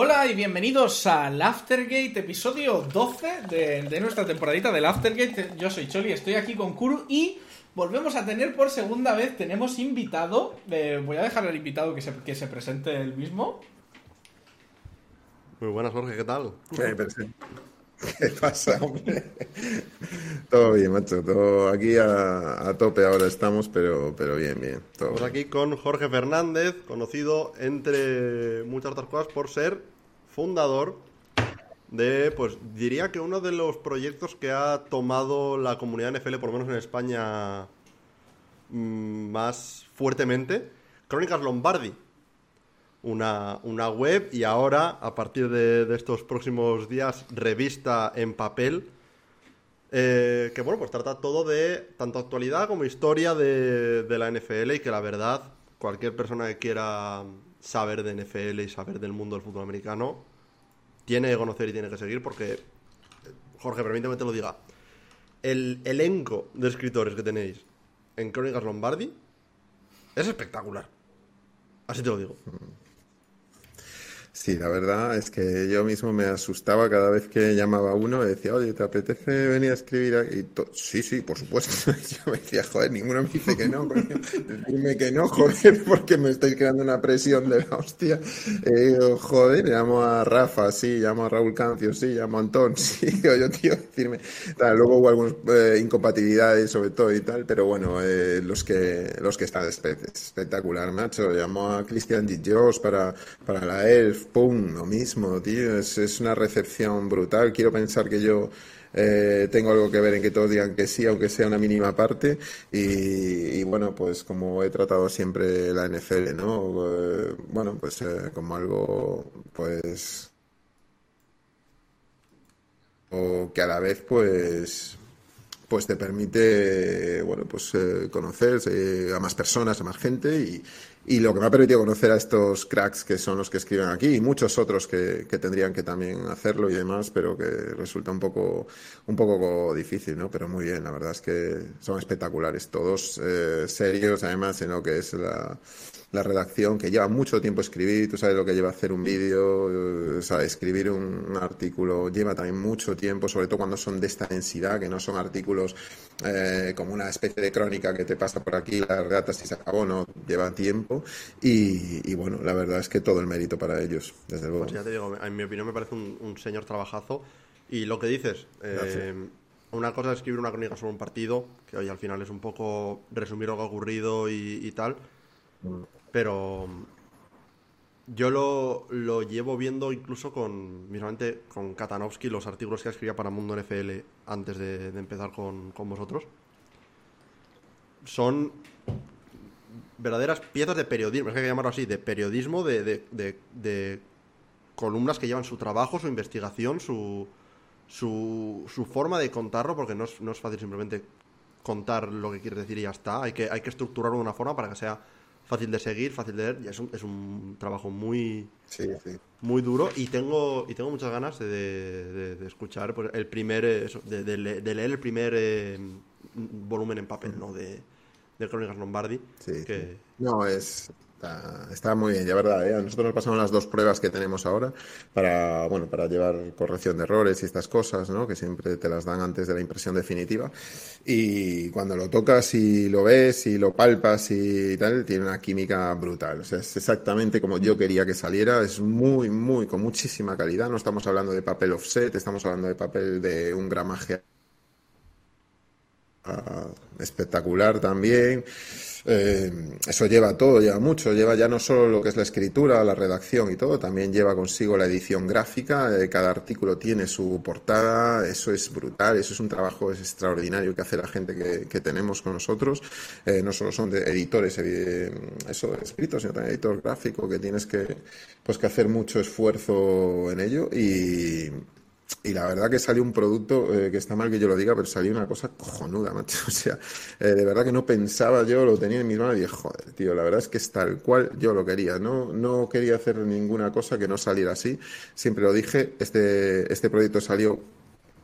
Hola y bienvenidos al Aftergate, episodio 12 de, nuestra temporadita del Aftergate. Yo soy Choli, estoy aquí con Kuru y volvemos a tener por segunda vez, tenemos invitado, eh, voy a dejar al invitado que se, que se presente él mismo. Muy buenas, Jorge, ¿qué tal? ¿Qué pasa, hombre? todo bien, macho. Todo aquí a, tope ahora estamos, pero, pero bien, bien. Estamos aquí con Jorge Fernández, conocido entre muchas otras cosas por ser fundador de, pues diría que uno de los proyectos que ha tomado la comunidad NFL, por lo menos en España, mm, más fuertemente, Crónicas Lombardi una, una web y ahora, a partir de, estos próximos días, revista en papel. Eh, que bueno, pues trata todo de tanto actualidad como historia de, de, la NFL y que la verdad, cualquier persona que quiera saber de NFL y saber del mundo del fútbol americano, tiene que conocer y tiene que seguir porque, Jorge, permíteme que te lo diga, el elenco de escritores que tenéis en Crónicas Lombardi es espectacular. Así te lo digo. Sí, la verdad es que yo mismo me asustaba cada vez que llamaba uno y decía, oye, ¿te apetece venir a escribir aquí? Sí, sí, por supuesto. Yo me decía, joder, ninguno me dice que no. Dime que no, joder, porque me estoy creando una presión de la hostia. joder, llamo a Rafa, sí, llamo a Raúl Cancio, sí, llamo a Antón, sí, yo, tío, decirme. luego hubo algunas eh, incompatibilidades sobre todo y tal, pero bueno, eh, los que los que están espectacular, macho. Llamo a Christian Dijos para, para la ELF ¡pum! Lo mismo, tío. Es, una recepción brutal. Quiero pensar que yo eh, tengo algo que ver en que todos digan que sí, aunque sea una mínima parte. Y, bueno, pues como he tratado siempre la NFL, ¿no? Eh, bueno, pues eh, como algo, pues. O que a la vez, pues pues te permite bueno pues conocer a más personas a más gente y, y lo que me ha permitido conocer a estos cracks que son los que escriben aquí y muchos otros que, que, tendrían que también hacerlo y demás, pero que resulta un poco, un poco difícil, ¿no? Pero muy bien, la verdad es que son espectaculares, todos eh, serios además en lo que es la, la redacción, que lleva mucho tiempo escribir, tú sabes lo que lleva hacer un vídeo, o sea, escribir un, artículo lleva también mucho tiempo, sobre todo cuando son de esta densidad, que no son artículos eh, como una especie de crónica que te pasa por aquí, las gatas y se acabó, no, lleva tiempo y, bueno, la verdad es que todo el mérito para ellos, desde luego. Pues ya te digo, en mi opinión me parece un, señor trabajazo y lo que dices... Eh, una cosa es escribir una crónica sobre un partido, que hoy al final es un poco resumir lo que ha ocurrido y, tal. Mm. Pero yo lo, lo, llevo viendo incluso con, mismamente, con Katanovsky, los artículos que escribía para Mundo NFL antes de, empezar con, vosotros. Son verdaderas piezas de periodismo, es que hay que llamarlo así, de periodismo, de, de, columnas que llevan su trabajo, su investigación, su, su, su forma de contarlo, porque no es, no es fácil simplemente contar lo que quieres decir y ya está. Hay que, hay que estructurarlo de una forma para que sea fácil de seguir, fácil de leer. Y es un, es un trabajo muy, muy duro. Y tengo, y tengo muchas ganas de, de, escuchar pues, el primer, eh, de, de, leer el primer eh, volumen en papel, ¿no? De, de Crónicas Lombardi. Sí, que... No, es, Está, muy bien, ya verdad. ¿eh? Nosotros nos pasamos las dos pruebas que tenemos ahora para, bueno, para llevar corrección de errores y estas cosas, ¿no? que siempre te las dan antes de la impresión definitiva. Y cuando lo tocas y lo ves y lo palpas y tal, tiene una química brutal. O sea, es exactamente como yo quería que saliera. Es muy, muy, con muchísima calidad. No estamos hablando de papel offset, estamos hablando de papel de un gramaje ah, espectacular también. Eh, eso lleva todo, lleva mucho, lleva ya no solo lo que es la escritura, la redacción y todo, también lleva consigo la edición gráfica, eh, cada artículo tiene su portada, eso es brutal, eso es un trabajo extraordinario que hace la gente que, tenemos con nosotros, eh, no solo son de editores, eso, escritos, sino también editor gráfico, que tienes que, pues, que hacer mucho esfuerzo en ello. Y, y la verdad que salió un producto, eh, que está mal que yo lo diga, pero salió una cosa cojonuda, macho. O sea, eh, de verdad que no pensaba yo, lo tenía en mis manos y dije, joder, tío, la verdad es que es tal cual yo lo quería. No, no quería hacer ninguna cosa que no saliera así. Siempre lo dije, este, este proyecto salió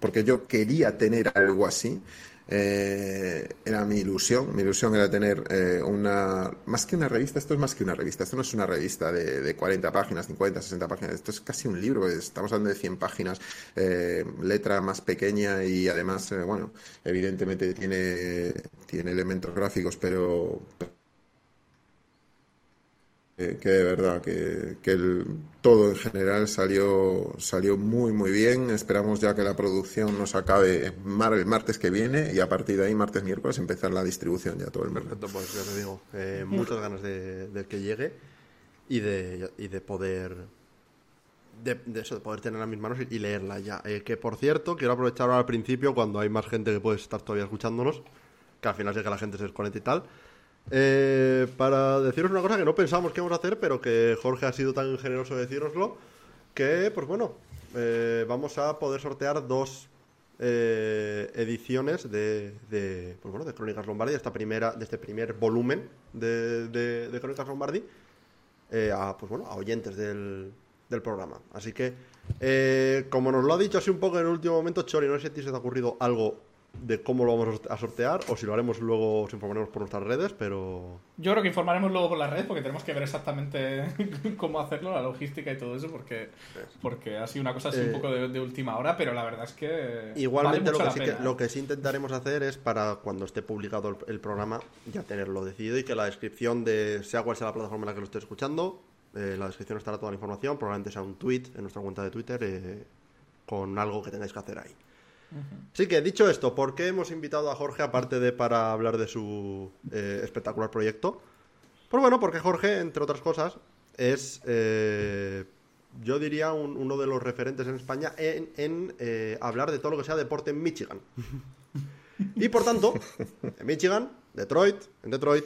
porque yo quería tener algo así. Eh, era mi ilusión, mi ilusión era tener eh, una, más que una revista, esto es más que una revista, esto no es una revista de, de 40 páginas, 50, 60 páginas, esto es casi un libro, estamos hablando de 100 páginas, eh, letra más pequeña y además, eh, bueno, evidentemente tiene, tiene elementos gráficos, pero eh, que de verdad, que, que el- todo en general salió, salió muy muy bien. Esperamos ya que la producción nos acabe mar- el martes que viene y a partir de ahí, martes, miércoles, empezar la distribución ya todo el mercado. Perfecto, pues ya te digo, eh, muchas ganas de, de que llegue y de, y de poder de, de eso, de poder tenerla en mis manos y, y leerla ya. Eh, que por cierto, quiero aprovechar ahora al principio, cuando hay más gente que puede estar todavía escuchándonos, que al final que la gente se desconecta y tal, eh, para deciros una cosa que no pensábamos que íbamos a hacer, pero que Jorge ha sido tan generoso de decíroslo, que, pues bueno, eh, vamos a poder sortear dos eh, ediciones de, de, pues bueno, de Crónicas Lombardi, esta primera, de este primer volumen de, Crónicas Lombardi, eh, a, pues bueno, a oyentes del, del programa. Así que, eh, como nos lo ha dicho así un poco en el último momento, Chori, no sé si se te ha ocurrido algo de cómo lo vamos a sortear o si lo haremos luego, os informaremos por nuestras redes, pero... Yo creo que informaremos luego por las redes porque tenemos que ver exactamente cómo hacerlo, la logística y todo eso, porque, porque ha sido una cosa así un Eh, poco de, de última hora, pero la verdad es que. Igualmente vale lo, que sí pena, que, lo que sí intentaremos hacer es para cuando esté publicado el, el programa ya tenerlo decidido y que la descripción de sea cual sea la plataforma en la que lo esté escuchando, eh, la descripción estará toda la información, probablemente sea un tweet en nuestra cuenta de Twitter eh, con algo que tengáis que hacer ahí. Así que dicho esto, ¿por qué hemos invitado a Jorge aparte de para hablar de su eh, espectacular proyecto? Pues bueno, porque Jorge, entre otras cosas, es, eh, yo diría, un- uno de los referentes en España en, en, eh, hablar de todo lo que sea deporte en Michigan. Y por tanto, en Michigan, Detroit, en Detroit,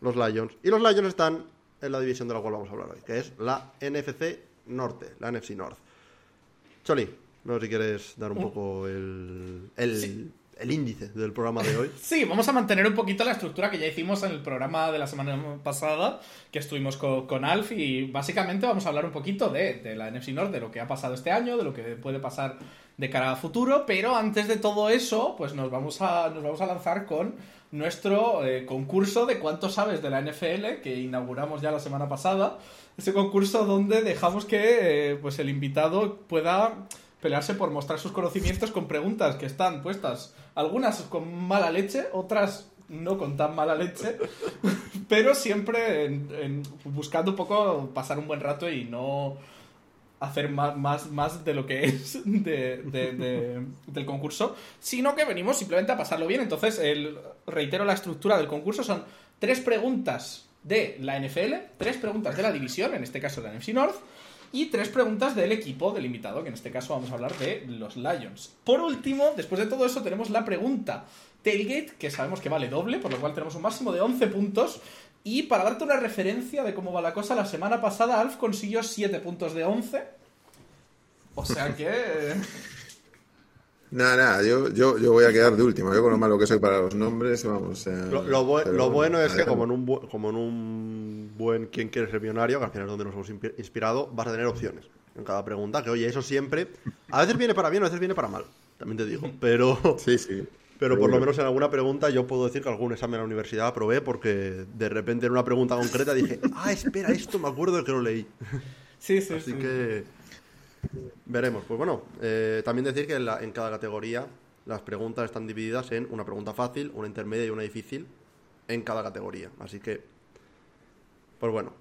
los Lions. Y los Lions están en la división de la cual vamos a hablar hoy, que es la NFC Norte, la NFC North. Choli, no sé si quieres dar un Un- poco el, el, Sí. el índice del programa de hoy. Sí, vamos a mantener un poquito la estructura que ya hicimos en el programa de la semana pasada, que estuvimos con, con Alf, y básicamente vamos a hablar un poquito de, de la NFC North, de lo que ha pasado este año, de lo que puede pasar de cara a futuro, pero antes de todo eso, pues nos vamos a, nos vamos a lanzar con nuestro eh, concurso de cuánto sabes de la NFL, que inauguramos ya la semana pasada, ese concurso donde dejamos que eh, pues el invitado pueda pelearse por mostrar sus conocimientos con preguntas que están puestas, algunas con mala leche, otras no con tan mala leche, pero siempre buscando un poco pasar un buen rato y no hacer más, más, más de lo que es de- del concurso, sino que venimos simplemente a pasarlo bien. Entonces, el, reitero la estructura del concurso, son tres preguntas de la NFL, tres preguntas de la división, en este caso la NFC North, y tres preguntas del equipo del invitado, que en este caso vamos a hablar de los Lions. Por último, después de todo eso, tenemos la pregunta Tailgate, que sabemos que vale doble, por lo cual tenemos un máximo de 11 puntos. Y para darte una referencia de cómo va la cosa, la semana pasada Alf consiguió 7 puntos de 11. O sea que... Nada, nada, yo, yo, yo voy a quedar de último. Yo con lo malo que soy para los nombres, vamos. eh, Lo, lo bu- pero lo bueno es que como en, un bu- como en un buen ¿Quién quiere ser millonario? Que al final es donde nos hemos inspi- inspirado, vas a tener opciones en cada pregunta. Que oye, eso siempre... A veces viene para bien, a veces viene para mal. También te digo. Pero, Sí, sí. pero por lo menos en alguna pregunta yo puedo decir que algún examen en la universidad aprobé porque de repente en una pregunta concreta dije, ah, espera, esto me acuerdo de que lo leí. Sí, sí, Así sí. que veremos. Pues bueno, eh, también decir que en, la- en cada categoría las preguntas están divididas en una pregunta fácil, una intermedia y una difícil en cada categoría. Así que, pues bueno,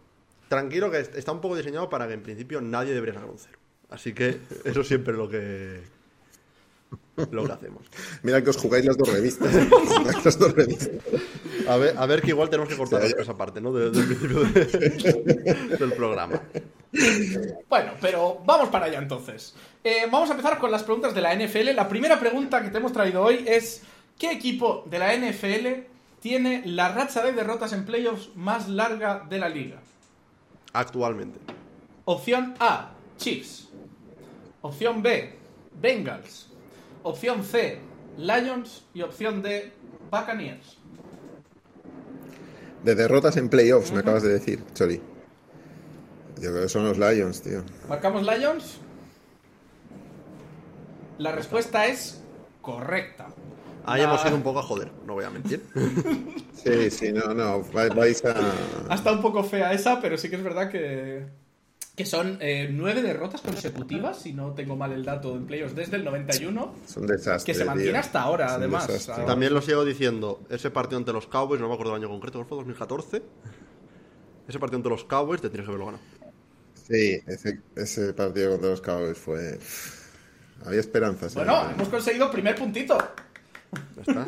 tranquilo que est- está un poco diseñado para que en principio nadie debería sacar un cero. Así que eso siempre es lo que lo que hacemos. Mira que os jugáis las dos revistas. Jugáis las dos revistas. A ver, a ver que igual tenemos que cortar esa parte, ¿no? De- del principio de- del programa. Bueno, pero vamos para allá entonces. Eh, vamos a empezar con las preguntas de la NFL. La primera pregunta que te hemos traído hoy es: ¿qué equipo de la NFL tiene la racha de derrotas en playoffs más larga de la liga? Actualmente. Opción A, Chiefs. Opción B, Bengals. Opción C, Lions. Y opción D, Buccaneers. De derrotas en playoffs, me acabas de decir, Chori. Yo creo que son los Lions, tío. ¿Marcamos Lions? La respuesta es correcta. Ahí La- hemos ido un poco a joder, no voy a mentir. Sí, sí, no, no, vai- vais a... Ha estado un poco fea esa, pero sí que es verdad que, que son eh, nueve derrotas consecutivas, si no tengo mal el dato en playoffs, desde el 91, Es un desastre, que se mantiene tío. hasta ahora, Es además. También lo sigo diciendo, ese partido ante los Cowboys, no me acuerdo el año concreto, ¿cuál fue 2014? Ese partido ante los Cowboys te tienes que haberlo ganado. Sí, ese, ese partido contra los Cowboys fue... Había esperanzas. ¿eh? Bueno, hemos conseguido primer puntito. Ya está.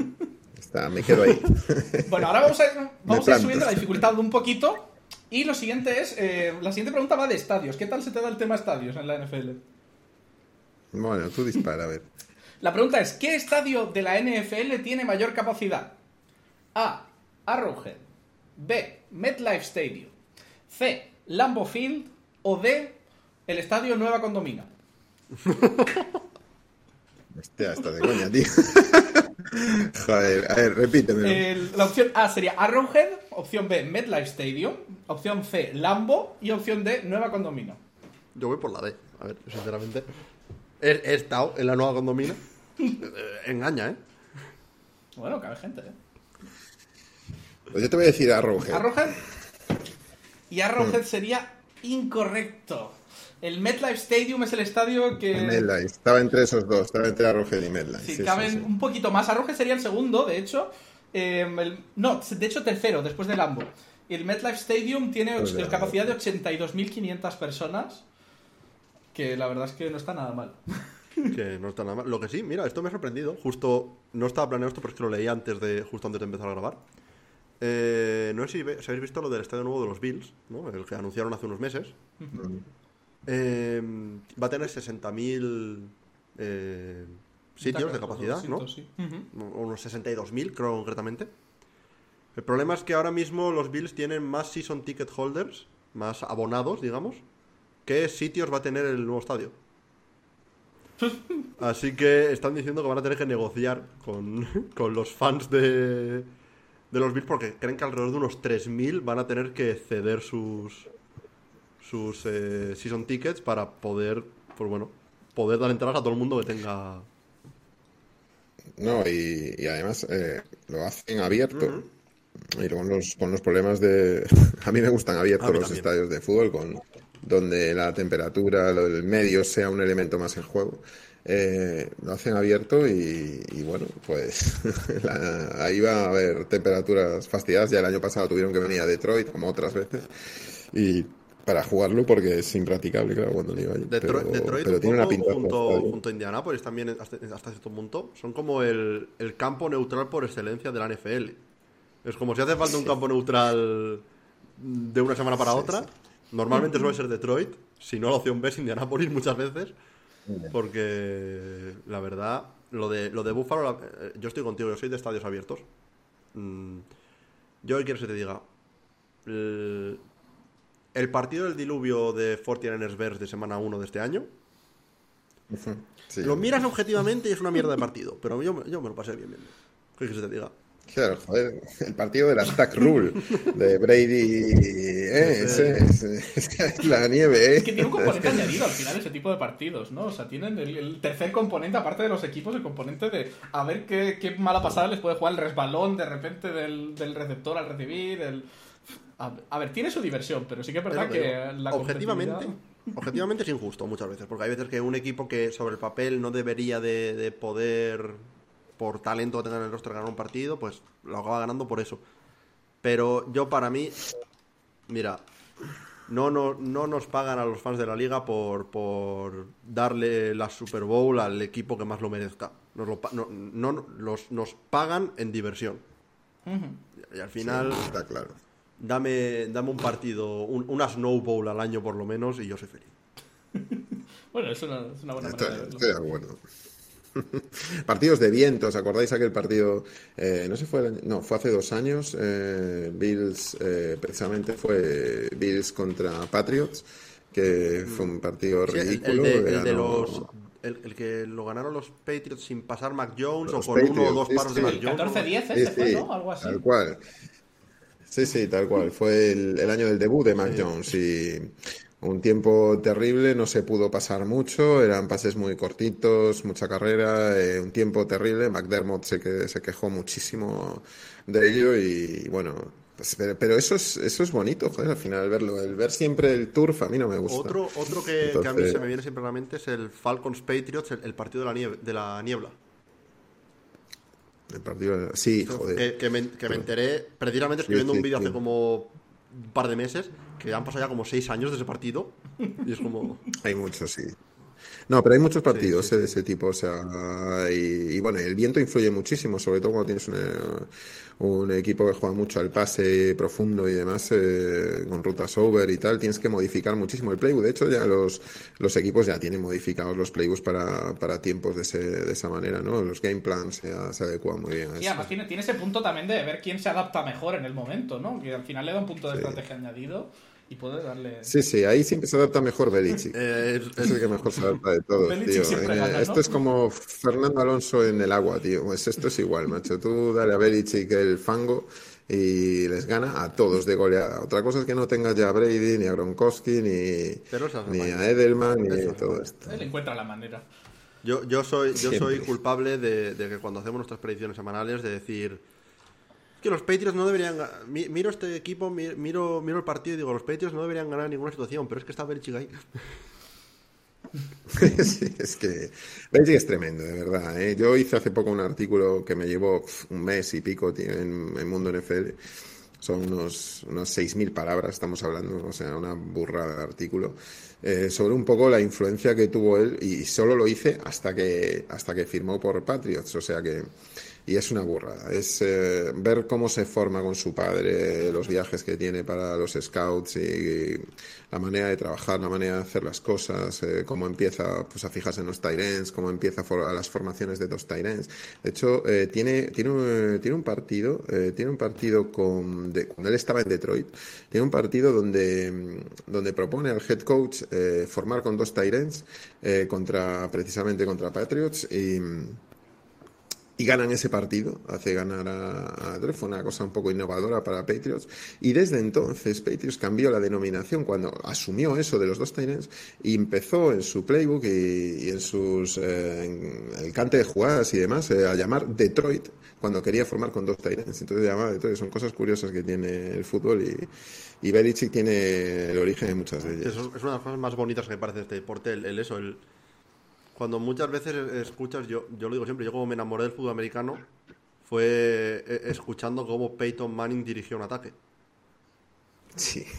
Está, me quedo ahí. Bueno, ahora vamos a, vamos a ir subiendo la dificultad un poquito. Y lo siguiente es, eh, la siguiente pregunta va de estadios. ¿Qué tal se te da el tema estadios en la NFL? bueno, tú dispara, a ver. La pregunta es, ¿qué estadio de la NFL tiene mayor capacidad? A. Arrowhead. B. MetLife Stadium. C. Lambeau Field. O D. El estadio Nueva Condomina. Hostia, está de coña, tío. Joder, a ver, repítemelo. El- la opción A sería Arrowhead. Opción B. MetLife Stadium. Opción C. Lambo. Y opción D. Nueva Condomina. Yo voy por la D, a ver, sinceramente. He, he estado en la nueva condomina. Engaña, ¿eh? Bueno, cabe gente, ¿eh? Pues yo te voy a decir Arrowhead. Arrowhead. Y Arrowhead Hmm. sería incorrecto. El MetLife Stadium es el estadio que... MetLife. Estaba entre esos dos, estaba entre Arrowhead y MetLife. Si sí, sí, caben sí. un poquito más. Arrowhead sería el segundo, de hecho. Eh, el- no, de hecho tercero, después del Lambo. El MetLife Stadium tiene Pues ya. capacidad de 82.500 personas. Que la verdad es que no está nada mal. Que no está nada mal. Lo que sí, mira, esto me ha sorprendido. Justo, no estaba planeado esto, pero es que lo leí antes de, justo antes de empezar a grabar. Eh, no sé si, ve- si habéis visto lo del estadio nuevo de los Bills, ¿no? El que anunciaron hace unos meses. Eh, va a tener 60.000 eh, sitios de capacidad, ¿no? Sí. Ujú. unos 62.000, creo concretamente. El problema es que ahora mismo los Bills tienen más season ticket holders, más abonados, digamos, que sitios va a tener el nuevo estadio. Así que están diciendo que van a tener que negociar con, con los fans de, de los Bills porque creen que alrededor de unos 3.000 van a tener que ceder sus sus eh, season tickets para poder, pues bueno, poder dar entradas a todo el mundo que tenga No, y, y además eh, lo hacen abierto. Y con los, con los problemas de... A mí me gustan abiertos los también. estadios de fútbol, con donde la temperatura, lo del medio sea un elemento más en juego. Eh, lo hacen abierto y, y bueno, pues la- ahí va a haber temperaturas fastidiadas. Ya el año pasado tuvieron que venir a Detroit, como otras veces, y para jugarlo porque es impracticable, claro, cuando iba allí. Detroit, pero Detroit pero tiene una pinta junto, junto a Indianapolis también hasta, hasta cierto punto son como el, el campo neutral por excelencia de la NFL. Es como si hace falta un campo neutral de una semana para otra. Normalmente suele ser Detroit, si no la opción B es Indianapolis muchas veces. Porque la verdad, lo de, lo de Buffalo, la- eh, yo estoy contigo, yo soy de estadios abiertos. Mm, Yo, ¿qué quieres que te diga? El, el partido del diluvio de 49ers Bears de semana 1 de este año, Sí. lo miras objetivamente y es una mierda de partido, pero yo, me- yo me lo pasé bien, bien. ¿Qué que te diga? Claro, joder, el partido de la Stack Rule de Brady, eh, ese, ese- es que es la nieve, eh. Es que tiene un componente añadido al final ese tipo de partidos, ¿no? O sea, tienen el, el tercer componente, aparte de los equipos, el componente de a ver qué, qué mala pasada les puede jugar el resbalón de repente del, del receptor al recibir. El... A, a ver, tiene su diversión, pero sí que es verdad que la objetivamente, competitividad- objetivamente es injusto muchas veces, porque hay veces que un equipo que sobre el papel no debería de, de poder, por talento que tenga en el roster, ganar un partido, pues lo acaba ganando por eso. Pero yo para mí, mira, no, no, no nos pagan a los fans de la liga por, por darle la Super Bowl al equipo que más lo merezca. Nos, lo pa- no, no- los, nos pagan en diversión. Y al final... Sí, está claro. Dame, dame un partido, un- una Snowball al año por lo menos y yo soy feliz. Bueno, es una, es una buena Estoy, manera de verlo. estoy de acuerdo. Partidos de viento, ¿os acordáis aquel partido? eh, no sé, fue, el año- no, fue hace dos años. eh, Bills, eh, precisamente fue Bills contra Patriots, que fue un partido Sí, el, el ridículo. de, el de los. El, el que lo ganaron los Patriots sin pasar Mac Jones Los o con uno o dos sí, paros de. Mac Jones. 14-10 Sí, ese fue, sí, ¿no? Algo así. Tal cual. Sí, sí, tal cual. Fue el, el año del debut de Mac Jones y un tiempo terrible, no se pudo pasar mucho, eran pases muy cortitos, mucha carrera, eh, un tiempo terrible. McDermott se, que, se quejó muchísimo de ello y bueno, pues, pero, eso es eso es bonito, joder, al final verlo. El ver siempre el turf a mí no me gusta. Otro, otro que, que a mí se me viene siempre a la mente es el Falcons Patriots, el, el partido de la, nieve- de la niebla. El partido, sí, joder. Que, que me, que me enteré precisamente escribiendo sí, un vídeo sí. hace como un par de meses, que han pasado ya como seis años de ese partido. Y es como. Hay muchos, sí. No, pero hay muchos partidos sí, eh, de ese tipo, o sea, y, y bueno, el viento influye muchísimo, sobre todo cuando tienes un, un equipo que juega mucho al pase profundo y demás, eh, con rutas over y tal, tienes que modificar muchísimo el playbook. De hecho, ya los, los equipos ya tienen modificados los playbooks para, para tiempos de, ese, de esa manera, ¿no? Los game plans se, se adecuan muy bien a Y eso. además tiene, tiene ese punto también de ver quién se adapta mejor en el momento, ¿no? Que al final le da un punto de estrategia añadido y puede darle. Sí, sí, ahí siempre se adapta mejor Belichick. eh, es- el que mejor se adapta de todos, Belichick tío. siempre Eh, gana, ¿no? Esto es como Fernando Alonso en el agua, tío. Pues esto es igual, macho. Tú dale a Belichick el fango y les gana a todos de goleada. Otra cosa es que no tengas ya a Brady, ni a Gronkowski, ni, ni a Edelman, ni todo esto. Él encuentra la manera. Yo, yo soy, yo soy culpable de, de que cuando hacemos nuestras predicciones semanales de decir "Es que los Patriots no deberían miro este equipo, mi- miro, miro el partido y digo los Patriots no deberían ganar ninguna situación, pero es que está Belichick ahí. Sí, es que Belichick es tremendo, de verdad. ¿eh? Yo hice hace poco un artículo que me llevó un mes y pico en, en Mundo NFL. Son unos, unos 6.000 palabras, estamos hablando, o sea, una burrada de artículo, eh, sobre un poco la influencia que tuvo él y solo lo hice hasta que, hasta que firmó por Patriots, o sea que... Y es una burrada, es eh, ver cómo se forma con su padre, los viajes que tiene para los scouts y, la manera de trabajar, la manera de hacer las cosas, eh, cómo empieza pues, a fijarse en los Tyrens, cómo empieza a las formaciones de dos Tyrens. De hecho, eh, tiene, tiene, un, tiene un partido, eh, tiene un partido con, cuando él estaba en Detroit, tiene un partido donde, mm, donde propone al head coach eh, formar con dos Tyrens eh, contra, precisamente contra Patriots y y ganan ese partido, hace ganar a, a fue una cosa un poco innovadora para Patriots, y desde entonces Patriots cambió la denominación cuando asumió eso de los dos Tyrants y empezó en su playbook y, en sus eh, el cante de jugadas y demás eh, a llamar Detroit cuando quería formar con dos Tyrants, entonces llamaba Detroit, son cosas curiosas que tiene el fútbol y, y Belichick tiene el origen de muchas de ellas. Es una de las cosas más bonitas que me parece este deporte, el, el eso, el... Cuando muchas veces escuchas, yo, yo lo digo siempre, yo como me enamoré del fútbol americano fue eh, escuchando cómo Peyton Manning dirigió un ataque. Sí.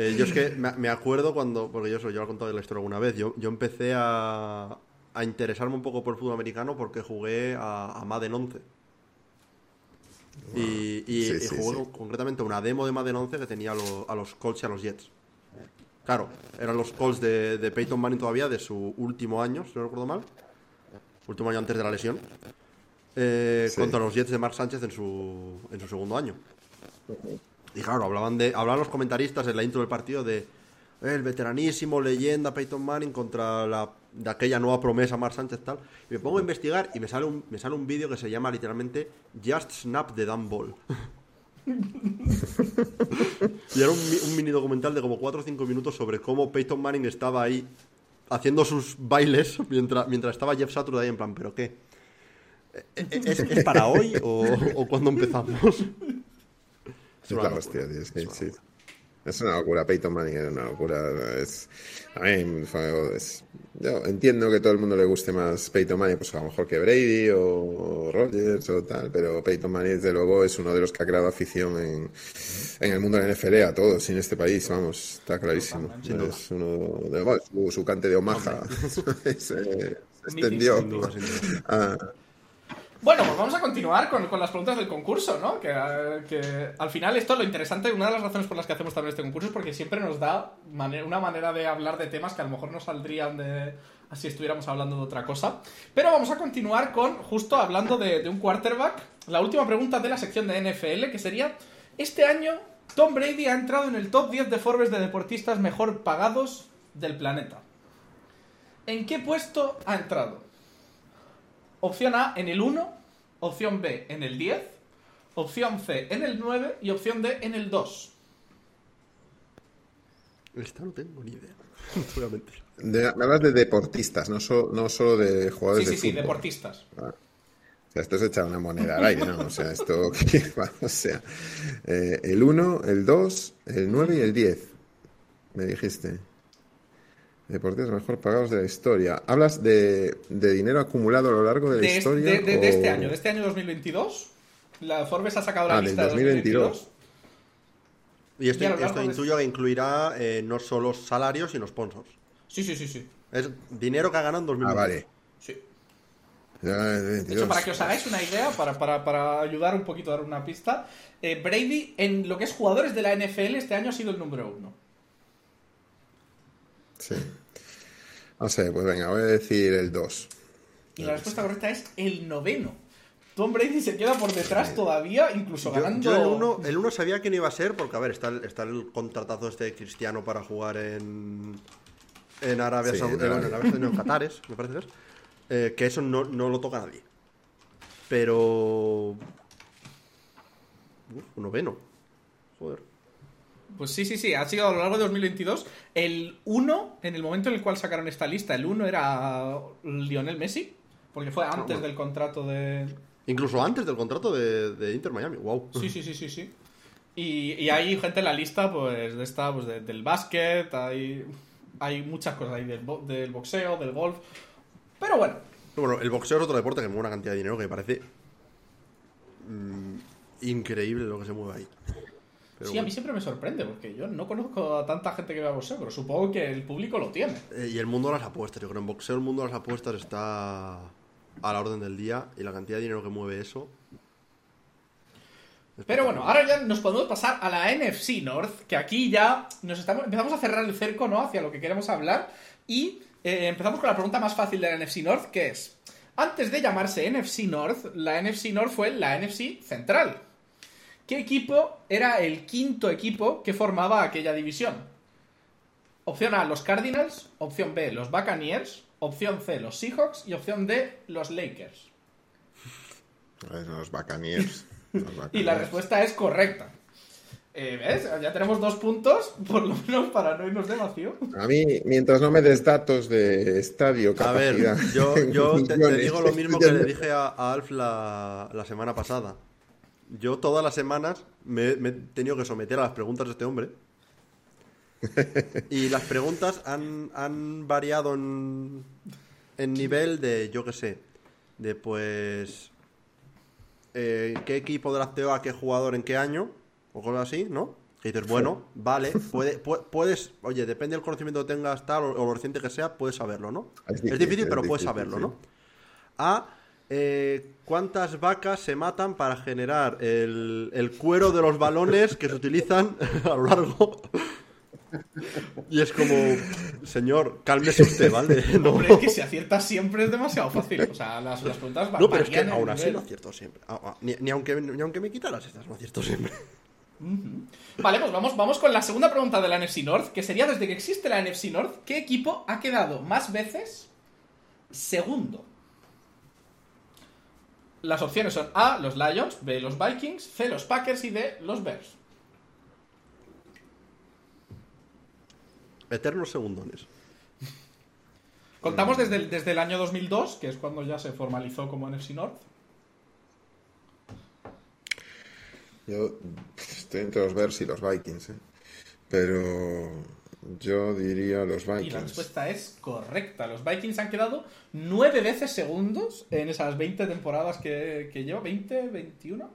Eh, yo es que me, me acuerdo cuando, porque yo, eso, yo lo he contado la historia alguna vez, yo, yo empecé a, a interesarme un poco por el fútbol americano porque jugué a, a Madden 11. Y, y- Sí, y sí, jugué sí. con- concretamente una demo de Madden 11 que tenía a, lo- a los Colts y a los Jets. Claro, eran los Colts de, de Peyton Manning todavía, de su último año, si no recuerdo mal. Último año antes de la lesión. eh, Sí. Contra los Jets de Mark Sánchez en su, en su segundo año. Y claro, hablaban de hablaban los comentaristas en la intro del partido de eh, el veteranísimo leyenda Peyton Manning contra la de aquella nueva promesa Mark Sánchez tal. Y me pongo a investigar y me sale un me sale un vídeo que se llama literalmente Just Snap the Damn Ball. y era un, un mini documental de como 4 o 5 minutos sobre cómo Peyton Manning estaba ahí haciendo sus bailes mientras, mientras estaba Jeff Saturday ahí en plan, ¿pero qué? ¿E- ¿Es, es para hoy o, o cuándo empezamos? Es la hostia, tío, sí, sí. Es una locura, Peyton Manning era una locura. Es, a mí es- yo entiendo que todo el mundo le guste más Peyton Manning, pues a lo mejor que Brady o Rodgers o tal, pero Peyton Manning desde luego es uno de los que ha creado afición en, en el mundo de la NFL a todos, en este país, vamos, está clarísimo. Es uno de, bueno, su, su cante de Omaha se, se extendió a, Bueno, pues vamos a continuar con, con las preguntas del concurso, ¿no? Que, al final esto lo interesante, una de las razones por las que hacemos también este concurso es porque siempre nos da una manera de hablar de temas que a lo mejor no saldrían de si estuviéramos hablando de otra cosa. Pero vamos a continuar con, justo hablando de, de un quarterback, la última pregunta de la sección de NFL, que sería, este año Tom Brady ha entrado en el top 10 de Forbes de deportistas mejor pagados del planeta. ¿En qué puesto ha entrado? Opción A en el 1, opción B en el 10, opción C en el 9 y opción D en el 2. Esta no tengo ni idea. No te voy a mentir. De- me hablas de deportistas, no, so- no solo de Sí, jugadores sí, de sí, fútbol. deportistas. O sea, esto es echar una moneda al aire, ¿no? O sea, esto. O sea, eh, el 1, el 2, el 9 y el 10. Me dijiste. Deportistas mejor pagados de la historia. ¿Hablas de, de dinero acumulado a lo largo de la De, este- historia? de- de- de este o- año, de este año 2022. La Forbes ha sacado la Ah, del lista de 2022. 2022. Y esto, Y esto intuyo que incluirá eh, no solo salarios, sino sponsors. Sí, sí, sí, sí. Es dinero que ha ganado en 2020. Ah, vale. sí. De 22. hecho, para que os hagáis una idea, para, para, para ayudar un poquito a dar una pista, eh, Brady en lo que es jugadores de la NFL este año ha sido el número uno. Sí. No sé, pues venga, voy a decir el 2. Y la respuesta correcta es el noveno. Tom Brady se queda por detrás todavía, incluso ganando. yo el 1 el uno sabía quién iba a ser, porque a ver, está el, está el contratazo este de Cristiano para jugar en. En Arabia Sí, Saudita. en Arabia. bueno, en Arabia Saudita, no, en Qatares, me parece que es. Eh, que eso no, no lo toca nadie. Pero. Uf, un noveno. Joder. Pues sí, sí, sí, ha sido a lo largo de 2022. El 1, en el momento en el cual sacaron esta lista, el 1 era Lionel Messi, porque fue antes bueno. del contrato de... Incluso antes del contrato de, de Inter Miami. Wow. Sí, sí, sí, sí, sí. Y, y hay gente en la lista, pues, de esta, pues, de- del básquet, hay, hay muchas cosas ahí, del, bo- del boxeo, del golf. Pero bueno, Bueno, el boxeo es otro deporte que mueve una cantidad de dinero que me parece. mm, increíble lo que se mueve ahí. Pero sí, a mí siempre me sorprende, porque yo no conozco a tanta gente que vea boxeo, pero supongo que el público lo tiene. Eh, y el mundo de las apuestas, yo creo. En boxeo el mundo de las apuestas está a la orden del día y la cantidad de dinero que mueve eso. es Pero bueno, ahora ya nos podemos pasar a la NFC North, que aquí ya nos estamos, empezamos a cerrar el cerco, ¿no? Hacia lo que queremos hablar. Y eh, empezamos con la pregunta más fácil de la NFC North, que es, antes de llamarse NFC North, la NFC North fue la NFC Central. ¿Qué equipo era el quinto equipo que formaba aquella división? Opción A, los Cardinals. Opción B, los Buccaneers. Opción C, los Seahawks. Y opción D, los Lakers. Los Buccaneers. Los Y la respuesta es correcta. Eh, ¿Ves? Ya tenemos dos puntos, por lo menos para no irnos de vacío. A mí, mientras no me des datos de estadio, A ver, capacidad. yo, yo te, digo lo mismo que le dije a, a Alf la, la semana pasada. Yo todas las semanas me, me he tenido que someter a las preguntas de este hombre. Y las preguntas han, han variado en, en nivel de, yo qué sé, de pues... eh, ¿Qué equipo de la CEOA, qué jugador, en qué año? O cosas así, ¿no? Y dices, bueno, vale, puede, pu- puedes, oye, depende del conocimiento que tengas, tal, o, o lo reciente que sea, puedes saberlo, ¿no? Es Es difícil, es pero puedes saberlo, sí. ¿no? A eh, cuántas vacas se matan para generar el, el cuero de los balones que se utilizan a lo largo. Y es como, señor, cálmese usted, ¿vale? No, Hombre, es que si aciertas siempre es demasiado fácil. O sea, las, las preguntas va- no pero es que aún así nivel. no acierto siempre. Ah, ah, ni, ni aunque, ni aunque me quitaras estas, no acierto siempre. Vale, pues vamos, vamos con la segunda pregunta de la NFC North, que sería desde que existe la NFC North, ¿qué equipo ha quedado más veces segundo? Las opciones son A, los Lions, B, los Vikings, C, los Packers y D, los Bears. Eternos segundones. Contamos desde el, desde el año 2002, que es cuando ya se formalizó como NFC North. Yo estoy entre los Bears y los Vikings, ¿eh? pero yo diría los Y la Vikings. respuesta es correcta. Los Vikings han quedado nueve veces segundos en esas 20 temporadas que, que lleva. ¿20? ¿21?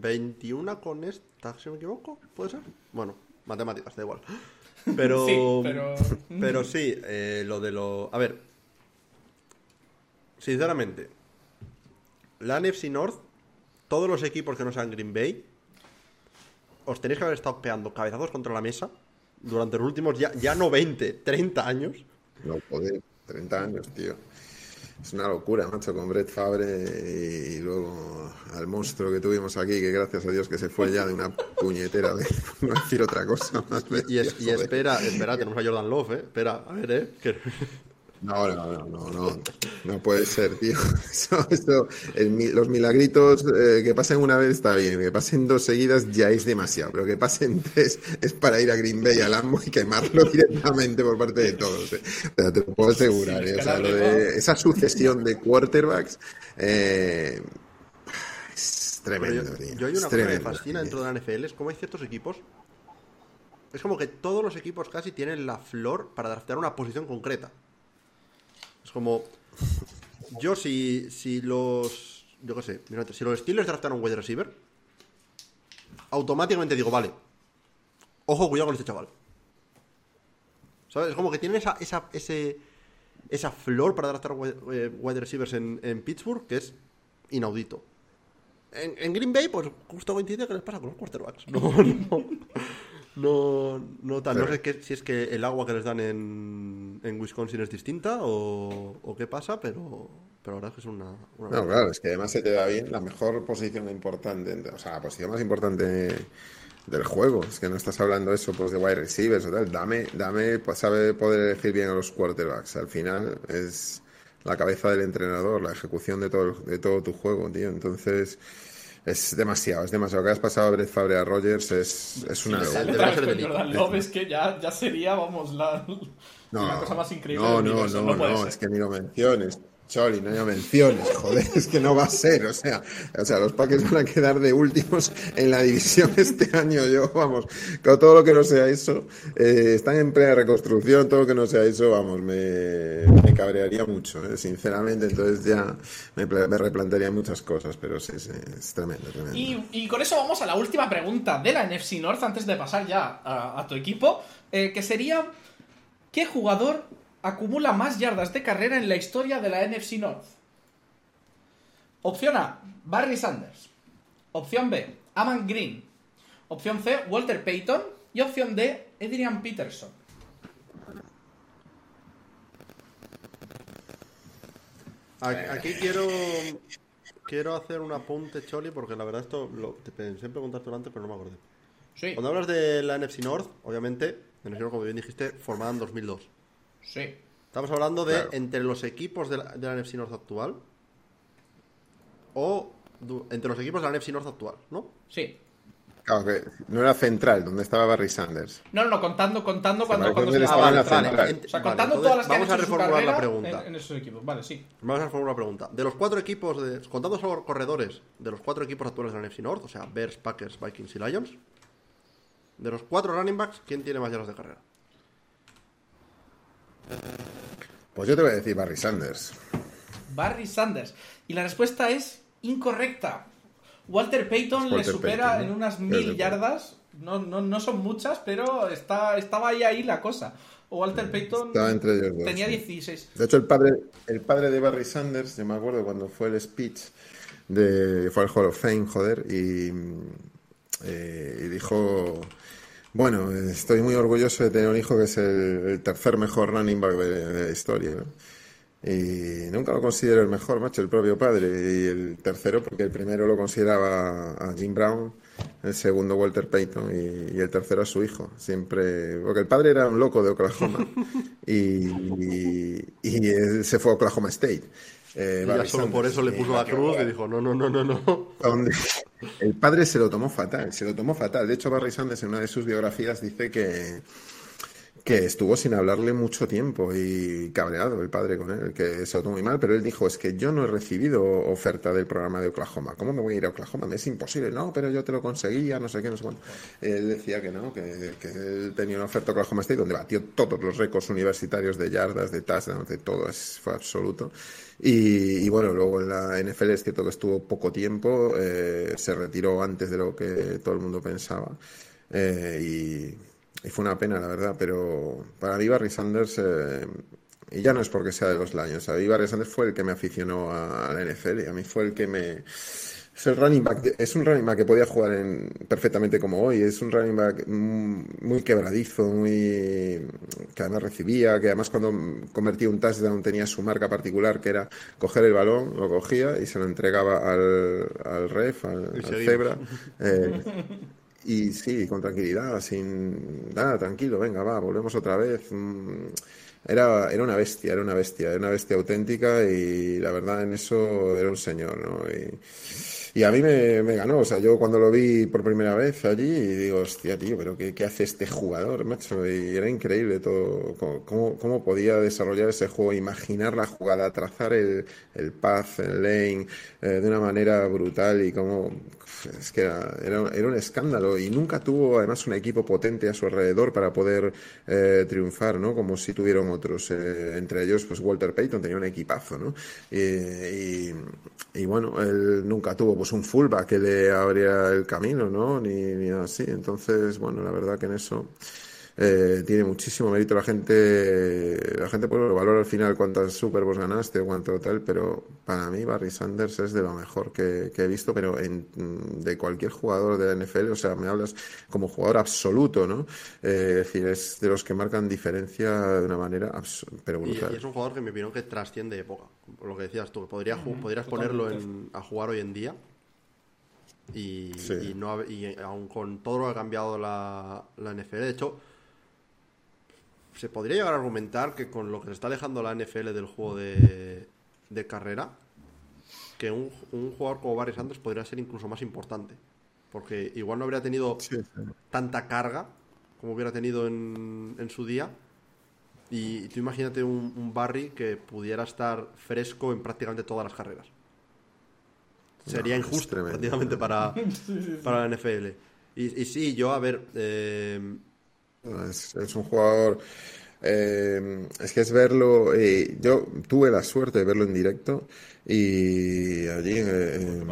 21 con esta, si no me equivoco, ¿puede ser? Bueno, matemáticas, da igual. Pero, Sí, pero- pero sí, eh, lo de lo... A ver, sinceramente, la NFC North, todos los equipos que no sean Green Bay, os tenéis que haber estado pegando cabezazos contra la mesa durante los últimos ya, ya no 20, 30 años. No, joder, 30 años, tío. Es una locura, macho, con Brett Favre y, luego al monstruo que tuvimos aquí, que gracias a Dios que se fue ya de una puñetera de no decir otra cosa más Y, es- y espera, espera, tenemos a Jordan Love, ¿eh? Espera, a ver, ¿eh? Que- No, no, no, no, no, no puede ser, tío. Eso, eso, el los milagritos eh, que pasen una vez está bien, que pasen dos seguidas ya es demasiado, pero que pasen tres es para ir a Green Bay al Lambo y quemarlo directamente por parte de todos. eh. Pero te lo puedo asegurar, eh, o sea, lo de esa sucesión de quarterbacks eh, es tremendo, tío. yo hay una cosa que me fascina tío. dentro de la NFL, es como hay ciertos equipos. Es como que todos los equipos casi tienen la flor para draftear una posición concreta. Es como. Yo, si, si los. Yo qué sé, si los Steelers draftaron wide receiver, automáticamente digo, vale. Ojo, cuidado con este chaval. ¿Sabes? Es como que tienen esa, esa, ese, esa flor para draftar wide, eh, wide receivers en, en Pittsburgh que es inaudito. En, en Green Bay, pues justo coincide que les pasa con los quarterbacks. No, no. No, no tal. No sé qué- si es que el agua que les dan en, en Wisconsin es distinta o, o qué pasa, pero, pero la verdad es que es una. una No, claro, es que además se te da bien la mejor posición importante, o sea, la posición más importante del juego. Es que no estás hablando eso pues de wide receivers o tal. Dame, dame, pues sabe poder elegir bien a los quarterbacks. Al final es la cabeza del entrenador, la ejecución de todo, de todo tu juego, tío. Entonces es demasiado, es demasiado. Que has pasado a Brett Favre a Rogers es, es una. Jordan Love, es que ya, ya sería, vamos, la, la cosa más increíble No, no, no, puede no, ser. es que ni lo menciones. Choli, no lo menciones, joder, es que no va a ser, o sea, o sea, los Packers van a quedar de últimos en la división este año, yo, vamos, con todo lo que no sea eso, eh, están en plena reconstrucción, todo lo que no sea eso, vamos, me, me cabrearía mucho, eh, sinceramente, entonces ya me, pla- me replantearía muchas cosas, pero sí, es tremendo, tremendo. Y, con eso vamos a la última pregunta de la NFC North antes de pasar ya a, a tu equipo, eh, que sería ¿qué jugador acumula más yardas de carrera en la historia de la NFC North? Opción A, Barry Sanders. Opción B, Aman Green. Opción C, Walter Payton. Y opción D, Adrian Peterson. Aquí, quiero quiero hacer un apunte, Choli, porque la verdad esto lo, te pensé en preguntarte antes, pero no me acordé. Sí, Cuando hablas de la NFC North, obviamente, la NFC North, como bien dijiste, formada en 2002. Sí. Estamos hablando de Claro. entre los equipos de la, de la NFC North actual o du- entre los equipos de la NFC North actual, ¿no? Sí. Claro que no era central, donde estaba Barry Sanders. No, no, contando, contando cuando, cuando se la- en la vale, central. vale. O sea, Vale, contando entonces todas las que vamos han a hecho reformular la pregunta. En, en esos equipos. Vale, sí. Vamos a hacer una pregunta. De los cuatro equipos, de, contando solo corredores, de los cuatro equipos actuales de la NFC North, o sea, Bears, Packers, Vikings y Lions, de los cuatro running backs, ¿quién tiene más yardas de carrera? Pues yo te voy a decir Barry Sanders. Barry Sanders. Y la respuesta es incorrecta. Walter Payton le supera Payton, en unas mil yardas. No, no, no son muchas, pero está, estaba ahí, ahí la cosa. Walter Payton entre ellos dos. tenía sí. 16. De hecho, el padre, el padre de Barry Sanders, yo me acuerdo cuando fue el speech de fue al Hall of Fame, joder, y, eh, y dijo, bueno, estoy muy orgulloso de tener un hijo que es el, el tercer mejor running back de, de la historia, ¿no? Y nunca lo considero el mejor, macho, el propio padre. Y el tercero, porque el primero lo consideraba a Jim Brown, el segundo Walter Payton y, y el tercero a su hijo. Siempre, porque el padre era un loco de Oklahoma y, y- y él se fue a Oklahoma State. Eh, ya solo por eso le puso la cruz y dijo, no, no, no, no, no. donde el padre se lo tomó fatal, se lo tomó fatal. De hecho, Barry Sanders en una de sus biografías dice que, que estuvo sin hablarle mucho tiempo y cabreado el padre con él, que se lo tomó muy mal, pero él dijo, es que yo no he recibido oferta del programa de Oklahoma. ¿Cómo me voy a ir a Oklahoma? Me es imposible. No, pero yo te lo conseguía, no sé qué, no sé cuánto. Él decía que no, que, que él tenía una oferta a Oklahoma State donde batió todos los récords universitarios de yardas, de touchdowns, de todo, es, fue absoluto. Y, y bueno, luego en la NFL es cierto que estuvo poco tiempo, eh, se retiró antes de lo que todo el mundo pensaba. eh, y, y fue una pena, la verdad, pero para mí Barry Sanders, eh, y ya no es porque sea de los Lions, a mí Barry Sanders fue el que me aficionó a, a la NFL y a mí fue el que me... Es, el running back es un running back que podía jugar en, perfectamente como hoy, es un running back mm, muy quebradizo, muy que además recibía, que además cuando convertía un touchdown tenía su marca particular, que era coger el balón, lo cogía y se lo entregaba al, al ref, al, al cebra. eh, y sí, con tranquilidad, sin nada, tranquilo, venga, va, volvemos otra vez. Mm, era, era una bestia, era una bestia, era una bestia auténtica y la verdad en eso era un señor, ¿no? Y, y a mí me, me, ganó, o sea, yo cuando lo vi por primera vez allí, y digo, hostia, tío, pero ¿qué, hace este jugador, macho? Y era increíble todo, cómo, cómo, podía desarrollar ese juego, imaginar la jugada, trazar el, el path, el lane, eh, de una manera brutal y cómo, es que era, era, un escándalo y nunca tuvo además un equipo potente a su alrededor para poder eh, triunfar, ¿no? Como si tuvieron otros, eh, entre ellos pues Walter Payton tenía un equipazo, ¿no? Y, y, bueno, él nunca tuvo pues un fullback que le abría el camino, ¿no? Ni, ni así, entonces, bueno, la verdad que en eso... Eh, tiene muchísimo mérito la gente la gente pues lo valora al final cuántas Super Bowls ganaste o cuánto tal pero para mí Barry Sanders es de lo mejor que, he visto pero en, de cualquier jugador de la NFL o sea me hablas como jugador absoluto no eh, es decir es de los que marcan diferencia de una manera pero brutal. y, es un jugador que me opinión que trasciende época lo que decías tú que podría, podrías ponerlo a jugar hoy en día y, no y aun con todo lo que ha cambiado la, la NFL de hecho se podría llegar a argumentar que con lo que se está dejando la NFL del juego de, carrera, que un, jugador como Barry Sanders podría ser incluso más importante. Porque igual no habría tenido tanta carga como hubiera tenido en, su día. Y, tú imagínate un, Barry que pudiera estar fresco en prácticamente todas las carreras. Sería injusto prácticamente para, para la NFL. Y, y, sí, yo, a ver, eh, es, un jugador. Eh, es que es verlo. Eh, yo tuve la suerte de verlo en directo y allí en,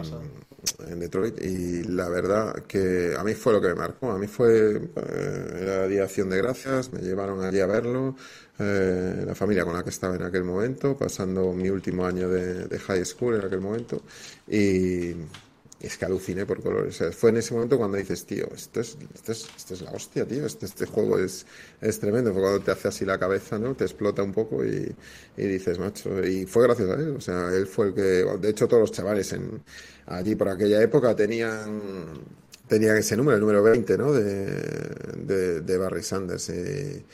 Detroit. Y la verdad que a mí fue lo que me marcó. A mí fue. Eh, era Día de Acción de Gracias, me llevaron allí a verlo. la familia con la que estaba en aquel momento, pasando mi último año de, de high school en aquel momento. Y es que aluciné por colores. fue en ese momento cuando dices, tío, esto es, esto es, esto es la hostia, tío, este, este juego es, es tremendo. Fue cuando te hace así la cabeza, ¿no? Te explota un poco y, y, dices, macho. Y fue gracias a él. O sea, él fue el que. De hecho, todos los chavales en, allí por aquella época tenían. Tenían ese número, el número 20, ¿no? De, de, de Barry Sanders. Y,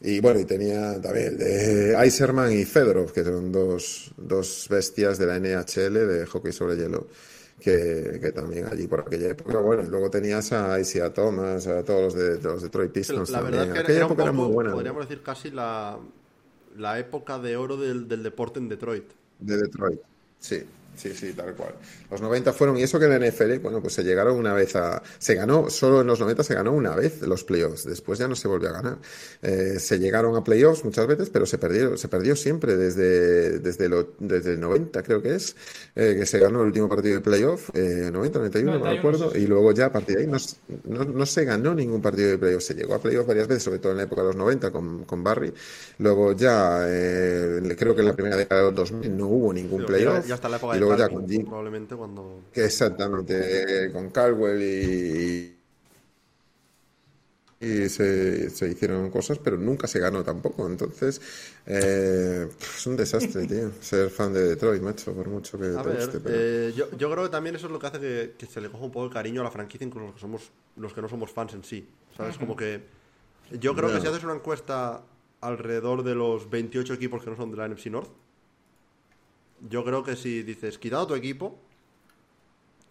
y bueno, y tenía también el de Iserman y Fedorov, que son dos, dos bestias de la NHL de hockey sobre hielo que, también allí por aquella época. Bueno, luego tenías a Isaiah Thomas, a todos los de los Detroit Pistons. La verdad es que aquella época era muy buena. Podríamos decir casi la, la época de oro del, del deporte en Detroit. De Detroit, sí. Sí, sí, tal cual. Los 90 fueron, y eso que en la NFL, bueno, pues se llegaron una vez a. Se ganó, solo en los 90 se ganó una vez los playoffs, después ya no se volvió a ganar. Eh, se llegaron a playoffs muchas veces, pero se perdió, se perdió siempre desde, desde, lo, desde el 90, creo que es, eh, que se ganó el último partido de playoff, eh, 90, 91, no me acuerdo, y luego ya a partir de ahí no, no, no, se ganó ningún partido de playoff. Se llegó a playoff varias veces, sobre todo en la época de los 90 con, con Barry. Luego ya, eh, creo que en la primera década de los 2000 no hubo ningún playoff. Ya, la época luego ya con probablemente cuando... Exactamente, con Caldwell y, y se, se, hicieron cosas, pero nunca se ganó tampoco. Entonces, eh, es un desastre, tío, ser fan de Detroit, macho, por mucho que te eh, yo, yo, creo que también eso es lo que hace que, se le coja un poco el cariño a la franquicia, incluso los que, somos, los que no somos fans en sí. ¿Sabes? Como que. Yo creo que si haces una encuesta alrededor de los 28 equipos que no son de la NFC North, yo creo que si dices, quitado tu equipo,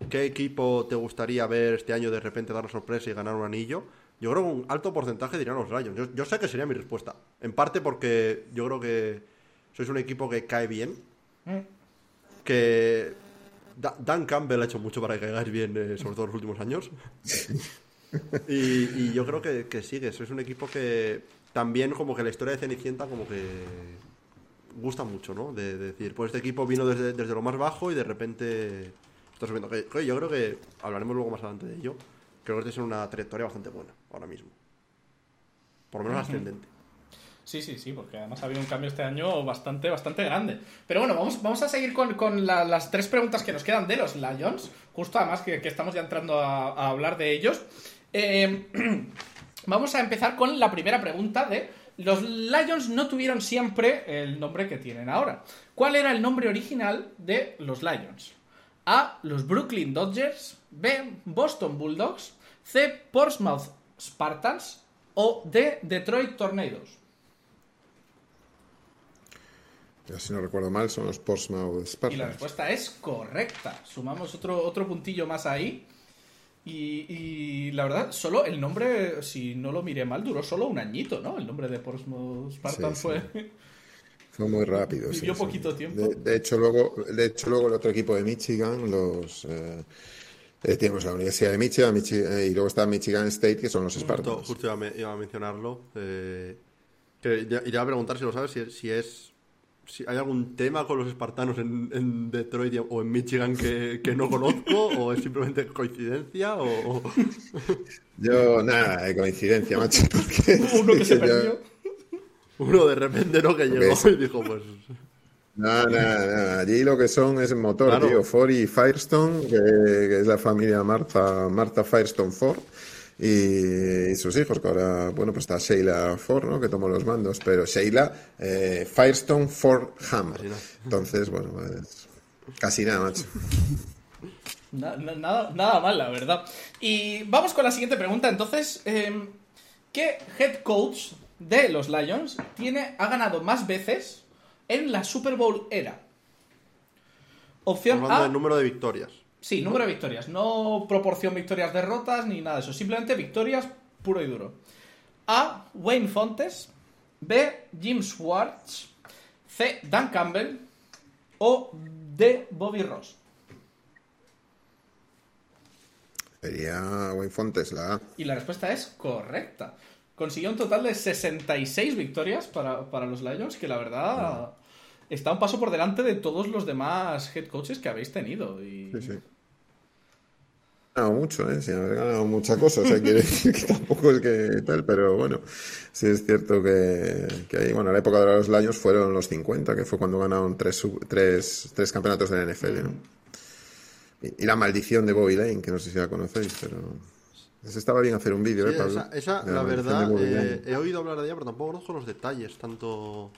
¿qué equipo te gustaría ver este año de repente dar la sorpresa y ganar un anillo? Yo creo que un alto porcentaje dirían los Lions. Yo, sé que sería mi respuesta. En parte porque yo creo que sois un equipo que cae bien. Que Dan Campbell ha hecho mucho para que caigáis bien, eh, sobre todo en los últimos años. y, yo creo que, que sigue. Sois un equipo que también como que la historia de Cenicienta como que gusta mucho, ¿no? De, decir, pues este equipo vino desde, desde, lo más bajo y de repente está subiendo. yo creo que hablaremos luego más adelante de ello. Creo que es una trayectoria bastante buena ahora mismo. Por lo menos ascendente. Sí, sí, sí, porque además ha habido un cambio este año bastante, bastante grande. Pero bueno, vamos, vamos a seguir con, con las tres preguntas que nos quedan de los Lions. Justo además que, que estamos ya entrando a, a hablar de ellos. Eh, vamos a empezar con la primera pregunta de los Lions no tuvieron siempre el nombre que tienen ahora. ¿Cuál era el nombre original de los Lions? A. Los Brooklyn Dodgers. B. Boston Bulldogs. C. Portsmouth Spartans o D. Detroit Tornadoes. Ya si no recuerdo mal, son los Portsmouth Y la Spartans. respuesta es correcta. Sumamos otro, otro puntillo más ahí. Y, y la verdad, solo el nombre, si no lo miré mal, duró solo un añito, ¿no? El nombre de Portsmouth Spartan Sí, sí. fue... Fue muy rápido. sí, Vivió sí. poquito tiempo. De, de hecho, luego, de hecho, luego el otro equipo de Michigan, los eh, eh, tenemos la Universidad de Michigan, Michi- eh, y luego está Michigan State, que son los Justo, Spartans. justo iba, a me- iba a mencionarlo. eh, que ya, iría a preguntar si lo sabes, si, si es. Si hay algún tema con los espartanos en, en Detroit o en Michigan que, que no conozco, o es simplemente coincidencia, o. Yo, nada, de coincidencia, macho. Uno que se yo- perdió. uno de repente no que llegó y dijo, pues. No, nada, nada. Allí lo que son es motor, Claro. tío. Ford y Firestone, que, que es la familia Martha, Martha Firestone Ford. Y, y sus hijos, que ahora, bueno, pues está Sheila Ford, ¿no? Que tomó los mandos, pero Sheila eh, Firestone Ford Ham. Casi nada. Entonces, bueno, pues casi nada, macho. Na- na- nada, nada mal, la verdad. Y vamos con la siguiente pregunta. Entonces, em, ¿qué head coach de los Lions tiene, ha ganado más veces en la Super Bowl era? Opción Hablando A. del número de victorias. Sí, número de victorias. No proporción victorias-derrotas ni nada de eso. Simplemente victorias puro y duro. A. Wayne Fontes. B. Jim Schwartz. C. Dan Campbell. O D. Bobby Ross. Sería Wayne Fontes, la A. Y la respuesta es correcta. Consiguió un total de 66 victorias para, para los Lions, que la verdad está un paso por delante de todos los demás head coaches que habéis tenido. Y... Sí, sí. Mucho, ¿eh? Sin haber ganado mucha cosa. O sea, quiere decir que tampoco es que tal, pero bueno, sí es cierto que, que ahí, bueno, la época de los Lions fueron los 50, que fue cuando ganaron tres, tres, tres campeonatos de la NFL, ¿no? Y, y la maldición de Bobby Lane, que no sé si la conocéis, pero. Pues estaba bien hacer un vídeo, Sí, ¿eh, Pablo? esa, esa, la maldición verdad, eh, he oído hablar de ella, pero tampoco conozco los detalles, tanto.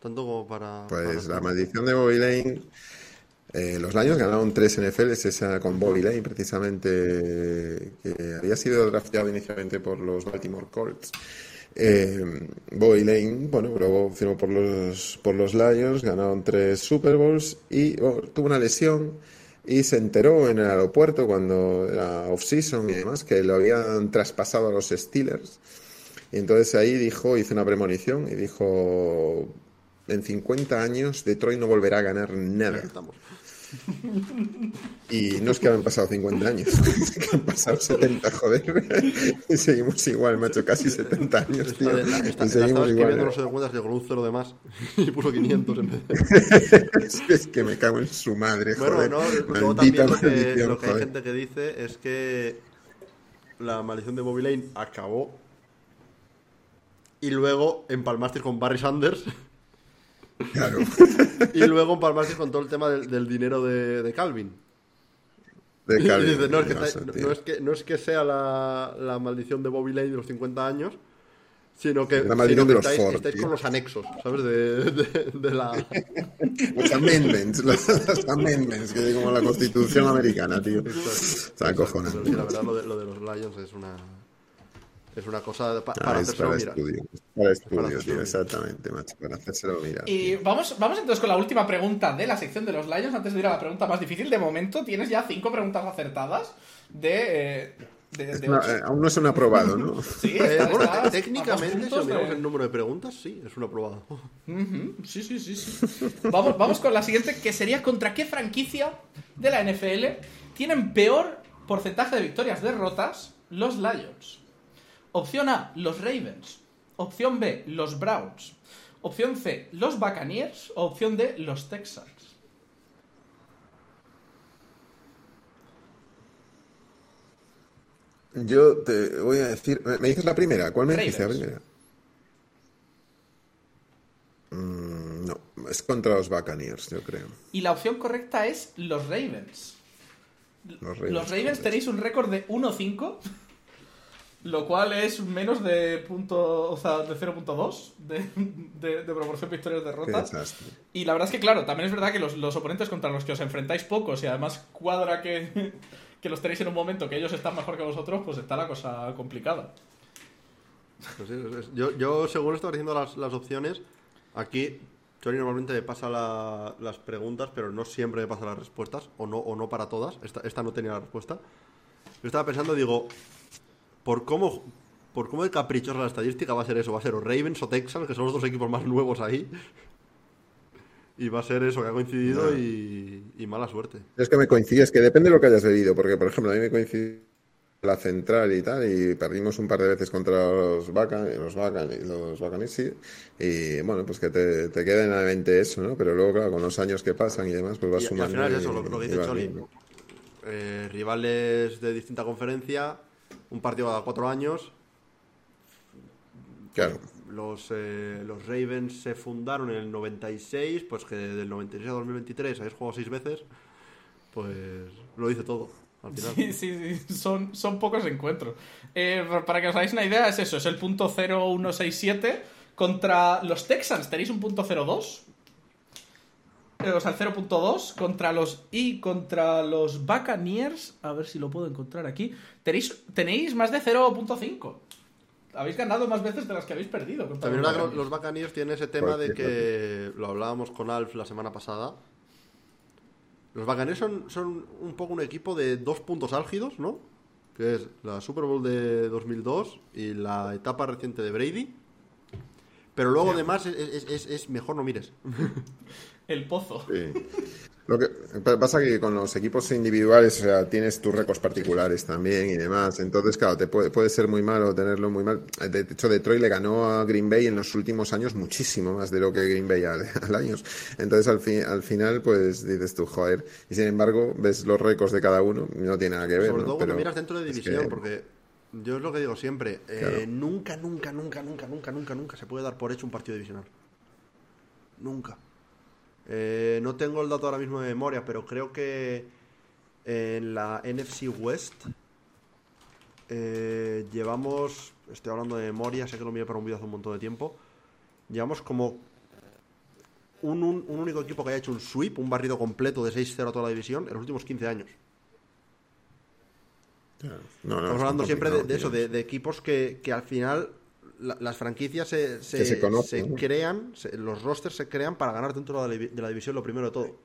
Tanto como para. Pues para- la maldición de Bobby Lane. Eh, los Lions ganaron tres NFLs, esa con Bobby Lane, precisamente, que había sido drafteado inicialmente por los Baltimore Colts. Eh, Bobby Lane, bueno, luego firmó por los, por los Lions, ganaron tres Super Bowls y tuvo una lesión y se enteró en el aeropuerto cuando era off-season y demás que lo habían traspasado a los Steelers. Y entonces ahí dijo, hizo una premonición y dijo, en 50 años Detroit no volverá a ganar nada. Y no es que han pasado 50 años, es que han pasado 70, joder. Y seguimos igual, macho, casi 70 años, tío. Esta, esta- Y esta- seguimos igual. no se cuenta, con un cero de más y puso 500 en vez de. Es, es que me cago en su madre, Bueno, joder. no, luego también lo que, lo que hay joder. gente que dice es que la maldición de Bobby Lane acabó y luego empalmasteis con Barry Sanders Claro. y luego empalmasteis con todo el tema del, del dinero de, de Calvin. De Y Calvin, dice, no, es que, no está- sé, no- tío. no es que, no es que sea la, la maldición de Bobby Lane de los 50 años, sino que, La maldición sino de que los estáis, Ford, estáis tío. con los anexos, ¿sabes? De, de- de la... Los amendments, los, los amendments, que es como la constitución americana, tío. Está acojonante. Pero sí, la verdad, lo de, lo de los Lions es una... Es una cosa pa- Ah, para es para mirar. estudio. Para estudio, tío, exactamente, macho. Para hacérselo mirar. Y tío. vamos, vamos entonces con la última pregunta de la sección de los Lions. Antes de ir a la pregunta más difícil, de momento tienes ya cinco preguntas acertadas de. eh, de, de una- eh, aún no es un aprobado, ¿no? Sí, Eh, está- bueno, técnicamente, si miramos de- el número de preguntas, sí, es una aprobado. Sí, sí, sí, sí. Vamos, vamos con la siguiente, que sería contra qué franquicia de la NFL tienen peor porcentaje de victorias derrotas los Lions. Opción A, los Ravens. Opción B, los Browns. Opción C, los Buccaneers. O opción D, los Texans. Yo te voy a decir. ¿Me dices la primera? ¿Cuál me dijiste la primera? Mm, no, es contra los Buccaneers, yo creo. Y la opción correcta es los Ravens. Los Ravens. Los Ravens tenéis un récord de 1-5, lo cual es menos de punto, o sea, de 0.2 de, de, de proporción victorias derrotas. Y la verdad es que, claro, también es verdad que los, los oponentes contra los que os enfrentáis pocos y además cuadra que, que los tenéis en un momento que ellos están mejor que vosotros, pues está la cosa complicada. Pues sí, es- es- yo, yo, según estaba diciendo las, las opciones, aquí Chori normalmente me pasa la- las preguntas, pero no siempre me pasa las respuestas, o no, o no para todas. Esta, esta no tenía la respuesta. Yo estaba pensando, digo, por cómo, por cómo de caprichosa la estadística va a ser eso, va a ser o Ravens o Texans, que son los dos equipos más nuevos ahí. Y va a ser eso que ha coincidido y, y mala suerte. Es que me coincide, es que depende de lo que hayas bebido, porque por ejemplo a mí me coincide la central y tal, y perdimos un par de veces contra los Bacan, los Bacan, los Buccaneers, sí, y bueno, pues que te, te queda en la mente eso, ¿no? Pero luego, claro, con los años que pasan y demás, pues vas Y, y al sumando. final es y- eso, lo, dice Choli. Eh, rivales de distinta conferencia, un partido cada cuatro años. Claro. Los, eh, los Ravens se fundaron en el 96, pues que del 96 a 2023 habéis jugado seis veces, pues lo dice todo. Al final. Sí, sí, sí, son, son pocos encuentros. Eh, para que os hagáis una idea, es eso, es el punto 0167 contra los Texans. Tenéis un punto 02. Eh, O sea, el 0.2 contra los y contra los Buccaneers, a ver si lo puedo encontrar aquí. Tenéis, tenéis más de 0.5. Habéis ganado más veces de las que habéis perdido. También los Buccaneers. los Buccaneers tienen ese tema de que lo hablábamos con Alf la semana pasada. Los Buccaneers son, son un poco un equipo de dos puntos álgidos, ¿no? Que es la Super Bowl de 2002 y la etapa reciente de Brady. Pero luego, además, es, es- es- es mejor no mires. El pozo. Sí. Lo que pa- pasa que con los equipos individuales, o sea, tienes tus récords particulares también y demás. Entonces, claro, te puede, puede ser muy malo tenerlo muy mal. De hecho, Detroit le ganó a Green Bay en los últimos años muchísimo más de lo que Green Bay al, al años. Entonces, al, fin, al final, pues dices tú, joder. Y sin embargo, ves los récords de cada uno, y no tiene nada que ver. Sobre ¿no? todo cuando Pero miras dentro de es división, que- porque yo es lo que digo siempre. eh, Claro. Nunca, nunca, nunca, nunca, nunca, nunca, nunca se puede dar por hecho un partido divisional. Nunca. Eh, no tengo el dato ahora mismo de memoria, pero creo que en la NFC West eh, llevamos, estoy hablando de memoria, sé que lo miré para un vídeo hace un montón de tiempo, llevamos como un, un- un único equipo que haya hecho un sweep, un barrido completo de 6-0 a toda la división en los últimos 15 años. Claro. No, no, Estamos hablando siempre de, eso, de, de equipos que, que al final la- las franquicias se, se, se conocen, se ¿no? crean, se- los rosters se crean para ganar dentro de la, divi- de la división lo primero de todo.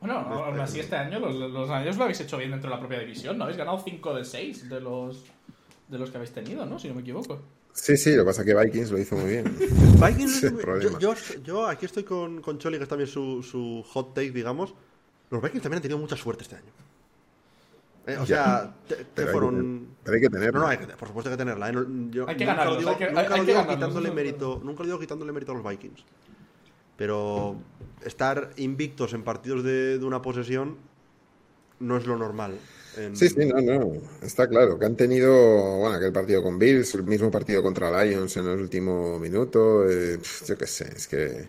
Bueno, aún así este año los, los años lo habéis hecho bien dentro de la propia división, ¿no? Habéis ganado 5 de 6 de los, de los que habéis tenido, ¿no? Si no me equivoco. Sí, sí, lo que pasa es que Vikings lo hizo muy bien. Vikings, yo, yo, yo aquí estoy con, con Choli, que es también su, su hot take, digamos. Los Vikings también han tenido mucha suerte este año. Eh, o Ya. sea, te- te fueron... hay que tenerlo. No, no, hay que- por supuesto hay que tenerla. ¿eh? Yo Hay que nunca ganarlos, lo digo, hay que- nunca hay- lo digo ganarlos, quitándole mérito, nunca lo digo quitándole mérito a los Vikings. Pero estar invictos en partidos de, de una posesión no es lo normal. En- Sí, sí, no, no, está claro que han tenido, bueno, aquel partido con Bills, el mismo partido contra Lions en el último minuto, eh, yo qué sé, es que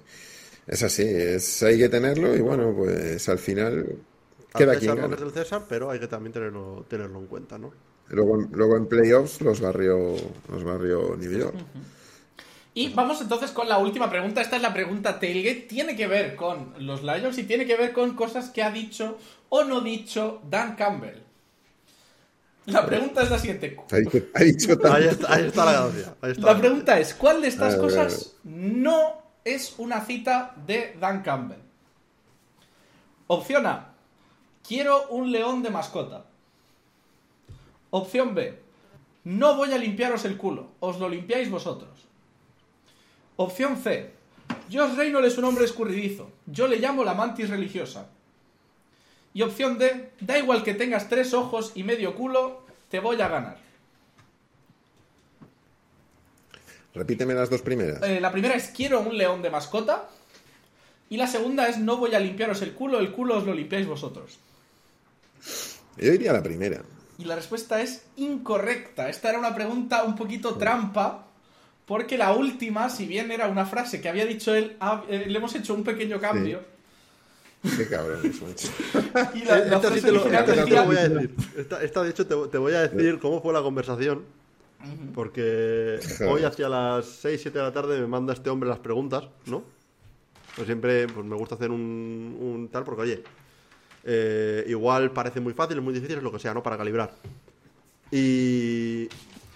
es así, es, hay que tenerlo y bueno, pues al final al queda César quien es del César, pero hay que también tenerlo, tenerlo en cuenta, ¿no? Luego, en- luego en playoffs los barrió, los barrió New York. Y vamos entonces con la última pregunta. Esta es la pregunta tailgate. Tiene que ver con los Lions y tiene que ver con cosas que ha dicho o no dicho Dan Campbell. La pregunta es la siguiente. Ha dicho, ha dicho tanto. Ahí está, ahí está la gracia. La pregunta es, ¿cuál de estas cosas no es una cita de Dan Campbell? Opción A. Quiero un león de mascota. Opción B. No voy a limpiaros el culo. Os lo limpiáis vosotros. Opción C. Josh Reynolds es un hombre escurridizo. Yo le llamo la mantis religiosa. Y opción D. Da igual que tengas tres ojos y medio culo, te voy a ganar. Repíteme las dos primeras. Eh, la primera es quiero un león de mascota. Y la segunda es no voy a limpiaros el culo, el culo os lo limpiáis vosotros. Yo diría la primera. Y la respuesta es incorrecta. Esta era una pregunta un poquito trampa. Porque la última, si bien era una frase que había dicho él, ha- eh, le hemos hecho un pequeño cambio. Qué cabrón es, macho. Y la, la Esta sí frase te lo, original esta sí te decía- lo voy a decir. Esta, esta, de hecho, te, te voy a decir cómo fue la conversación. Porque hoy hacia las 6, 7 de la tarde me manda este hombre las preguntas, ¿no? Pues siempre pues me gusta hacer un, un tal, porque oye, eh, igual parece muy fácil, muy difícil, es lo que sea, ¿no? Para calibrar. Y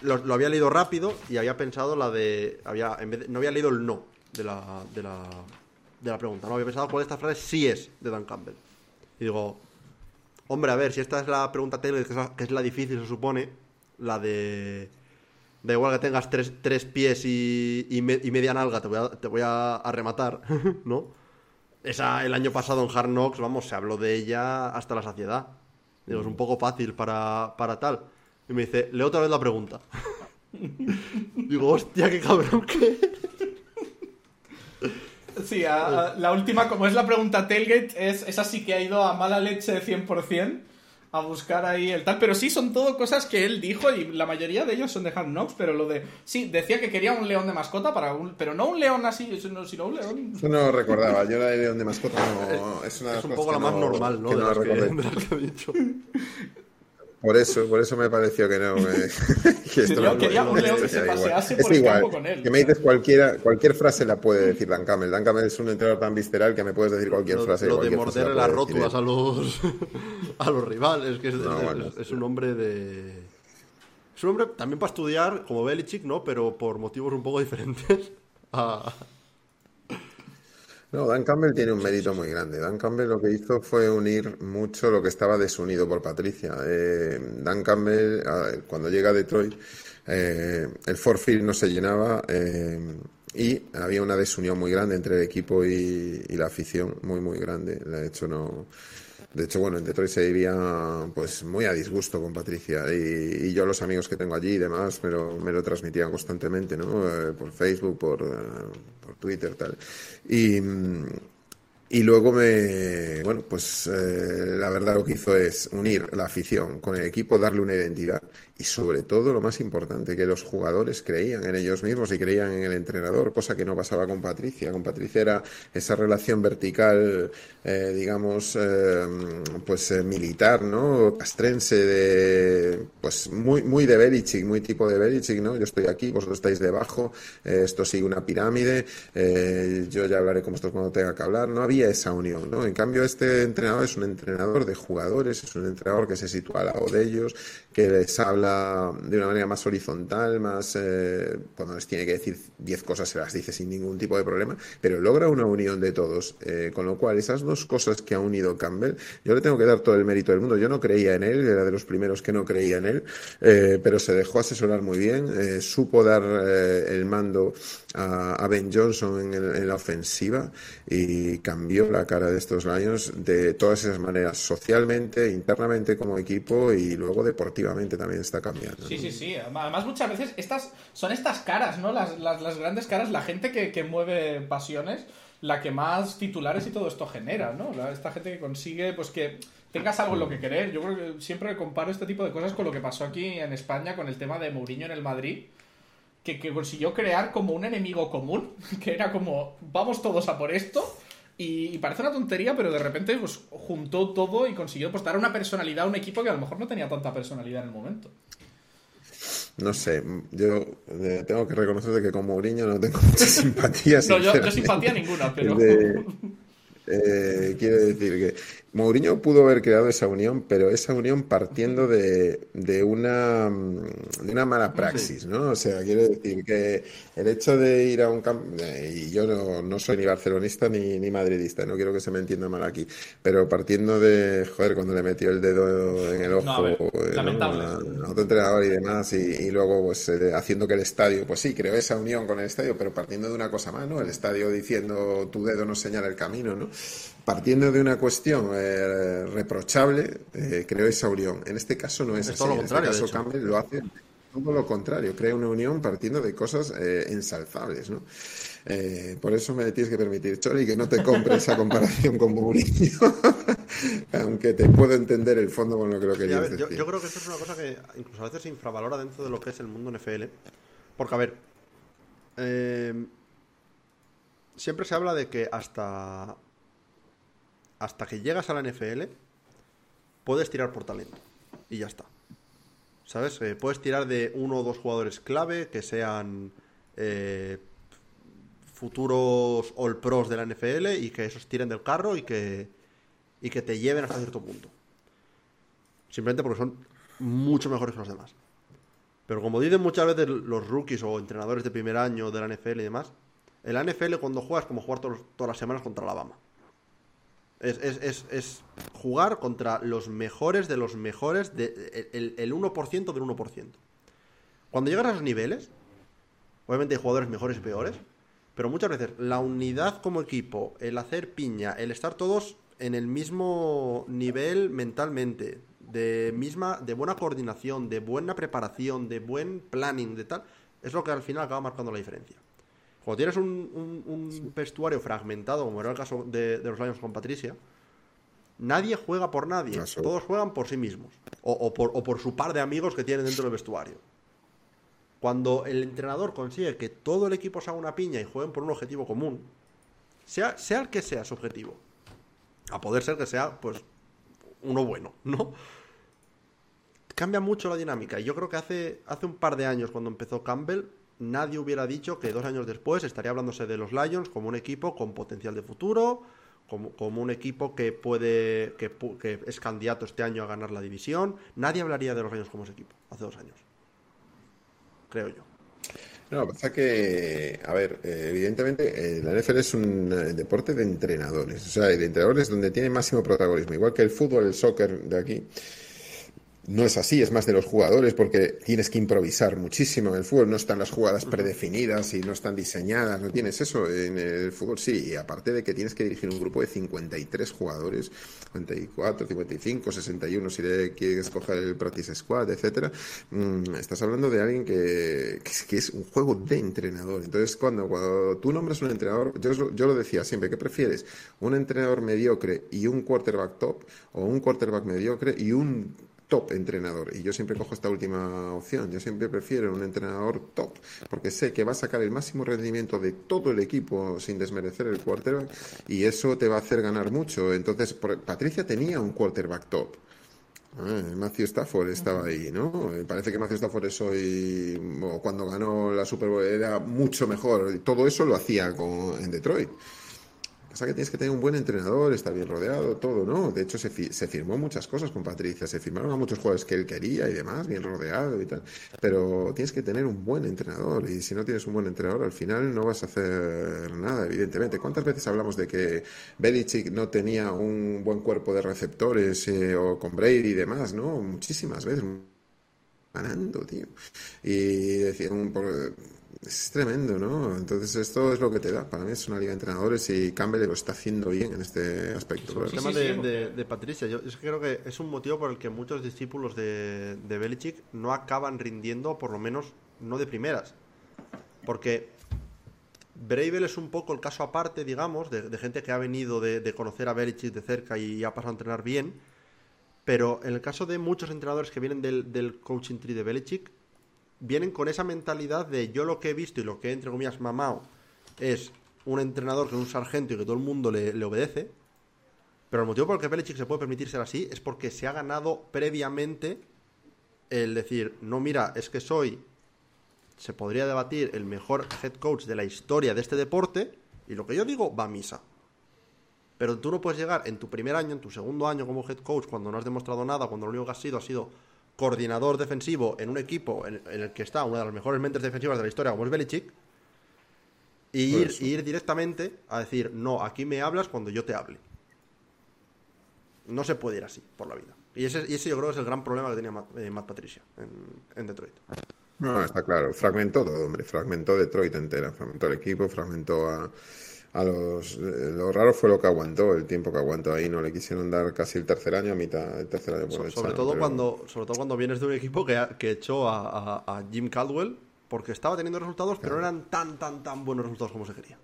lo, había leído rápido y había pensado la de. Había, en vez de- no había leído el no de la, de la, de la pregunta, ¿no? Había pensado cuál de estas frases sí es de Dan Campbell. Y digo, hombre, a ver, si esta es la pregunta técnica, que es la, difícil, se supone, la de. Da igual que tengas tres, tres pies y, y, me- y media nalga, te voy a, te voy a, a ¿no? Esa, el año pasado en Hard Knocks, vamos, se habló de ella hasta la saciedad. Digo, es un poco fácil para, para tal. Y me dice, leo otra vez la pregunta. Digo, hostia, qué cabrón que Sí, a- a- la última, como es la pregunta Tailgate, es, esa sí que ha ido a mala leche 100% a buscar ahí el tal. Pero sí, son todo cosas que él dijo y la mayoría de ellos son de Hard Knocks, pero lo de... Sí, decía que quería un león de mascota, para un, pero no un león así, sino, sino un león... Eso no lo recordaba. Yo la de León de mascota no. Es, una de Es un poco la más no- normal, ¿no? que De no que, de las. Por eso, por eso me pareció que no. me- que esto Yo no- quería un león que se igual. pasease Es por el igual. campo con él. Que me dices cualquiera, cualquier frase la puede decir Dan Campbell. Dan Campbell es un entrenador tan visceral que me puedes decir cualquier Lo, frase. lo de cualquier frase morderle la las rótulas a los, a los rivales, que es, No, es- bueno, es- es un hombre de... Es un hombre también para estudiar, como Belichick, ¿no? Pero por motivos un poco diferentes. a- No, Dan Campbell tiene un mérito muy grande. Dan Campbell lo que hizo fue unir mucho lo que estaba desunido por Patricia. Eh, Dan Campbell, cuando llega a Detroit, eh, el Ford Field no se llenaba eh, y había una desunión muy grande entre el equipo y, y la afición, muy, muy grande. De hecho, no. De hecho, bueno, en Detroit se vivía pues muy a disgusto con Patricia y, yo los amigos que tengo allí y demás me lo, me lo transmitían constantemente, ¿no? Eh, por Facebook, por, eh, por Twitter, tal. Y, y luego me, bueno, pues eh, la verdad lo que hizo es unir la afición con el equipo, darle una identidad y sobre todo lo más importante, que los jugadores creían en ellos mismos y creían en el entrenador, cosa que no pasaba con Patricia. Con Patricia era esa relación vertical, eh, digamos, eh, pues eh, militar, ¿no? Castrense, de, pues muy, muy de Belichick, muy tipo de Belichick, ¿no? Yo estoy aquí, vosotros estáis debajo, eh, esto sigue una pirámide, yo ya hablaré con vosotros cuando tenga que hablar. No había esa unión, ¿no? En cambio, este entrenador es un entrenador de jugadores, es un entrenador que se sitúa al lado de ellos, que les habla de una manera más horizontal, más eh, cuando les tiene que decir 10 cosas se las dice sin ningún tipo de problema, pero logra una unión de todos, eh, con lo cual esas dos cosas que ha unido Campbell, yo le tengo que dar todo el mérito del mundo. Yo no creía en él, era de los primeros que no creía en él, eh, pero se dejó asesorar muy bien, eh, supo dar eh, el mando a, Ben Johnson en la ofensiva y cambió la cara de estos Lions de todas esas maneras, socialmente, internamente como equipo y luego deportivamente también está cambiando. Sí, ¿no? sí, sí. Además, muchas veces estas son estas caras, ¿no? Las, las, las grandes caras, la gente que, que mueve pasiones, la que más titulares y todo esto genera, ¿no? La- esta gente que consigue, pues que tengas algo en lo que querer. Yo creo que siempre comparo este tipo de cosas con lo que pasó aquí en España con el tema de Mourinho en el Madrid. Que, que consiguió crear como un enemigo común, que era como, vamos todos a por esto, y, parece una tontería, pero de repente pues, juntó todo y consiguió pues, dar una personalidad a un equipo que a lo mejor no tenía tanta personalidad en el momento. No sé, yo eh, tengo que reconocer de que con Mourinho no tengo mucha simpatía. No, yo, yo simpatía ninguna, pero. De- eh, quiero decir que Mourinho pudo haber creado esa unión, pero esa unión partiendo de, de una, mm, de una mala praxis, ¿no? O sea, quiero decir que el hecho de ir a un campo, y yo no, no soy ni barcelonista ni, ni madridista, no quiero que se me entienda mal aquí, pero partiendo de, joder, cuando le metió el dedo en el ojo No, a ver, eh, ¿no? a otro entrenador y demás, y, y luego pues eh, haciendo que el estadio, pues sí, creó esa unión con el estadio, pero partiendo de una cosa más, ¿no? El estadio diciendo tu dedo no señala el camino, ¿no? Partiendo de una cuestión eh, reprochable, eh, creó esa unión. En este caso no es, Es así. todo lo en contrario, este de caso. Campbell lo hace todo lo contrario, crea una unión partiendo de cosas eh, ensalzables, ¿no? Eh, por eso me tienes que permitir, Choli, que no te compres esa comparación con Mourinho, aunque te puedo entender el fondo con lo que lo Sí, a querías ver, yo, decir. yo creo que esto es una cosa que incluso a veces se infravalora dentro de lo que es el mundo NFL. Porque, a ver, eh, siempre se habla de que hasta, hasta que llegas a la NFL puedes tirar por talento. Y ya está. ¿Sabes? Eh, puedes tirar de uno o dos jugadores clave que sean eh, futuros All Pros de la NFL y que esos tiren del carro y que, y que te lleven hasta cierto punto. Simplemente porque son mucho mejores que los demás. Pero como dicen muchas veces los rookies o entrenadores de primer año de la NFL y demás, el NFL cuando juegas como jugar todas las semanas contra Alabama. Es, es, es, jugar contra los mejores de los mejores, de, el, el 1% del 1%. Cuando llegas a esos niveles, obviamente hay jugadores mejores y peores, pero muchas veces la unidad como equipo, el hacer piña, el estar todos en el mismo nivel mentalmente, de misma, de buena coordinación, de buena preparación, de buen planning, de tal, es lo que al final acaba marcando la diferencia. Cuando tienes un, vestuario fragmentado, como era el caso de, los Lions con Patricia, nadie juega por nadie, todos juegan por sí mismos, o, por, o por su par de amigos que tienen dentro del vestuario. Cuando el entrenador consigue que todo el equipo se haga una piña y jueguen por un objetivo común, sea, sea el que sea su objetivo, a poder ser que sea, pues, uno bueno, ¿no? Cambia mucho la dinámica. Y yo creo que hace, hace un par de años, cuando empezó Campbell, nadie hubiera dicho que dos años después estaría hablándose de los Lions como un equipo con potencial de futuro, como, un equipo que puede, que, que, es candidato este año a ganar la división. Nadie hablaría de los Lions como ese equipo hace dos años creo yo. No, pasa que, a ver, eh, evidentemente eh, la NFL es un eh, deporte de entrenadores, o sea, de entrenadores donde tiene máximo protagonismo, igual que el fútbol, el soccer de aquí no es así, es más de los jugadores porque tienes que improvisar muchísimo. En el fútbol no están las jugadas predefinidas y no están diseñadas, no tienes eso. En el fútbol sí, y aparte de que tienes que dirigir un grupo de 53 jugadores, 54, 55, 61 si le quieres escoger el practice squad, etcétera, mm, estás hablando de alguien que, que, es un juego de entrenador. Entonces, cuando, cuando tú nombras un entrenador, yo, yo lo decía siempre, ¿qué prefieres? ¿Un entrenador mediocre y un quarterback top o un quarterback mediocre y un top entrenador. Y yo siempre cojo esta última opción. Yo siempre prefiero un entrenador top, porque sé que va a sacar el máximo rendimiento de todo el equipo sin desmerecer el quarterback y eso te va a hacer ganar mucho. Entonces, Patricia tenía un quarterback top. Ah, Matthew Stafford estaba ahí, ¿no? Parece que Matthew Stafford es hoy, cuando ganó la Super Bowl, era mucho mejor. Todo eso lo hacía con, en Detroit. Pasa que tienes que tener un buen entrenador, estar bien rodeado, todo, ¿no? De hecho, se, firmó muchas cosas con Patricia, se firmaron a muchos jugadores que él quería y demás, bien rodeado y tal. Pero tienes que tener un buen entrenador y si no tienes un buen entrenador, al final no vas a hacer nada, evidentemente. ¿Cuántas veces hablamos de que Belichick no tenía un buen cuerpo de receptores eh, o con Brady y demás, ¿no? Muchísimas veces ganando, tío. Y decía, un, es tremendo, ¿no? Entonces esto es lo que te da. Para mí es una liga de entrenadores y Campbell lo está haciendo bien en este aspecto. el tema de, Patricia, yo, creo que es un motivo por el que muchos discípulos de, de Belichick no acaban rindiendo, por lo menos no de primeras. Porque Bravel es un poco el caso aparte, digamos, de, gente que ha venido de, conocer a Belichick de cerca y ha pasado a entrenar bien. Pero en el caso de muchos entrenadores que vienen del, del coaching tree de Belichick, vienen con esa mentalidad de yo lo que he visto y lo que he, entre comillas, mamado es un entrenador que es un sargento y que todo el mundo le, obedece. Pero el motivo por el que Belichick se puede permitir ser así es porque se ha ganado previamente el decir, no, mira, es que soy, se podría debatir, el mejor head coach de la historia de este deporte, y lo que yo digo va a misa. Pero tú no puedes llegar en tu primer año, en tu segundo año como head coach, cuando no has demostrado nada, cuando lo único que has sido ha sido coordinador defensivo en un equipo en, el que está una de las mejores mentes defensivas de la historia, como es Belichick, y ir, ir, directamente a decir, no, aquí me hablas cuando yo te hable. No se puede ir así por la vida. Y ese, y ese yo creo que es el gran problema que tenía Matt, eh, Patricia en, en, Detroit. No, está claro. Fragmentó todo, hombre. Fragmentó Detroit entera. Fragmentó el equipo, fragmentó a, a los eh, lo raro fue lo que aguantó el tiempo que aguantó ahí. No le quisieron dar casi el tercer año a mitad el tercer año por sobre todo cuando sobre todo cuando vienes de un equipo que, que echó a, a, Jim Caldwell porque estaba teniendo resultados pero no eran tan tan tan buenos resultados como se quería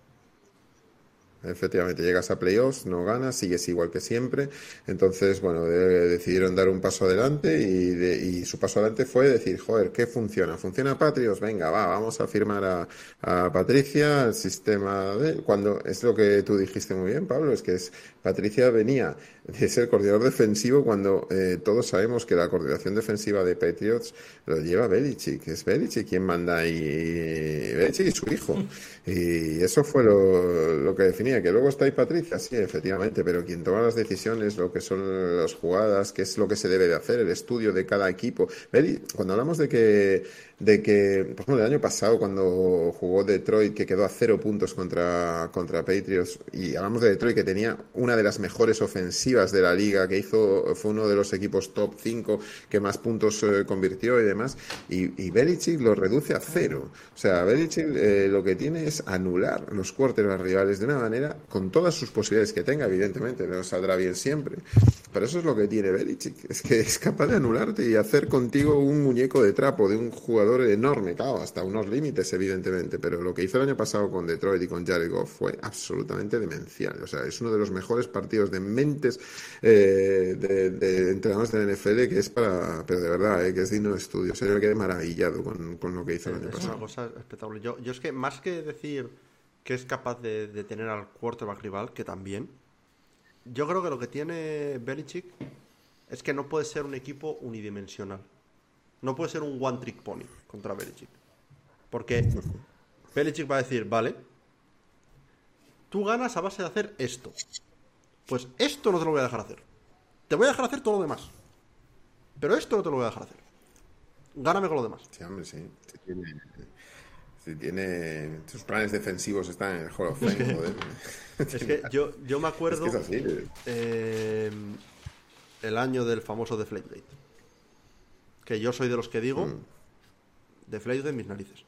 Efectivamente, llegas a playoffs, no ganas, sigues igual que siempre. Entonces, bueno, decidieron dar un paso adelante y, su paso adelante fue decir, joder, ¿qué funciona? ¿Funciona Patrios? Venga, va, vamos a firmar a, Patricia, el sistema de... Cuando es lo que tú dijiste muy bien, Pablo, es que es Patricia venía de ser coordinador defensivo cuando eh, todos sabemos que la coordinación defensiva de Patriots lo lleva Belichick. Es Belichick quien manda y Belichick y su hijo. Y eso fue lo que definía que luego está ahí Patricia, sí, efectivamente, pero quien toma las decisiones, lo que son las jugadas, qué es lo que se debe de hacer, el estudio de cada equipo. Cuando hablamos de que de que, por ejemplo, el año pasado cuando jugó Detroit, que quedó a cero puntos contra, contra Patriots, y hablamos de Detroit que tenía una de las mejores ofensivas de la liga, que hizo, fue uno de los equipos top 5 que más puntos eh, convirtió y demás, y, y, Belichick lo reduce a cero. O sea, Belichick eh, lo que tiene es anular los quarterbacks rivales de una manera, con todas sus posibilidades que tenga, evidentemente, no saldrá bien siempre, pero eso es lo que tiene Belichick, es que es capaz de anularte y hacer contigo un muñeco de trapo de un jugador enorme, claro, hasta unos límites, evidentemente, pero lo que hizo el año pasado con Detroit y con Jared Goff fue absolutamente demencial. O sea, es uno de los mejores partidos de mentes eh, de, entrenadores de la NFL que es para, pero de verdad, eh, que es digno de estudio. O sea, yo me quedé maravillado con, lo que hizo el año pasado. Es una cosa espectacular. Yo, yo es que más que decir que es capaz de, de tener al quarterback rival, que también, yo creo que lo que tiene Belichick es que no puede ser un equipo unidimensional. No puede ser un one trick pony contra Belichick. Porque Belichick va a decir, vale, tú ganas a base de hacer esto. Pues esto no te lo voy a dejar hacer. Te voy a dejar hacer todo lo demás. Pero esto no te lo voy a dejar hacer. Gáname con lo demás. Sí, hombre, sí. Si tiene, sus planes defensivos están en el Hall of Fame, joder. Es que yo, yo me acuerdo eh, el año del famoso Deflategate que yo soy de los que digo, mm. de Flair de mis narices.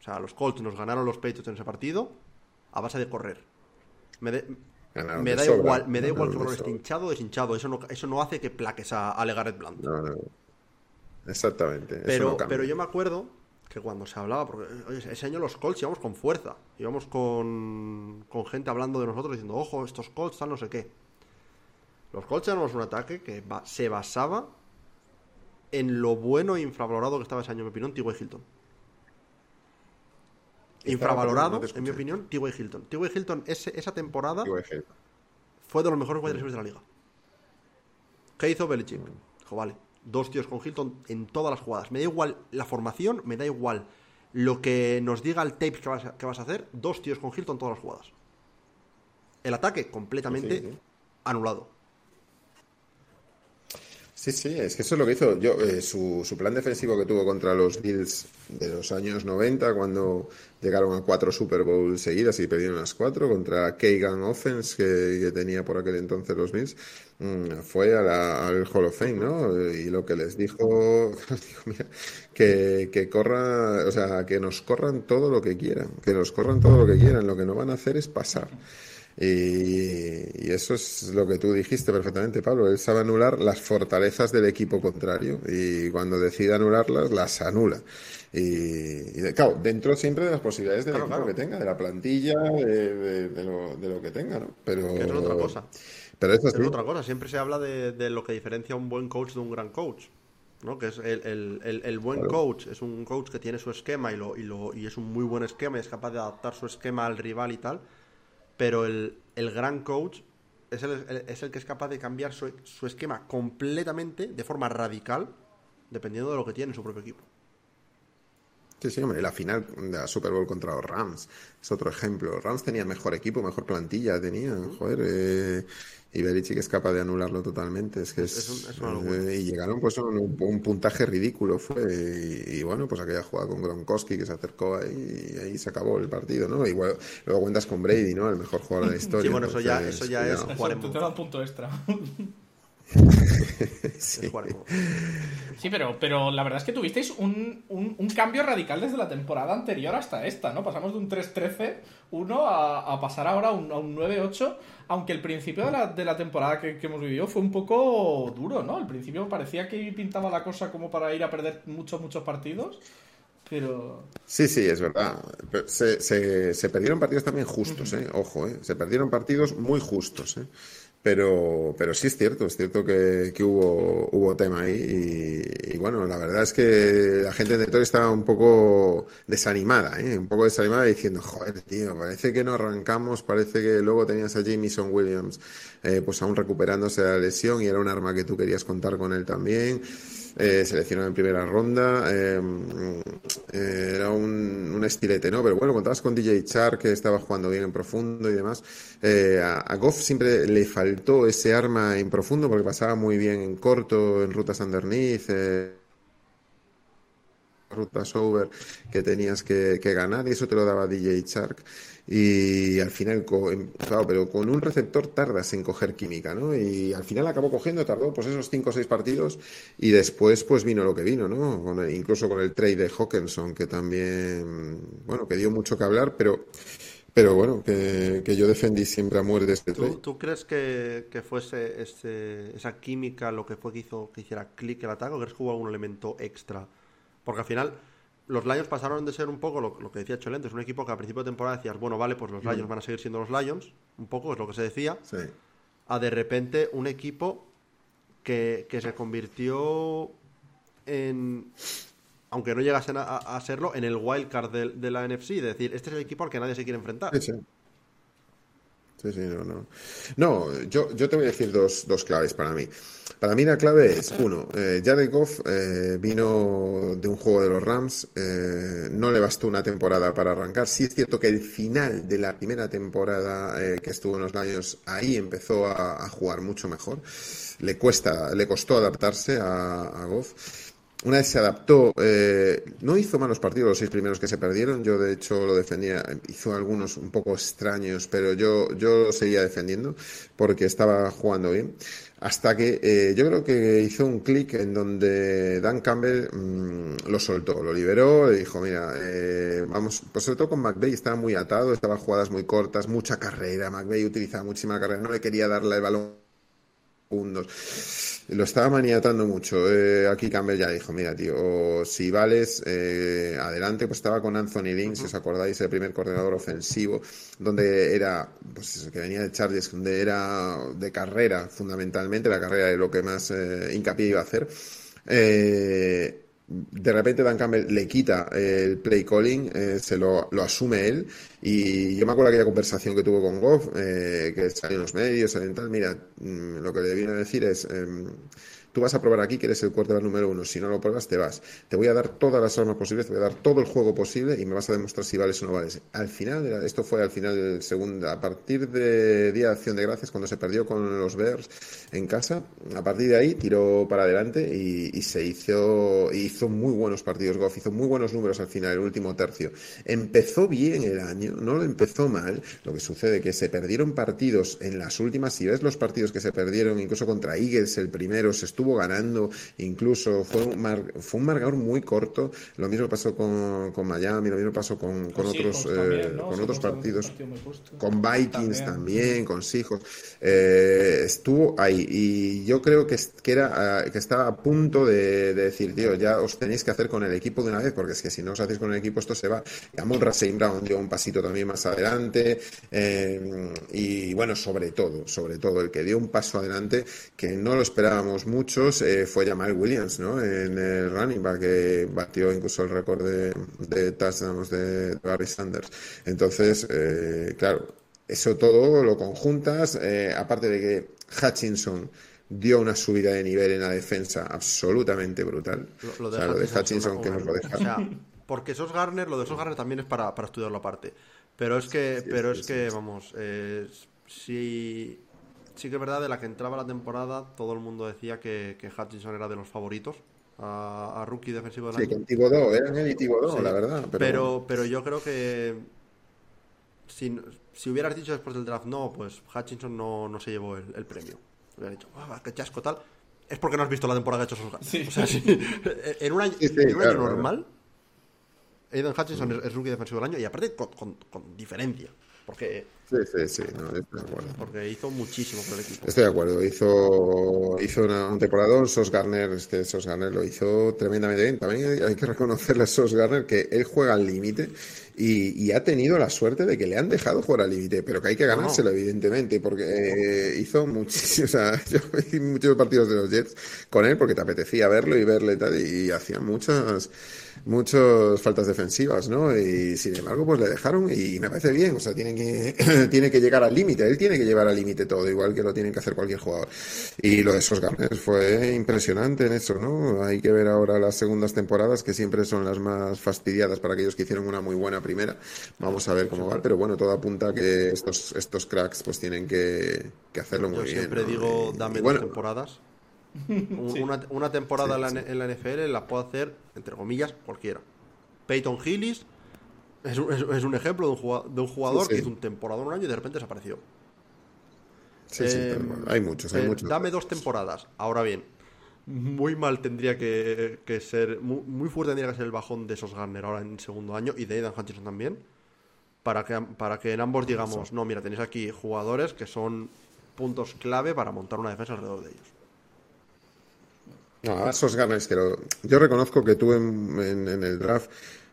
O sea, los Colts nos ganaron los Patriots en ese partido a base de correr. Me, da igual, me da igual que esté hinchado o deshinchado. Eso no, eso no hace que plaques a, a Legaret Blunt. No, no. Exactamente. Pero, pero yo me acuerdo que cuando se hablaba, porque ese año los Colts íbamos con fuerza, íbamos con, con gente hablando de nosotros diciendo, ojo, estos Colts están no sé qué. Los Colts éramos un ataque que se basaba en lo bueno e infravalorado que estaba ese año, en mi opinión, T.Y. Hilton. Infravalorado, en mi opinión, T.Y. Hilton. T.Y. Hilton, esa temporada fue de los mejores wide de la liga. ¿Qué hizo Belichick? Dijo, vale, dos tíos con Hilton en todas las jugadas. Me da igual la formación, me da igual lo que nos diga el tape que vas a, que vas a hacer, dos tíos con Hilton en todas las jugadas. El ataque completamente anulado. Sí, sí, es que eso es lo que hizo. Yo, eh, su, su, plan defensivo que tuvo contra los Bills de los años 90, cuando llegaron a cuatro Super Bowl seguidas y perdieron las cuatro, contra Kagan Offense, que, tenía por aquel entonces los Bills, mm, fue al Hall of Fame, ¿no? Y lo que les dijo, que, que corra, o sea, que nos corran todo lo que quieran, que nos corran todo lo que quieran, lo que no van a hacer es pasar. Y, eso es lo que tú dijiste perfectamente, Pablo. Él sabe anular las fortalezas del equipo contrario y cuando decide anularlas, las anula. Y, claro, dentro siempre de las posibilidades del equipo que tenga, de la plantilla, de, lo, que tenga, ¿no? Pero es otra cosa. Pero es otra cosa. Siempre se habla de, lo que diferencia a un buen coach de un gran coach. ¿no? Que es el, buen coach, es un coach que tiene su esquema y, lo, y, lo, y es un muy buen esquema y es capaz de adaptar su esquema al rival y tal pero el, gran coach es el, es el, que es capaz de cambiar su, su, esquema completamente, de forma radical, dependiendo de lo que tiene su propio equipo. Sí, sí, hombre, la final de la Super Bowl contra los Rams es otro ejemplo. Rams tenía mejor equipo, mejor plantilla, tenía, joder, eh, y Belichick es capaz de anularlo totalmente. Es que es, eh, y llegaron pues a un, puntaje ridículo fue y, bueno, pues aquella jugada con Gronkowski que se acercó ahí y ahí se acabó el partido, ¿no? Igual luego cuentas con Brady, ¿no? El mejor jugador de la historia. Sí, bueno, eso ya, eso ya es jugar en punto extra. sí. sí, pero, pero la verdad es que tuvisteis un, un, cambio radical desde la temporada anterior hasta esta, ¿no? Pasamos de un 3-13-1 a, a, pasar ahora a un, a un 9-8, aunque el principio de la, de la temporada que, hemos vivido fue un poco duro, ¿no? Al principio parecía que pintaba la cosa como para ir a perder muchos, muchos partidos. Pero... Sí, sí, es verdad. Se, se, se perdieron partidos también justos, ¿eh? Ojo, ¿eh? Se perdieron partidos muy justos, ¿eh? Pero, pero sí es cierto, es cierto que, hubo, hubo tema ahí y, bueno, la verdad es que la gente de Detroit estaba un poco desanimada, ¿eh? un poco desanimada diciendo, joder, tío, parece que no arrancamos, parece que luego tenías a Jameson Williams eh, pues aún recuperándose de la lesión y era un arma que tú querías contar con él también. Eh, seleccionado en primera ronda. Eh, eh, era un, un, estilete, ¿no? Pero bueno, contabas con DJ Char, que estaba jugando bien en profundo y demás. A, a, Goff siempre le faltó ese arma en profundo porque pasaba muy bien en corto, en rutas underneath rutas over que tenías que, que, ganar y eso te lo daba DJ Shark y al final, claro, pero con un receptor tardas en coger química, ¿no? Y al final acabó cogiendo, tardó pues esos cinco o seis partidos y después pues vino lo que vino, ¿no? Con el, incluso con el trade de Hawkinson que también, bueno, que dio mucho que hablar, pero... Pero bueno, que, que yo defendí siempre a muerte este trade. ¿Tú, ¿Tú, crees que, que fuese ese, esa química lo que fue que hizo que hiciera clic el ataque o crees que hubo algún elemento extra? Porque al final los Lions pasaron de ser un poco lo, lo que decía Cholente, es un equipo que a principio de temporada decías, bueno, vale, pues los Lions mm. van a seguir siendo los Lions, un poco es lo que se decía, sí. a de repente un equipo que, que se convirtió en, aunque no llegasen a, a, serlo, en el wildcard de, de la NFC, de decir, este es el equipo al que nadie se quiere enfrentar. Sí, sí. Sí, sí, no, no. No, yo, yo te voy a decir dos, dos claves para mí. Para mí la clave es, uno, eh, Jared Goff eh, vino de un juego de los Rams, eh, no le bastó una temporada para arrancar. Sí es cierto que el final de la primera temporada eh, que estuvo en los Lions, ahí empezó a, jugar mucho mejor. Le cuesta, le costó adaptarse a, a Goff una vez se adaptó, eh, no hizo malos partidos los seis primeros que se perdieron, yo de hecho lo defendía, hizo algunos un poco extraños, pero yo, yo lo seguía defendiendo porque estaba jugando bien, hasta que eh, yo creo que hizo un clic en donde Dan Campbell mmm, lo soltó, lo liberó, le dijo, mira, eh, vamos, pues sobre todo con McVeigh estaba muy atado, estaba jugadas muy cortas, mucha carrera, McVeigh utilizaba muchísima carrera, no le quería darle el balón segundos. Lo estaba maniatando mucho. Eh, aquí Campbell ya dijo, mira, tío, si vales, eh, adelante, pues estaba con Anthony Lynn, si os acordáis, el primer coordinador ofensivo, donde era, pues que venía de Chargers, donde era de carrera, fundamentalmente, la carrera de lo que más eh, hincapié iba a hacer. Eh, de repente Dan Campbell le quita el play calling, eh, se lo, lo, asume él. Y yo me acuerdo aquella conversación que tuvo con Goff, eh, que salió en los medios, salió en tal. Mira, mmm, lo que le viene a decir es. Eh, tú vas a probar aquí que eres el quarterback número uno. Si no lo pruebas, te vas. Te voy a dar todas las armas posibles, te voy a dar todo el juego posible y me vas a demostrar si vales o no vales. Al final, esto fue al final del segundo, a partir de Día de Acción de Gracias, cuando se perdió con los Bears en casa, a partir de ahí tiró para adelante y, y se hizo, hizo muy buenos partidos. Goff hizo muy buenos números al final, el último tercio. Empezó bien el año, no lo empezó mal. Lo que sucede que se perdieron partidos en las últimas, si ves los partidos que se perdieron, incluso contra Eagles, el primero, se estuvo ganando, incluso fue un, mar, fue un marcador muy corto. Lo mismo pasó con, con Miami, lo mismo pasó con, con otros, eh, también, ¿no? con otros partidos, con Vikings también, también con Seahawks. Eh, estuvo ahí y yo creo que, que, era, que estaba a punto de, de, decir, tío, ya os tenéis que hacer con el equipo de una vez, porque es que si no os hacéis con el equipo esto se va. Y Amon Rasein Brown dio un pasito también más adelante eh, y bueno, sobre todo, sobre todo, el que dio un paso adelante que no lo esperábamos mucho eh, fue Jamal Williams, ¿no? En el running back que batió incluso el récord de, de touchdowns de Barry Sanders. Entonces, eh, claro, eso todo lo conjuntas, eh, aparte de que Hutchinson dio una subida de nivel en la defensa absolutamente brutal. Lo, lo de, o sea, lo de Hutchinson que nos lo deja. O sea, porque Sos Garner, lo de Sos Garner también es para, para estudiarlo aparte. Pero es que, sí, pero sí, es que, vamos, eh, si sí que es verdad, de la que entraba la temporada, todo el mundo decía que, que Hutchinson era de los favoritos a, a rookie defensivo del sí, año. Sí, eran él y Tibodó, sí. la verdad. Pero... pero... Pero, yo creo que si, si hubieras dicho después del draft no, pues Hutchinson no, no se llevó el, el premio. Hubiera dicho, ah, qué chasco tal. Es porque no has visto la temporada que ha hecho sus sí. O sea, sí. en un año, en un año claro, normal, Aidan Hutchinson mm. es, es rookie defensivo del año y aparte con, con, con diferencia. Porque Sí, sí, sí, no, estoy de acuerdo. Porque hizo muchísimo por el equipo. Estoy de acuerdo, hizo, hizo una, un temporador, Sos Garner, este Sos Garner lo hizo tremendamente bien. También hay, que reconocerle a Sos Garner que él juega al límite y, y ha tenido la suerte de que le han dejado jugar al límite, pero que hay que ganárselo, evidentemente, porque eh, hizo muchísimos, o sea, yo vi muchos partidos de los Jets con él porque te apetecía verlo y verle y tal, y hacía muchas, muchas faltas defensivas, ¿no? Y sin embargo, pues le dejaron y me parece bien, o sea, tiene que, tiene que llegar al límite, él tiene que llevar al límite todo, igual que lo tiene que hacer cualquier jugador. Y lo de esos Garner fue impresionante en eso, ¿no? Hay que ver ahora las segundas temporadas, que siempre son las más fastidiadas para aquellos que hicieron una muy buena primera. Vamos a ver cómo va, pero bueno, todo apunta a que estos, estos cracks pues tienen que, que hacerlo muy Yo bien. siempre ¿no? digo, dame y bueno, dos temporadas. Un- una, una temporada en, la, en la NFL la puede hacer, entre comillas, cualquiera. Peyton Hillis es un, es, es un ejemplo de un jugador, de un jugador que hizo un temporada un año y de repente desapareció. sí, sí, Eh, pero hay muchos, hay eh, muchos. Dame dos temporadas. Ahora bien, muy mal tendría que, que ser, muy, muy fuerte tendría que ser el bajón de esos Garner ahora en segundo año y de Aidan Hutchinson también, para que, para que en ambos digamos, no, mira, tenéis aquí jugadores que son puntos clave para montar una defensa alrededor de ellos. No, esos Garners que lo- yo reconozco que tú en, en- en el draft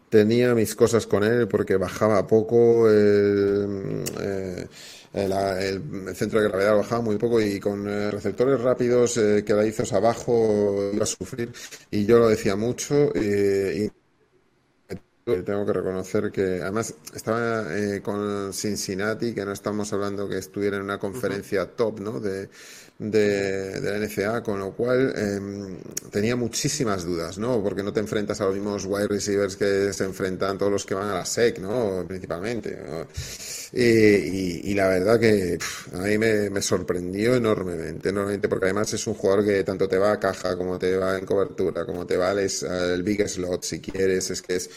tenía mis cosas con él porque bajaba poco, el, eh, el- el- el centro de gravedad bajaba muy poco y con eh, receptores rápidos, eh, quedadizos abajo, iba a sufrir. Y yo lo decía mucho eh, y tengo que reconocer que además estaba eh, con Cincinnati, que no estamos hablando que estuviera en una conferencia top, ¿no? De, de, de la NCA, con lo cual em, tenía muchísimas dudas, ¿no? Porque no te enfrentas a los mismos wide receivers que se enfrentan todos los que van a la SEC, ¿no? Principalmente. ¿no? Y, y- y la verdad que a mí me, me sorprendió enormemente, enormemente, porque además es un jugador que tanto te va a caja, como te va en cobertura, como te va al, al big slot si quieres, es que es,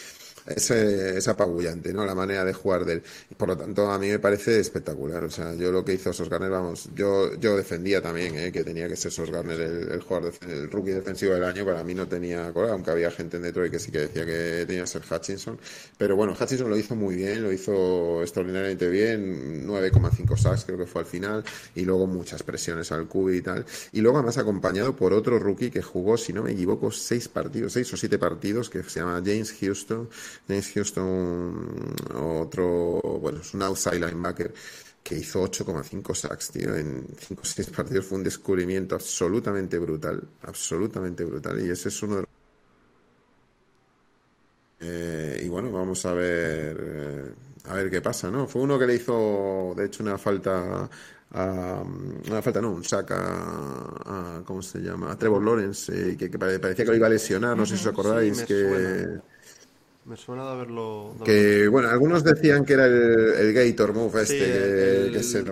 es, es apabullante, ¿no? La manera de jugar de él. Por lo tanto, a mí me parece espectacular. O sea, yo lo que hizo Sos Garner, vamos, yo, yo defendía también, ¿eh? Que tenía que ser Sos Garner el, el jugador, def- el rookie defensivo del año. Para mí no tenía cola, aunque había gente en Detroit que sí que decía que tenía que ser Hutchinson. Pero bueno, Hutchinson lo hizo muy bien, lo hizo extraordinariamente bien. 9,5 sacks creo que fue al final. Y luego muchas presiones al cubi y tal. Y luego además acompañado por otro rookie que jugó, si no me equivoco, seis partidos, seis o siete partidos, que se llama James Houston. James Houston, otro, bueno, es un outside linebacker que hizo 8,5 sacks, tío, en 5 o 6 partidos. Fue un descubrimiento absolutamente brutal, absolutamente brutal. Y ese es uno de los... Eh, y bueno, vamos a ver, eh, a ver qué pasa, ¿no? Fue uno que le hizo, de hecho, una falta a, una falta, no, un sack a, a- ¿cómo se llama? A Trevor Lawrence, eh, que, que pare- parecía que lo iba a lesionar, no sé si os acordáis, Sí, que... suena. Me suena de haberlo. de haberlo Que, bueno, algunos decían que era el, el Gator Move Sí, este, que, el, que se el,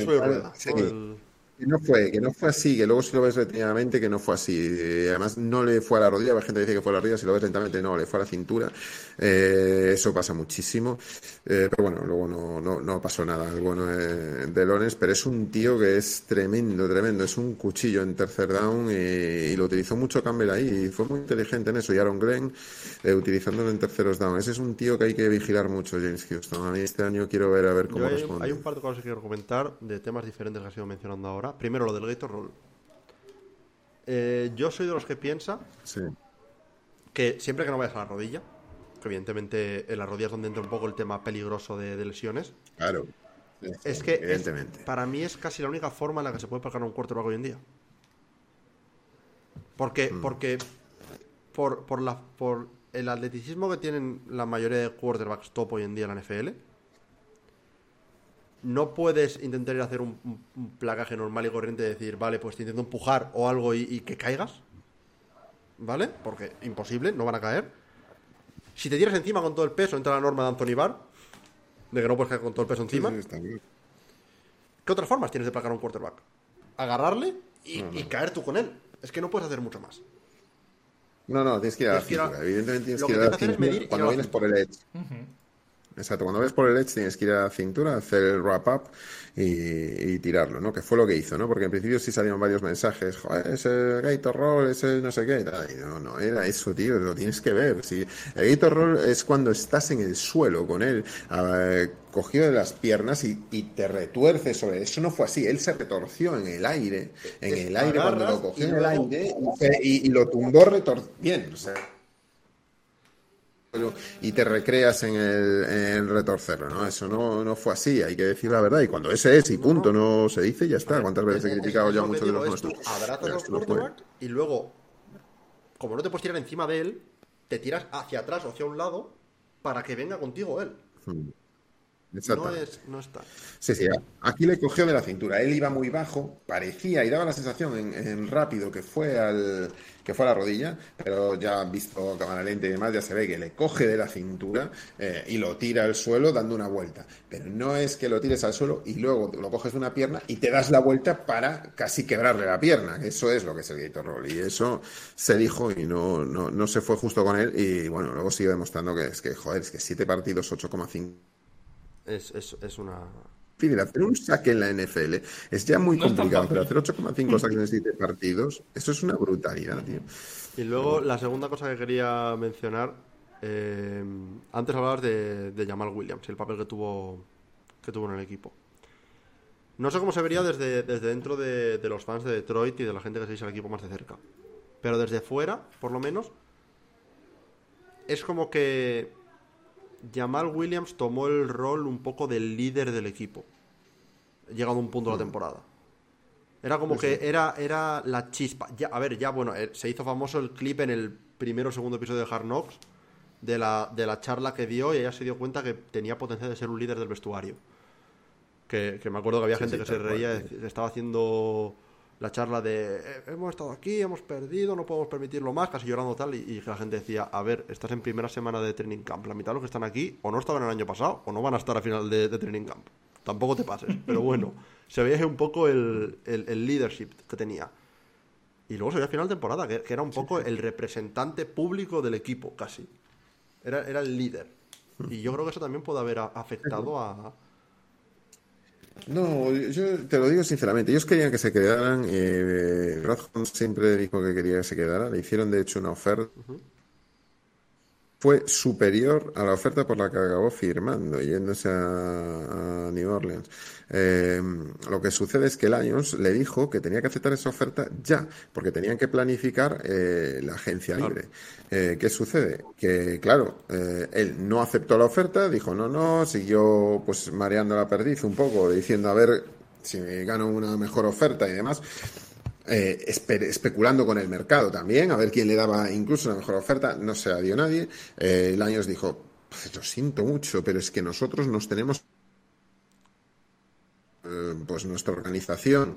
y sobre ruedas, Sí. El- que no fue, que no fue así, que luego si lo ves detenidamente que no fue así. Eh, además no le fue a la rodilla, hay gente dice que fue a la rodilla, si lo ves lentamente no, le fue a la cintura. Eh, eso pasa muchísimo. Eh, pero bueno, luego no, no, no pasó nada el bueno eh, de Lones, pero es un tío que es tremendo, tremendo, es un cuchillo en tercer down y, y lo utilizó mucho Campbell ahí y fue muy inteligente en eso. Y Aaron Glenn utilizándolo en terceros down. Ese es un tío que hay que vigilar mucho, James Houston. A mí este año quiero ver a ver cómo hay, responde. hay un par de cosas que quiero comentar de temas diferentes que has ido mencionando ahora. Primero, lo del Gator Roll. Eh, yo soy de los que piensa Sí. que siempre que no vayas a la rodilla, que evidentemente en las rodillas es donde entra un poco el tema peligroso de, de lesiones, Claro. Es que es- evidentemente. para mí es casi la única forma en la que se puede pagar un quarterback hoy en día. Porque, Mm. porque por, por, la, por el atleticismo que tienen la mayoría de quarterbacks top hoy en día en la NFL, no puedes intentar ir a hacer un, un- un placaje normal y corriente y decir, vale, pues te intento empujar o algo y, y que caigas. ¿Vale? Porque imposible, no van a caer. Si te tiras encima con todo el peso, entra la norma de Anthony Barr, de que no puedes caer con todo el peso encima. sí, está bien. ¿Qué otras formas tienes de placar a un quarterback? Agarrarle y, y caer tú con él. Es que no puedes hacer mucho más. No, no, tienes que ir a la Tienes que ir a- cintura. Evidentemente tienes lo que que ir a la cuando vienes por el edge. Exacto. Cuando ves por el edge tienes que ir a la cintura, hacer el wrap-up y, y tirarlo, ¿no? Que fue lo que hizo, ¿no? Porque en principio sí salieron varios mensajes, joder, ese Gator Roll, ese no sé qué, y no, no era eso, tío, lo tienes que ver. Si el Gator Roll es cuando estás en el suelo con él, eh, cogido de las piernas y, y te retuerces sobre eso. No fue así, él se retorció en el aire, en Es el aire cuando lo cogió en el aire y, y- y lo tumbó retor bien, o sea, y te recreas en el, en retorcerlo, ¿no? Eso no, no fue así, hay que decir la verdad. Y cuando ese es y punto, no se dice, ya está. ¿Cuántas veces he criticado ya muchos de los nuestros? abrazas y luego, como no te puedes tirar encima de él, te tiras hacia atrás o hacia un lado para que venga contigo él. No es, no está. Sí, sí, aquí le cogió de la cintura. Él iba muy bajo, parecía y daba la sensación en, en rápido que fue al que fue a la rodilla, pero ya visto cámara lenta y demás, ya se ve que le coge de la cintura eh, y lo tira al suelo dando una vuelta. Pero no es que lo tires al suelo y luego lo coges de una pierna y te das la vuelta para casi quebrarle la pierna. Eso es lo que es el Gator Roll. Y eso se dijo y no, no, no se fue justo con él. Y bueno, luego sigue demostrando que es que, joder, es que 7 partidos, 8,5 Es, es, es una. hacer un saque en la NFL es ya muy No complicado, pero hacer 8,5 saques en 7 partidos, eso es una brutalidad, tío. Y luego la segunda cosa que quería mencionar. eh, antes hablabas de, de Jamal Williams y el papel que tuvo, que tuvo en el equipo. No sé cómo se vería desde, desde dentro de, de los fans de Detroit y de la gente que seguís al equipo más de cerca. Pero desde fuera, por lo menos, es como que Jamal Williams tomó el rol un poco del líder del equipo. Llegado a un punto de la temporada. Era como que era, era la chispa. Ya, a ver, ya bueno, eh, se hizo famoso el clip en el primero o segundo episodio de Hard Knocks de la, de la charla que dio y ella se dio cuenta que tenía potencial de ser un líder del vestuario. Que, que me acuerdo que había Sí, gente sí, que se cual, reía, de- estaba haciendo la charla de "Eh, hemos estado aquí, hemos perdido, no podemos permitirlo más, casi llorando tal, y, y la gente decía, a ver, estás en primera semana de training camp, la mitad de los que están aquí o no estaban el año pasado o no van a estar a final de, de training camp. Tampoco te pases, pero bueno, se veía un poco el, el- el leadership que tenía. Y luego se veía al final de temporada, que, que era un poco el representante público del equipo, casi. Era, era el líder. Y yo creo que eso también puede haber afectado a... No, yo te lo digo sinceramente, ellos querían que se quedaran, eh, Holmes siempre dijo que quería que se quedara, le hicieron de hecho una oferta. Fue superior a la oferta por la que acabó firmando, yéndose a, a New Orleans. Eh, lo que sucede es que Lions le dijo que tenía que aceptar esa oferta ya, porque tenían que planificar eh, la agencia libre. Eh, ¿Qué sucede? Que, claro, eh, él no aceptó la oferta, dijo no, no, siguió pues mareando la perdiz un poco, diciendo a ver si me gano una mejor oferta y demás. Eh, espe- especulando con el mercado también, a ver quién le daba incluso una mejor oferta, no se la dio nadie. Eh, Lions dijo, "Pues, lo siento mucho, pero es que nosotros nos tenemos, eh, pues nuestra organización,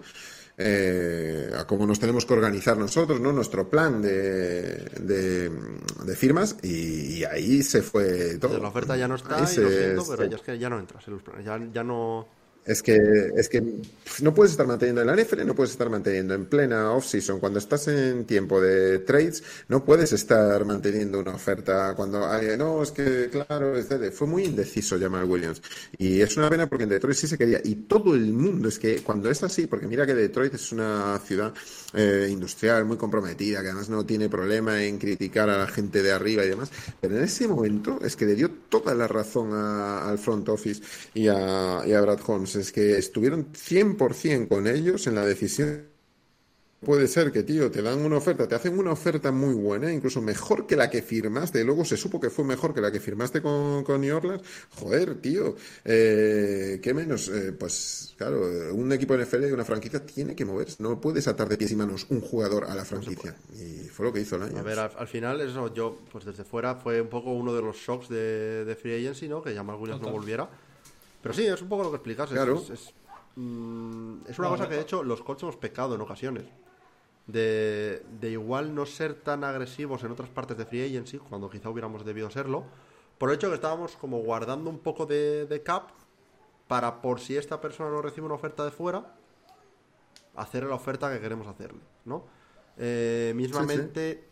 eh, a cómo nos tenemos que organizar nosotros, ¿no? Nuestro plan de, de, de firmas y, y ahí se fue todo. La oferta ya no está, y se- lo siento, pero se- ya es que ya no entras en los planes. Ya, ya no... Es que, es que pf, no puedes estar manteniendo en la NFL, no puedes estar manteniendo en plena off-season. Cuando estás en tiempo de trades, no puedes estar manteniendo una oferta. Cuando hay, no, es que, claro, fue muy indeciso Jamal Williams. Y es una pena porque en Detroit sí se quería. Y todo el mundo, es que cuando es así, porque mira que Detroit es una ciudad eh, industrial muy comprometida, que además no tiene problema en criticar a la gente de arriba y demás. Pero en ese momento es que le dio toda la razón a- al front office y a, y a Brad Holmes. Es que estuvieron 100% con ellos en la decisión. Puede ser que, tío, te dan una oferta, te hacen una oferta muy buena, incluso mejor que la que firmaste. Luego se supo que fue mejor que la que firmaste con, con New Orleans. Joder, tío, eh, ¿qué menos? Eh, pues claro, un equipo NFL, una franquicia, tiene que moverse. No puedes atar de pies y manos un jugador a la franquicia. Y fue lo que hizo el año. A ver, al, al final, eso yo, pues desde fuera, fue un poco uno de los shocks de, de Free Agency, ¿no? Que Jamal Williams no Total. volviera. Pero sí, es un poco lo que explicas. es- Claro. Es, es, mm, es una cosa que, de hecho, los Colts hemos pecado en ocasiones. De, de igual no ser tan agresivos en otras partes de Free Agency, cuando quizá hubiéramos debido serlo, por el hecho que estábamos como guardando un poco de, de cap para, por si esta persona no recibe una oferta de fuera, hacerle la oferta que queremos hacerle, ¿no? Eh, mismamente,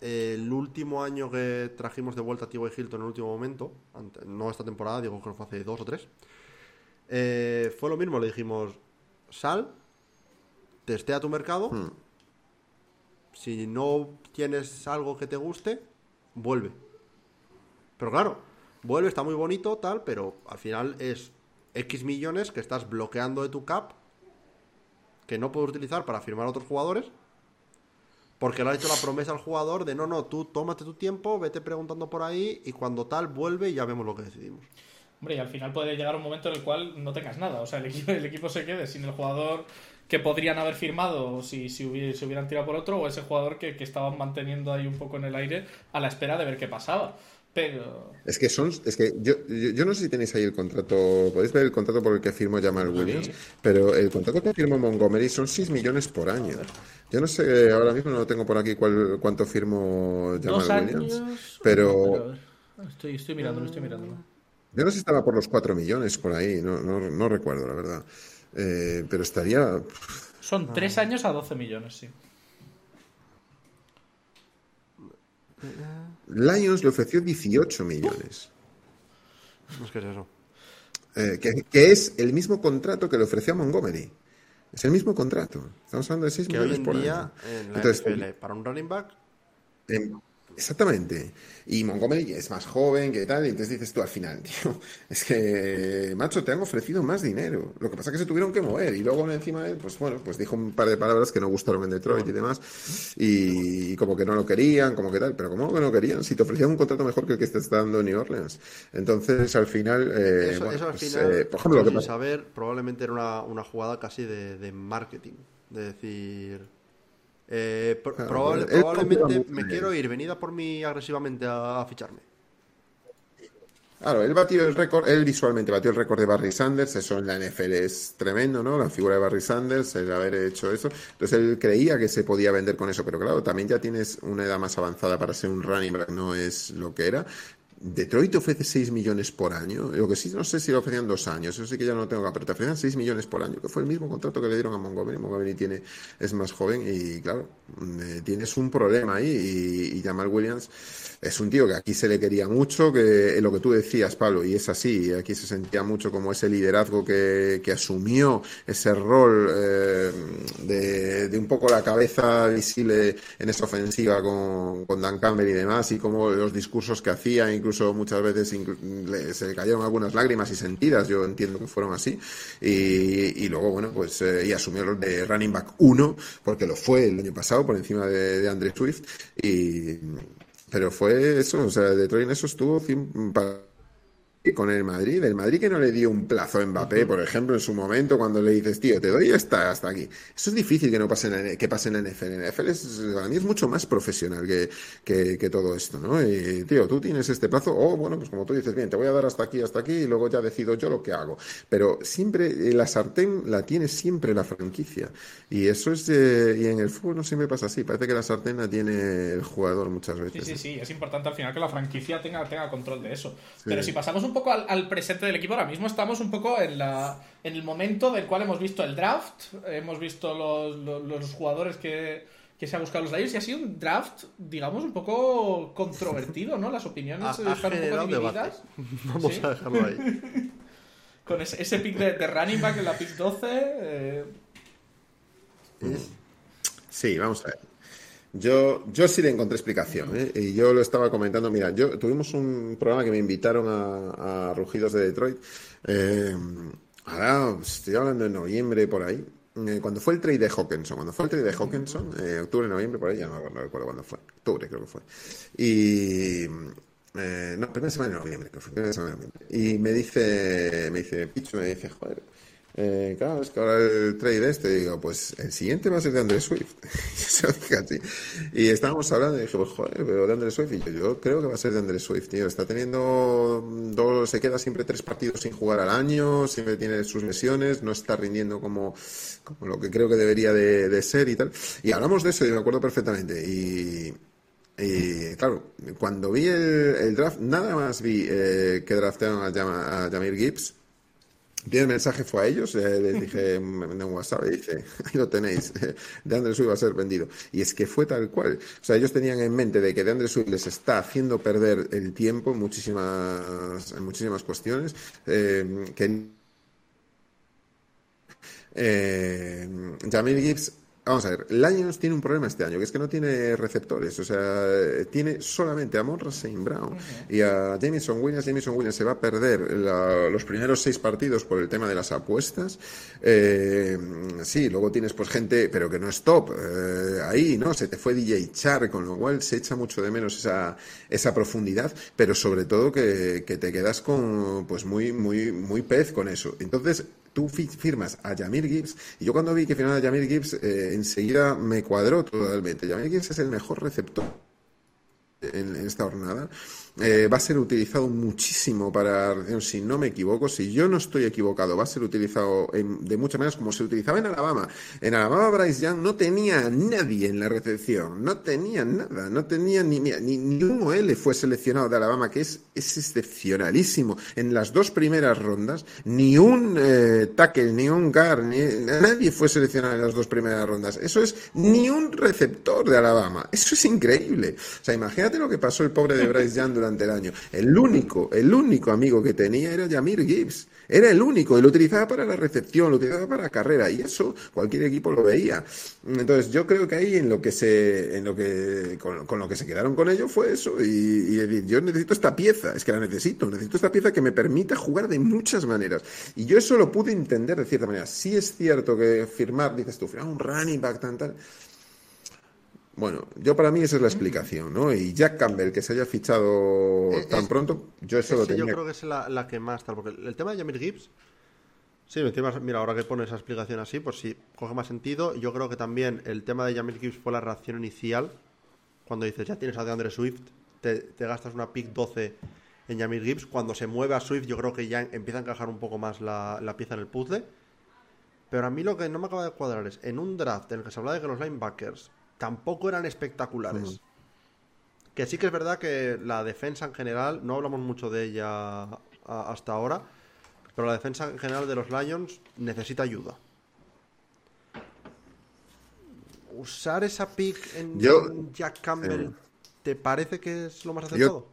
el último año que trajimos de vuelta a T.Y. Hilton en el último momento, ante- no esta temporada, digo que fue hace dos o tres, eh, fue lo mismo, le dijimos, sal, testea tu mercado, Hmm. si no tienes algo que te guste, vuelve. Pero claro, vuelve, está muy bonito, tal, pero al final es X millones que estás bloqueando de tu cap, que no puedes utilizar para firmar a otros jugadores, porque le ha hecho la promesa al jugador de no, no, tú tómate tu tiempo, vete preguntando por ahí y cuando tal vuelve y ya vemos lo que decidimos. Hombre, y al final puede llegar un momento en el cual no tengas nada. O sea, el equipo, el equipo se quede sin el jugador que podrían haber firmado si, si hubi- se hubieran tirado por otro, o ese jugador que, que estaban manteniendo ahí un poco en el aire a la espera de ver qué pasaba. Pero. Es que son, es que yo, yo, yo no sé si tenéis ahí el contrato, podéis ver el contrato por el que firmó Jamal Williams, pero el contrato que firmó Montgomery son 6 millones por año. Yo no sé, ahora mismo no tengo por aquí cuál, cuánto firmó Dos Jamal Williams, años. pero ver, Estoy, estoy mirándolo, estoy mirándolo. Yo no sé si estaba por los 4 millones por ahí, no, no, no recuerdo la verdad. Eh, pero estaría, Son tres años a 12 millones, sí. Lions le ofreció 18 millones. Es que es eso. Eh, que, que es el mismo contrato que le ofreció a Montgomery. Es el mismo contrato. Estamos hablando de 6 Que hoy millones en por día, año. en la Entonces, NFL, para un running back, Em, exactamente. Y Montgomery es más joven que tal, y entonces dices tú al final, tío, es que, macho, te han ofrecido más dinero. Lo que pasa es que se tuvieron que mover y luego encima de él, pues bueno, pues dijo un par de palabras que no gustaron en Detroit y demás, y, como que no lo querían, como que tal, pero ¿cómo que no querían? Si te ofrecían un contrato mejor que el que te está dando New Orleans. Entonces, al final, eh, eso, bueno, eso al pues, final, eh, por ejemplo, lo que pasa... saber, probablemente era una, una jugada casi de, de marketing. De decir, eh, pro- Claro, probable- probablemente me quiero ir, venida por mí agresivamente a, a ficharme. Claro, él batió el récord, él visualmente batió el récord de Barry Sanders, eso en la NFL es tremendo, ¿no? La figura de Barry Sanders, el haber hecho eso. Entonces él creía que se podía vender con eso, pero claro, también ya tienes una edad más avanzada para ser un running back, no es lo que era. Detroit ofrece 6 millones por año. Lo que sí, no sé si lo ofrecían dos años, eso sí que ya no tengo pero te ofrecían 6 millones por año, que fue el mismo contrato que le dieron a Montgomery. Montgomery tiene, es más joven y, claro, eh, tienes un problema ahí. Y, y Jamal Williams es un tío que aquí se le quería mucho, que lo que tú decías, Pablo, y es así, aquí se sentía mucho como ese liderazgo que, que asumió ese rol eh, de, un poco la cabeza visible en esa ofensiva con, con Dan Campbell y demás, y como los discursos que hacía, incluso muchas veces le- se le cayeron algunas lágrimas y sentidas, yo entiendo que fueron así, y, luego, bueno, pues, eh, y asumió el rol de running back 1, porque lo fue el año pasado por encima de, de Andre Swift, y, pero fue eso, o sea, Detroit en eso estuvo cien- con el Madrid, el Madrid que no le dio un plazo a Mbappé, por ejemplo, en su momento, cuando le dices, tío, te doy hasta, hasta aquí. Eso es difícil que no pase en la, que pase en la NFL. En la NFL es, para mí es mucho más profesional que, que, que todo esto, ¿no? Y, tío, tú tienes este plazo, o bueno, pues como tú dices, bien, te voy a dar hasta aquí, hasta aquí, y luego ya decido yo lo que hago. Pero siempre, eh, la sartén la tiene siempre la franquicia. Y eso es, eh, y en el fútbol no siempre pasa así. Parece que la sartén la tiene el jugador muchas Sí, veces. sí, sí, es importante al final que la franquicia tenga, tenga control de eso. Pero si pasamos un poco al, al presente del equipo, ahora mismo estamos un poco en, la, en el momento del cual hemos visto el draft, hemos visto los, los, los jugadores que, que se han buscado los Lions y ha sido un draft, digamos, un poco controvertido, ¿no? Las opiniones Ha, ha están un poco divididas. Vamos Sí. a dejarlo ahí. Con ese, ese pick de, de running back en la pick 12. eh, Sí, vamos a ver. Yo, yo sí le encontré explicación, ¿eh? Y yo lo estaba comentando. Mira, yo tuvimos un programa que me invitaron a, a Rugidos de Detroit. Eh, ahora estoy hablando de noviembre por ahí. Eh, cuando fue el trade de Hawkinson, cuando fue el trade de Hawkinson, eh, octubre, noviembre, por ahí, ya no, no recuerdo cuándo fue. Octubre creo que fue. Y eh, no, primera semana de noviembre, creo que fue, primera semana de noviembre. Y me dice, me dice, Pichu, me dice, joder, eh, claro, es que ahora el trade este, digo, pues el siguiente va a ser de Andrés Swift. y estábamos hablando y dije, pues joder, pero de Andrés Swift. Y yo, yo creo que va a ser de Andrés Swift, tío. Está teniendo dos, se queda siempre tres partidos sin jugar al año, siempre tiene sus lesiones, no está rindiendo como, como lo que creo que debería de, ser y tal. Y hablamos de eso y me acuerdo perfectamente. Y, claro, cuando vi el, draft, nada más vi eh, que draftearon a, Jama- a Jamir Gibbs El mensaje fue a ellos, eh, les dije en un WhatsApp, y dije, ahí lo tenéis, de Andrés Swift va a ser vendido. Y es que fue tal cual. O sea, ellos tenían en mente de que de Andrés Swift les está haciendo perder el tiempo en muchísimas, en muchísimas cuestiones, eh, que eh, Jamil Gibbs Vamos a ver, Lions tiene un problema este año, que es que no tiene receptores, o sea, tiene solamente a Monra Saint Brown y a Jameson Williams. Jameson Williams se va a perder los primeros seis partidos por el tema de las apuestas. Eh, sí, luego tienes pues gente, pero que no es top, eh, ahí, ¿no? Se te fue DJ Char, con lo cual se echa mucho de menos esa, esa profundidad, pero sobre todo que, que te quedas con, pues muy, muy, muy pez con eso. Entonces, tú firmas a Jamir Gibbs, y yo cuando vi que firmaba a Jamir Gibbs, eh, enseguida me cuadró totalmente. Jamir Gibbs es el mejor receptor en, esta jornada. Eh, va a ser utilizado muchísimo para, si no me equivoco, si yo no estoy equivocado, va a ser utilizado de muchas maneras como se utilizaba en Alabama. En Alabama Bryce Young no tenía nadie en la recepción, no tenía nada, no tenía ni, ni, ni un OL fue seleccionado de Alabama, que es, es excepcionalísimo. En las dos primeras rondas, ni un eh, tackle, ni un guard, ni, nadie fue seleccionado en las dos primeras rondas. Eso es ni un receptor de Alabama. Eso es increíble. O sea, imagínate lo que pasó el pobre de Bryce Young el año. El único, el único amigo que tenía era Yamir Gibbs. Era el único, y lo utilizaba para la recepción, lo utilizaba para la carrera, y eso cualquier equipo lo veía. Entonces, yo creo que ahí en lo que se, en lo que, con, lo que se quedaron con ellos fue eso, y, yo necesito esta pieza, es que la necesito, necesito esta pieza que me permita jugar de muchas maneras. Y yo eso lo pude entender de cierta manera. Sí es cierto que firmar, dices tú, firmar un running back, tan, tal bueno, yo para mí esa es la explicación, ¿no? Y Jack Campbell, que se haya fichado eh, tan pronto, yo eso lo tenía. Yo creo que es la, que más tal, porque el tema de Jamir Gibbs, sí, mira, ahora que pone esa explicación así, pues sí, coge más sentido. Yo creo que también el tema de Jamir Gibbs fue la reacción inicial, cuando dices, ya tienes a DeAndre Swift, te, gastas una pick 12 en Jamir Gibbs, cuando se mueve a Swift yo creo que ya empieza a encajar un poco más la, la pieza en el puzzle. Pero a mí lo que no me acaba de cuadrar es, en un draft en el que se habla de que los linebackers tampoco eran espectaculares. Que sí que es verdad que la defensa en general, no hablamos mucho de ella hasta ahora, pero la defensa en general de los Lions necesita ayuda. ¿Usar esa pick en, Jack Campbell te parece que es lo más acertado?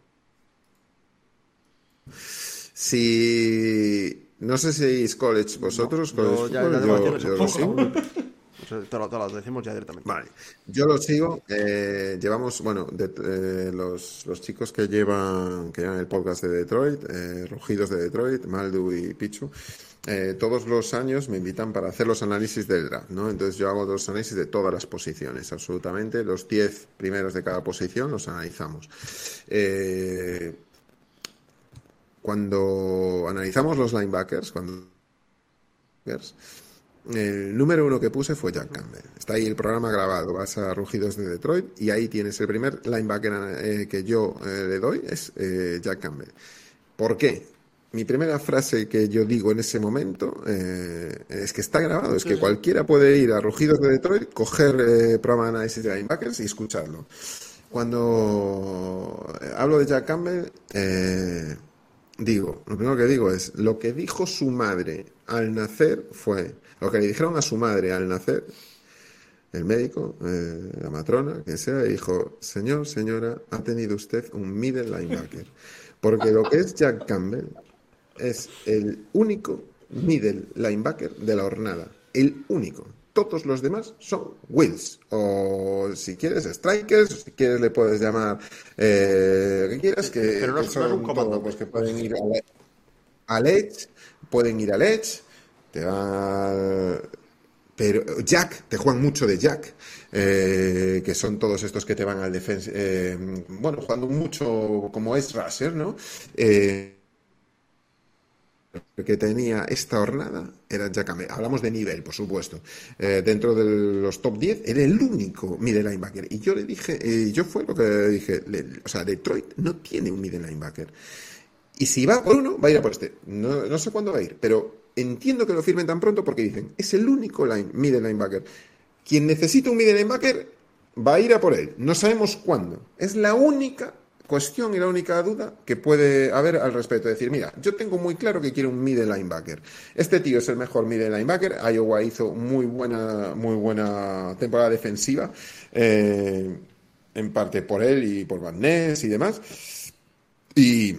Si no sé si es college vosotros, yo, te lo, decimos ya directamente. Vale. Yo lo sigo. Eh, llevamos, bueno, eh, los, chicos que llevan, que llevan el podcast de Detroit, eh, Rugidos de Detroit, Maldu y Pichu, todos los años me invitan para hacer los análisis del draft, ¿no? Entonces yo hago los análisis de todas las posiciones, absolutamente. Los 10 primeros de cada posición los analizamos. cuando analizamos los linebackers, cuando el número uno que puse fue Jack Campbell. Está ahí el programa grabado. Vas a Rugidos de Detroit y ahí tienes el primer linebacker eh, que yo eh, le doy es eh, Jack Campbell. ¿Por qué? Mi primera frase que yo digo en ese momento es que está grabado, es que cualquiera puede ir a Rugidos de Detroit, coger programa de análisis de linebackers y escucharlo. Cuando hablo de Jack Campbell, digo, lo primero que digo es, lo que dijo su madre al nacer fue, lo que le dijeron a su madre al nacer, el médico, eh, la matrona, quien sea, dijo, señor, señora, ha tenido usted un middle linebacker. Porque lo que es Jack Campbell es el único middle linebacker de la hornada. El único. Todos los demás son Wills. O si quieres, Strikers. Si quieres, le puedes llamar eh, que quieras. Que, Pero no, son un pues que pueden ir a, Edge. Pueden ir al Edge te va... Pero Jack, te juegan mucho de Jack, eh, que son todos estos que te van al defensa. Eh, bueno, jugando mucho como es Raser, ¿no? Eh, que tenía esta hornada era Jack Hablamos de nivel, por supuesto. dentro de los top 10 era el único middle linebacker. Y yo le dije, yo fue lo que le dije, o sea, Detroit no tiene un middle linebacker. Y si va por uno, va a ir a por este. No, no sé cuándo va a ir, pero entiendo que lo firmen tan pronto porque dicen, es el único line, middle linebacker. Quien necesita un middle linebacker va a ir a por él. No sabemos cuándo. Es la única cuestión y la única duda que puede haber al respecto. Es decir, mira, yo tengo muy claro que quiero un middle linebacker. Este tío es el mejor middle linebacker. Iowa hizo muy buena, muy buena temporada defensiva, eh, en parte por él y por Van y demás. Y,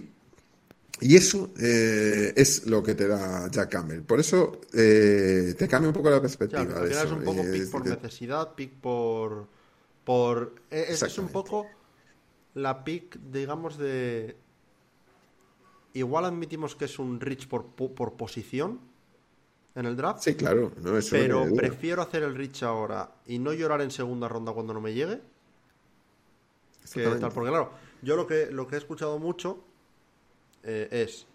y eso eh, es lo que te da Jack Campbell. Por eso eh, te cambia un poco la perspectiva. De eso. un poco Eh, pick por necesidad, pick por. por es, es un poco la pick, digamos, de. Igual admitimos que es un reach por, po- por posición en el draft, Sí, claro. No, eso pero prefiero hacer el reach ahora y no llorar en segunda ronda cuando no me llegue. Que tal, porque claro, yo lo que, lo que he escuchado mucho eh, es,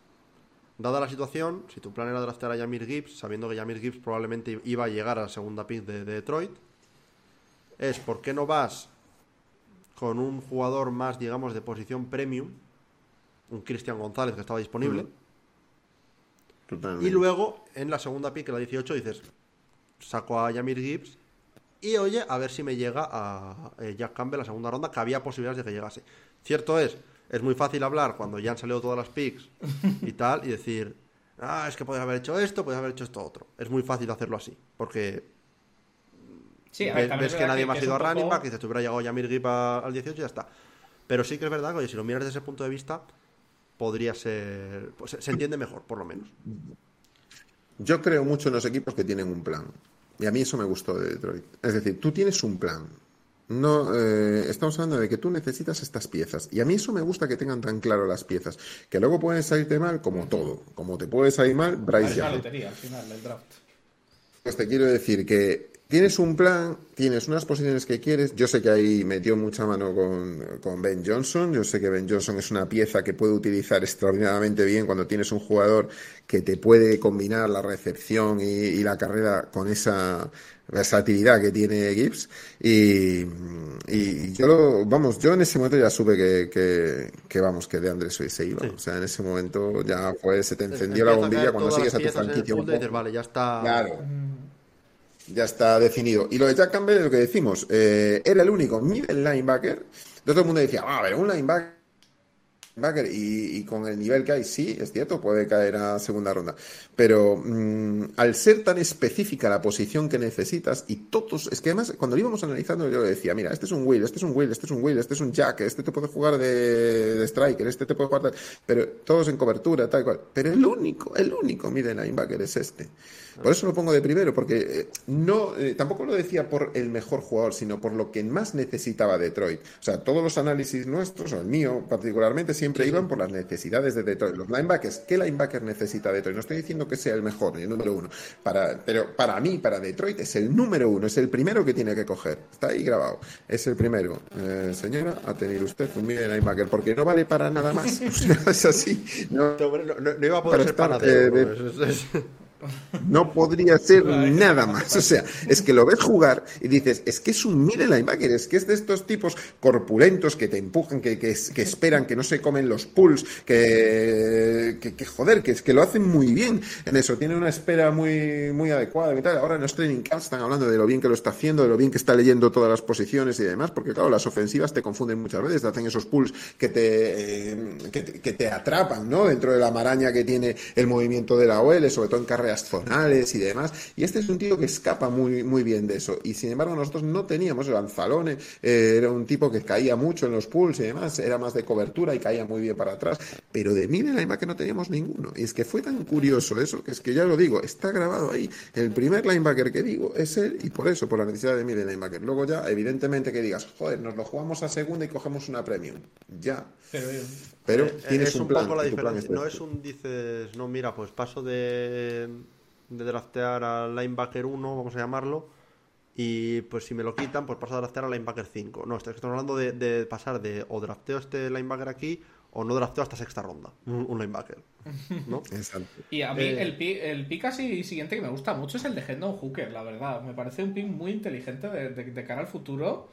dada la situación, si tu plan era draftear a Yamir Gibbs, sabiendo que Yamir Gibbs probablemente iba a llegar a la segunda pick de, de Detroit, es ¿por qué no vas con un jugador más, digamos, de posición premium, un Cristian González que estaba disponible, Totalmente. y luego en la segunda pick, la 18, dices, saco a Yamir Gibbs y oye, a ver si me llega a eh, Jack Campbell la segunda ronda, que había posibilidades de que llegase. Cierto es, es muy fácil hablar cuando ya han salido todas las picks y tal, y decir, ah, es que podías haber hecho esto, podías haber hecho esto otro. Es muy fácil hacerlo así, porque Sí, a ver, ves, que nadie más ha ido a un poco- running back, y te hubiera llegado Yamir a- al 18 y ya está. Pero sí que es verdad que, oye, si lo miras desde ese punto de vista, podría ser, pues, se se entiende mejor, por lo menos. Yo creo mucho en los equipos que tienen un plan. Y a mí eso me gustó de Detroit. Es decir, tú tienes un plan. No, eh, estamos hablando de que tú necesitas estas piezas. Y a mí eso me gusta que tengan tan claro las piezas. Que luego pueden salirte mal como todo. Como te puede salir mal, Bryce Es una lotería al final del draft. Pues te quiero decir que tienes un plan, tienes unas posiciones que quieres. Yo sé que ahí metió mucha mano con, con Ben Johnson. Yo sé que Ben Johnson es una pieza que puede utilizar extraordinariamente bien cuando tienes un jugador que te puede combinar la recepción y, y la carrera con esa versatilidad que tiene Gibbs. Y, y yo, lo- vamos, yo en ese momento ya supe que, que, que, vamos, que de Andrés hoy se iba. O sea, en ese momento ya fue, se te encendió la bombilla cuando sigues a tu franquicia. un poco. vale, ya está. Claro. Ya está definido. Y lo de Jack Campbell, lo que decimos, eh, era el único middle linebacker. Entonces todo el mundo decía, ah, a ver, un linebacker. Linebacker", Y, y con el nivel que hay, sí, es cierto, puede caer a segunda ronda. Pero mm, al ser tan específica la posición que necesitas, y todos, es que además, cuando lo íbamos analizando, yo le decía, mira, este es un Will, este es un Will, este es un Will, este es un Jack, este te puede jugar de, de striker, este te puede jugar, de- pero todos en cobertura, tal cual. Pero el único, el único middle linebacker es este. Por eso lo pongo de primero, porque eh, no, eh, tampoco lo decía por el mejor jugador, sino por lo que más necesitaba Detroit. O sea, todos los análisis nuestros, o el mío particularmente, siempre iban por las necesidades de Detroit. Los linebackers, ¿qué linebacker necesita Detroit? No estoy diciendo que sea el mejor, el número uno, para, pero para mí, para Detroit, es el número uno, es el primero que tiene que coger. Está ahí grabado. Es el primero. Eh, señora, a tener usted un middle linebacker, porque no vale para nada más. Es así. No, No, no- iba a poder Para ser estar, panadero. eh. No podría ser nada más. O sea, es que lo ves jugar y dices, es que es un middle linebacker, es que es de estos tipos corpulentos que te empujan, que, que, que esperan, que no se comen los pulls, que, que, que, joder, que es que lo hacen muy bien en eso. Tiene una espera muy, muy adecuada y tal. Ahora en los training camps están hablando de lo bien que lo está haciendo, de lo bien que está leyendo todas las posiciones y demás, porque claro, las ofensivas te confunden muchas veces, te hacen esos pulls que te, eh, que te, atrapan, ¿no? Dentro de la maraña que tiene el movimiento de la OL, sobre todo en zonales y demás. Y este es un tío que escapa muy, muy bien de eso. Y sin embargo, nosotros no teníamos el Anzalone, eh, era un tipo que caía mucho en los pulls y demás, era más de cobertura y caía muy bien para atrás. Pero de middle linebacker no teníamos ninguno. Y es que fue tan curioso eso, que es que ya lo digo, está grabado ahí. El primer linebacker que digo es él, y por eso, por la necesidad de middle linebacker. Luego ya, evidentemente, que digas, joder, nos lo jugamos a segunda y cogemos una premium. Ya. Pero, Pero Eh, tienes es un un plan. poco la plan diferencia. No este. es un dices, no, mira, pues paso de, de draftear al linebacker 1, vamos a llamarlo, y pues si me lo quitan, pues paso a draftear al linebacker 5. No, estamos hablando de, de pasar de o drafteo este linebacker aquí o no drafteo hasta sexta ronda, un, un linebacker. ¿no? Exacto. Y a mí Eh. el, pick, el pick así siguiente que me gusta mucho es el de Hendon Hooker, la verdad. Me parece un pick muy inteligente de, de- de cara al futuro.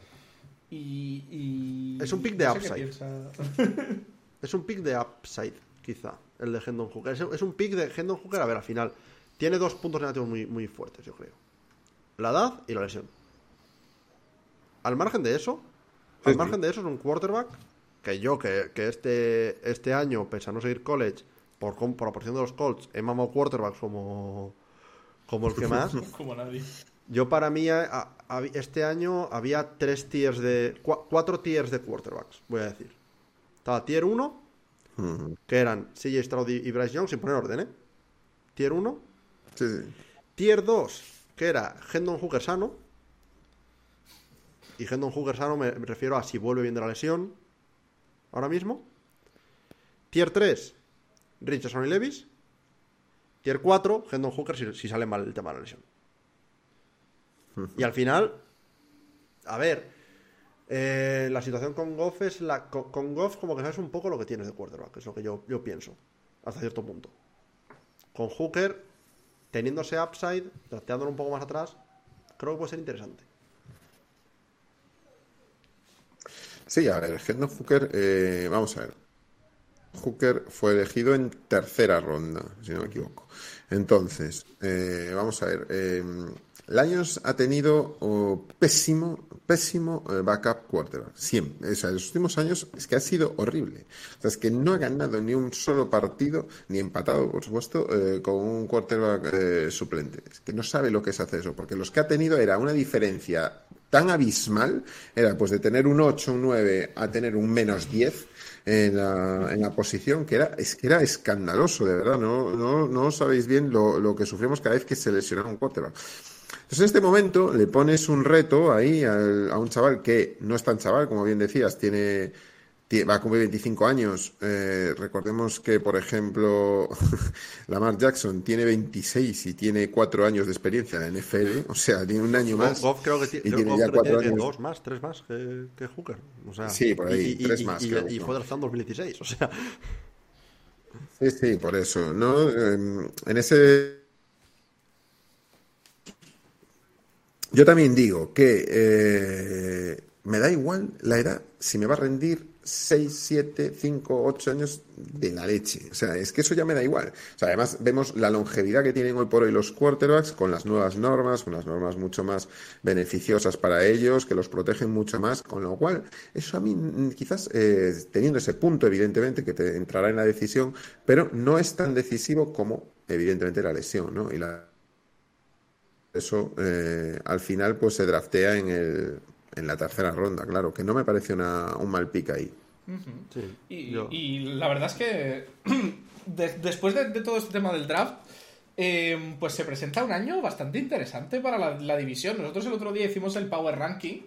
Y, y- Es un pick de no sé upside. Es un pick de upside, quizá, el de Hendon Hooker. Es, es un pick de Hendon Hooker, a ver, al final, tiene dos puntos negativos muy, muy fuertes, yo creo. La edad y la lesión. Al margen de eso, al sí. margen de eso es un quarterback que yo, que, que este, este año, pese a no seguir college, por, por la porción de los Colts, he mamado quarterbacks como, como el que más. Como nadie. Yo para mí a- a- hab- este año había tres tiers de... cua- cuatro tiers de quarterbacks, voy a decir. Estaba tier 1, Ujú. que eran CJ Stroud y Bryce Young, sin poner orden, ¿eh? Tier 1. Sí, sí. Tier 2, que era Hendon Hooker sano. Y Hendon Hooker sano me me refiero a si vuelve bien de la lesión. Ahora mismo. Tier 3, Richardson y Levis. Tier 4, Hendon Hooker si, si sale mal el tema de la lesión. Y al final, a ver, eh, la situación con Goff es la. Con, con Goff, como que sabes un poco lo que tienes de quarterback, es lo que yo, yo pienso, hasta cierto punto. Con Hooker, teniendo ese upside, trasteándolo un poco más atrás, creo que puede ser interesante. Sí, a ver, Hendon Hooker, eh, vamos a ver. Hooker fue elegido en tercera ronda, si no me equivoco. Entonces, eh, vamos a ver. Eh, Lions ha tenido pésimo, pésimo eh, backup quarterback. Siempre. O sea, en los últimos años es que ha sido horrible. O sea, es que no ha ganado ni un solo partido, ni empatado, por supuesto, eh, con un quarterback eh, suplente. Es que no sabe lo que es hacer eso, porque los que ha tenido era una diferencia tan abismal, era pues de tener un 8, un 9 a tener un menos 10 en la, en la posición, que era, es que era escandaloso, de verdad. No, no, no sabéis bien lo, lo que sufrimos cada vez que se lesionaba un quarterback. Entonces, en este momento le pones un reto ahí al- a un chaval que no es tan chaval, como bien decías, tiene, tie- va a cumplir 25 años. Eh, recordemos que, por ejemplo, Lamar Jackson tiene 26 y tiene 4 años de experiencia en la NFL, o sea, tiene un año más. Goff creo que, ti- y tiene ya creo que 4 tiene años. dos más, tres más que, que Hooker. O sea, Sí, por ahí, y, tres y- más, Y, y fue draftado en 2016, o sea. Sí, sí, por eso. ¿no? Eh, En ese. Yo también digo que eh, me da igual la edad si me va a rendir 6, 7, 5, 8 años de la leche. O sea, es que eso ya me da igual. O sea, además vemos la longevidad que tienen hoy por hoy los quarterbacks con las nuevas normas, unas normas mucho más beneficiosas para ellos, que los protegen mucho más, con lo cual eso a mí mm, quizás eh, teniendo ese punto evidentemente que te entrará en la decisión, pero no es tan decisivo como evidentemente la lesión, ¿no? Y la eso eh, al final pues se draftea en el en la tercera ronda, claro, que no me parece una, un mal pick ahí. Sí, Y, yo- y la verdad es que de- después de, de todo este tema del draft, eh, pues se presenta un año bastante interesante para la, la división. Nosotros el otro día hicimos el Power Ranking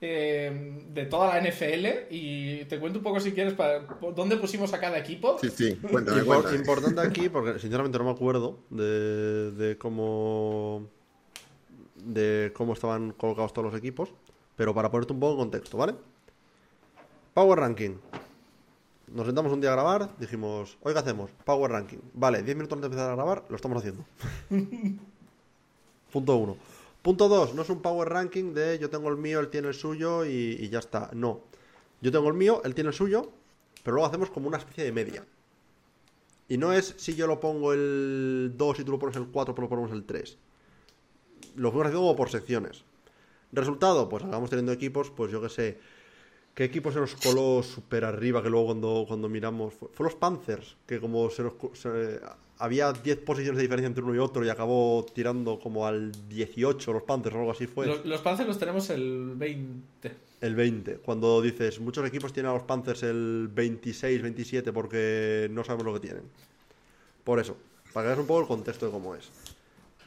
eh, de toda la NFL y te cuento un poco si quieres para, dónde pusimos a cada equipo. Sí, sí, cuéntame, Impor- cuéntame. importante aquí, porque sinceramente no me acuerdo de, de cómo de cómo estaban colocados todos los equipos, pero para ponerte un poco en contexto, ¿vale? Power Ranking. Nos sentamos un día a grabar, dijimos, hoy qué hacemos, Power Ranking. Vale, 10 minutos antes de empezar a grabar, lo estamos haciendo. Punto uno. Punto dos, no es un Power Ranking de yo tengo el mío, él tiene el suyo y, ya está. No. Yo tengo el mío, él tiene el suyo, pero luego hacemos como una especie de media. Y no es si yo lo pongo el 2 y tú lo pones el 4, pero lo ponemos el 3. Lo fuimos haciendo como por secciones. Resultado, pues acabamos teniendo equipos, pues yo qué sé. ¿Qué equipo se nos coló súper arriba que luego cuando, cuando miramos? Fue, fue los Panthers, que como se nos... se- había 10 posiciones de diferencia entre uno y otro y acabó tirando como al 18 los Panthers o algo así fue. Los, los Panthers los tenemos el 20. El 20. Cuando dices, muchos equipos tienen a los Panthers el 26, 27 porque no sabemos lo que tienen. Por eso, para que veas un poco el contexto de cómo es.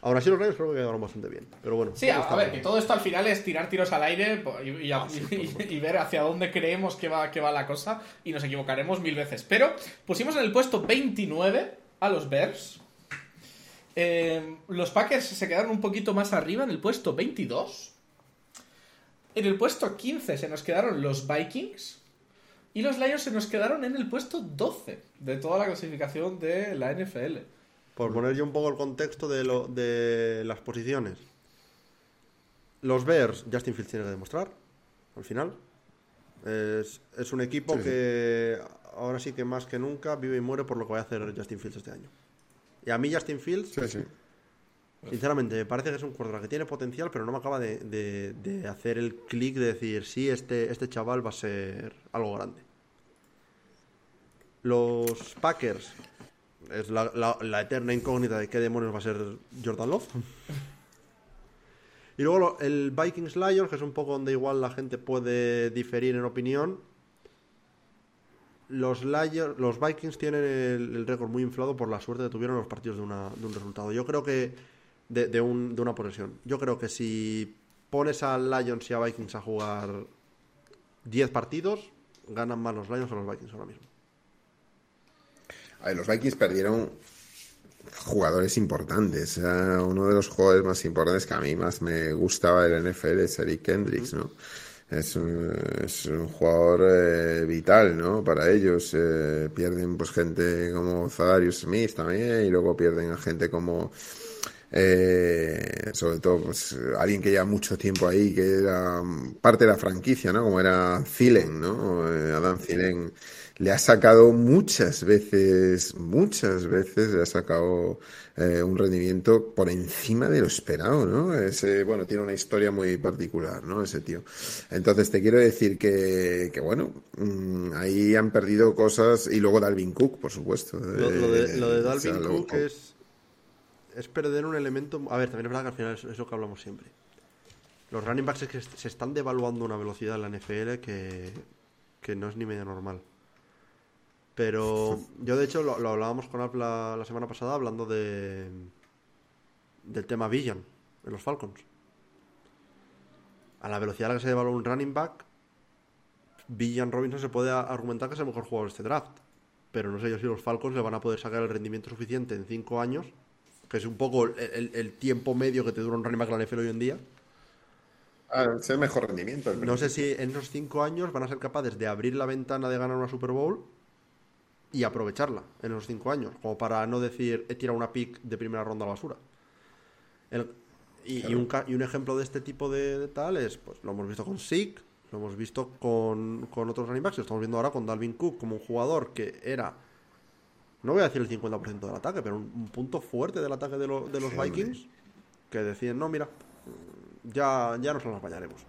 Ahora sí los Reyes creo que quedaron bastante bien. Pero bueno. Sí, a, ver, bien. que todo esto al final es tirar tiros al aire y, y- Ah, sí, por y- supuesto. y ver hacia dónde creemos que va, que va la cosa y nos equivocaremos mil veces. Pero pusimos en el puesto 29 a los Bears. Eh, los Packers se quedaron un poquito más arriba en el puesto 22. En el puesto 15 se nos quedaron los Vikings. Y los Lions se nos quedaron en el puesto 12 de toda la clasificación de la NFL. Por poner yo un poco el contexto de, lo, de las posiciones. Los Bears, Justin Fields tiene que demostrar, al final. Es, es un equipo Sí, sí. que ahora sí que más que nunca vive y muere por lo que va a hacer Justin Fields este año. Y a mí Justin Fields, Sí, sí. sinceramente, me parece que es un quarterback que tiene potencial, pero no me acaba de, de- de hacer el clic de decir, sí, este, este chaval va a ser algo grande. Los Packers. Es la, la- eterna incógnita de qué demonios va a ser Jordan Love. Y luego el Vikings Lions, que es un poco donde igual la gente puede diferir en opinión. Los, Lions, los Vikings tienen el, récord muy inflado por la suerte que tuvieron los partidos de, una- de un resultado. Yo creo que. De, de un- de una posesión. Yo creo que si pones a Lions y a Vikings a jugar 10 partidos, ganan más los Lions o los Vikings ahora mismo. A ver, los Vikings perdieron jugadores importantes. Uno de los jugadores más importantes que a mí más me gustaba del NFL es Eric Kendricks, ¿no? Es un, es un jugador eh, vital, ¿no? Para ellos. Eh, pierden pues gente como Zadarius Smith también y luego pierden a gente como... eh, sobre todo pues alguien que lleva mucho tiempo ahí que era parte de la franquicia no como era Thielen no Eh, Adam Thielen le ha sacado muchas veces, muchas veces le ha sacado eh, un rendimiento por encima de lo esperado, ¿no? Ese, bueno, tiene una historia muy particular, ¿no? Ese tío. Entonces te quiero decir que, que bueno, mm, ahí han perdido cosas y luego Dalvin Cook, por supuesto. Lo, lo de, lo de Eh, Dalvin o sea, lo- Cook es, es perder un elemento. A ver, también es verdad que al final es, es lo que hablamos siempre. Los running backs es que se están devaluando a una velocidad en la NFL que, que no es ni medio normal. Pero yo, de hecho, lo, lo hablábamos con App la, la semana pasada hablando de del tema Villan en los Falcons. A la velocidad a la que se devalúa un running back, Villan Robinson se puede argumentar que es el mejor jugador de este draft. Pero no sé yo si los Falcons le van a poder sacar el rendimiento suficiente en 5 años, que es un poco el, el- el tiempo medio que te dura un running back en la NFL hoy en día. Ah, es el mejor rendimiento. el No sé si en esos 5 años van a ser capaces de abrir la ventana de ganar una Super Bowl y aprovecharla en esos 5 años, como para no decir he tirado una pick de primera ronda a la basura. El- y, y un, y un ejemplo de este tipo de, de tal es, pues lo hemos visto con Sick, lo hemos visto con, con otros running backs, lo estamos viendo ahora con Dalvin Cook como un jugador que era, no voy a decir el 50% del ataque, pero un, un punto fuerte del ataque de, lo- de los Sí, hombre. Vikings, que decían, no, mira, ya, ya nos las apañaremos.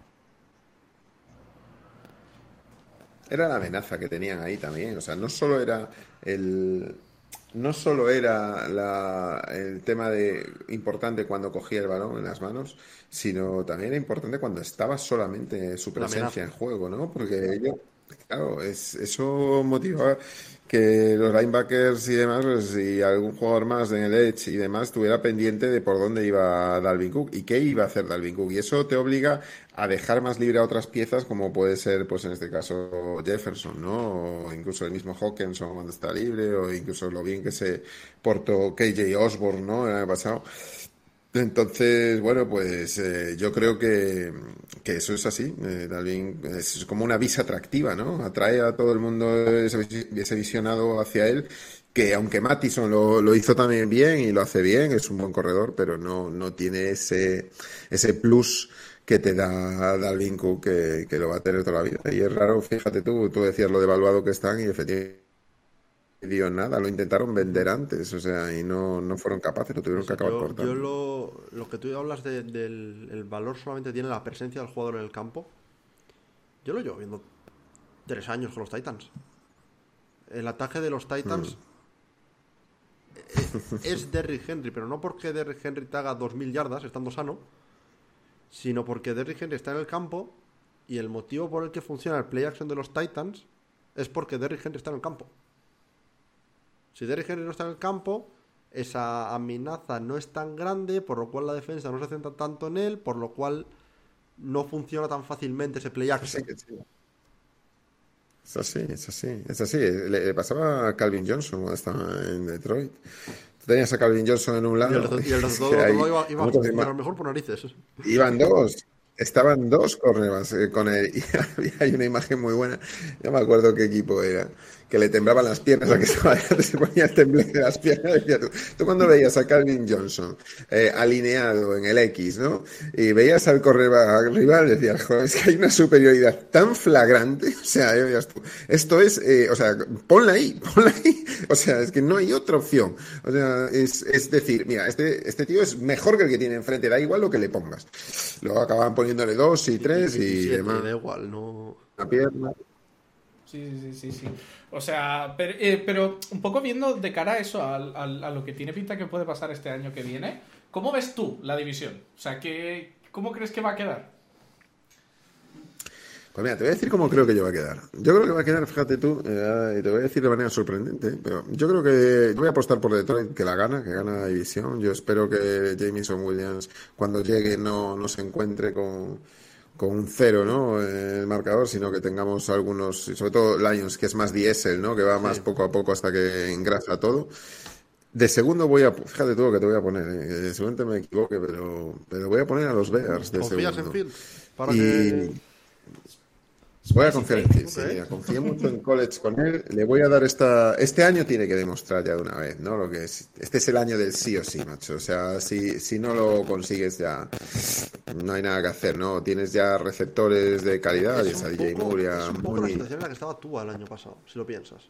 Era la amenaza que tenían ahí también. O sea, no solo era el. No solo era la- el tema de importante cuando cogía el balón en las manos, sino también era importante cuando estaba solamente su presencia en juego, ¿no? Porque yo, claro, es, eso motivaba que los linebackers y demás, pues, y algún jugador más en el Edge y demás, estuviera pendiente de por dónde iba Dalvin Cook y qué iba a hacer Dalvin Cook. Y eso te obliga a dejar más libre a otras piezas, como puede ser, pues en este caso, Jefferson, ¿no? O incluso el mismo Hawkinson cuando está libre, o incluso lo bien que se portó KJ Osborne, ¿no? El año pasado. Entonces, bueno, pues eh, yo creo que, que eso es así. Eh, Dalvin es como una visa atractiva, ¿no? Atrae a todo el mundo ese, ese visionado hacia él, que aunque Mattison lo, lo hizo también bien y lo hace bien, es un buen corredor, pero no, no tiene ese, ese plus que te da Dalvin Cook que, que lo va a tener toda la vida. Y es raro, fíjate tú, tú decías lo devaluado que están y efectivamente dio nada, lo intentaron vender antes, o sea, y no, no fueron capaces, lo tuvieron que acabar Yo, cortando. yo lo, lo que tú hablas de- del el valor solamente tiene la presencia del jugador en el campo. Yo lo llevo viendo tres años con los Titans. El ataque de los Titans eh, es Derrick Henry, pero no porque Derrick Henry te haga 2.000 yardas estando sano, sino porque Derrick Henry está en el campo y el motivo por el que funciona el play action de los Titans es porque Derrick Henry está en el campo. Si Derrick Henry no está en el campo, esa amenaza no es tan grande, por lo cual la defensa no se centra tanto en él, por lo cual no funciona tan fácilmente ese play action. Sí, sí. Es así, es así, es así. Le, le pasaba a Calvin Johnson cuando estaba en Detroit. Tú tenías a Calvin Johnson en un Y lado. el, y el otro lado iba, iba, a lo mejor por narices. Iban dos. Estaban dos cornerbacks eh, con él. Y había- hay una imagen muy buena. No me acuerdo qué equipo era. Que le temblaban las piernas a que estaba se ponía el temblor de las piernas. Tú, tú cuando veías a Calvin Johnson eh, alineado en el X, ¿no? Y veías al cornerback rival, decías, joder, es que hay una superioridad tan flagrante. O sea, ya veías tú, esto es, eh, o sea, ponla ahí, ponla ahí. O sea, es que no hay otra opción. O sea, es, es decir, mira, este, este tío es mejor que el que tiene enfrente, da igual lo que le pongas. Luego acababan poniéndole dos y tres y, demás. da igual, no. Una pierna. Sí, sí, sí, sí. O sea, pero, eh, pero un poco viendo de cara a eso, al- al- a, lo que tiene pinta que puede pasar este año que viene, ¿cómo ves tú la división? O sea, ¿qué, ¿cómo crees que va a quedar? Pues mira, te voy a decir cómo creo que yo va a quedar. Yo creo que va a quedar, fíjate tú, eh, y te voy a decir de manera sorprendente, pero yo creo que yo voy a apostar por Detroit que la gana, que gana la división. Yo espero que Jameson Williams cuando llegue no, no se encuentre con, con un cero, ¿no? El marcador, sino que tengamos algunos, y sobre todo Lions, que es más diésel, ¿no? Que va más poco a poco hasta que engrasa todo. De segundo voy a, fíjate tú lo que te voy a poner, eh, seguramente me equivoque, pero, pero voy a poner a los Bears de ¿Confías segundo. en Fields? Para Y- que... Voy a confiar en Fields, sí, confié mucho en college con él. Le voy a dar esta. Este año tiene que demostrar ya de una vez, ¿no? Lo que es. Este es el año del sí o sí, macho. O sea, si, si no lo consigues ya, no hay nada que hacer, ¿no? Tienes ya receptores de calidad, Es esa un DJ poco- Moore ya es un poco la muy. situación en la que estaba tú el año pasado, si lo piensas.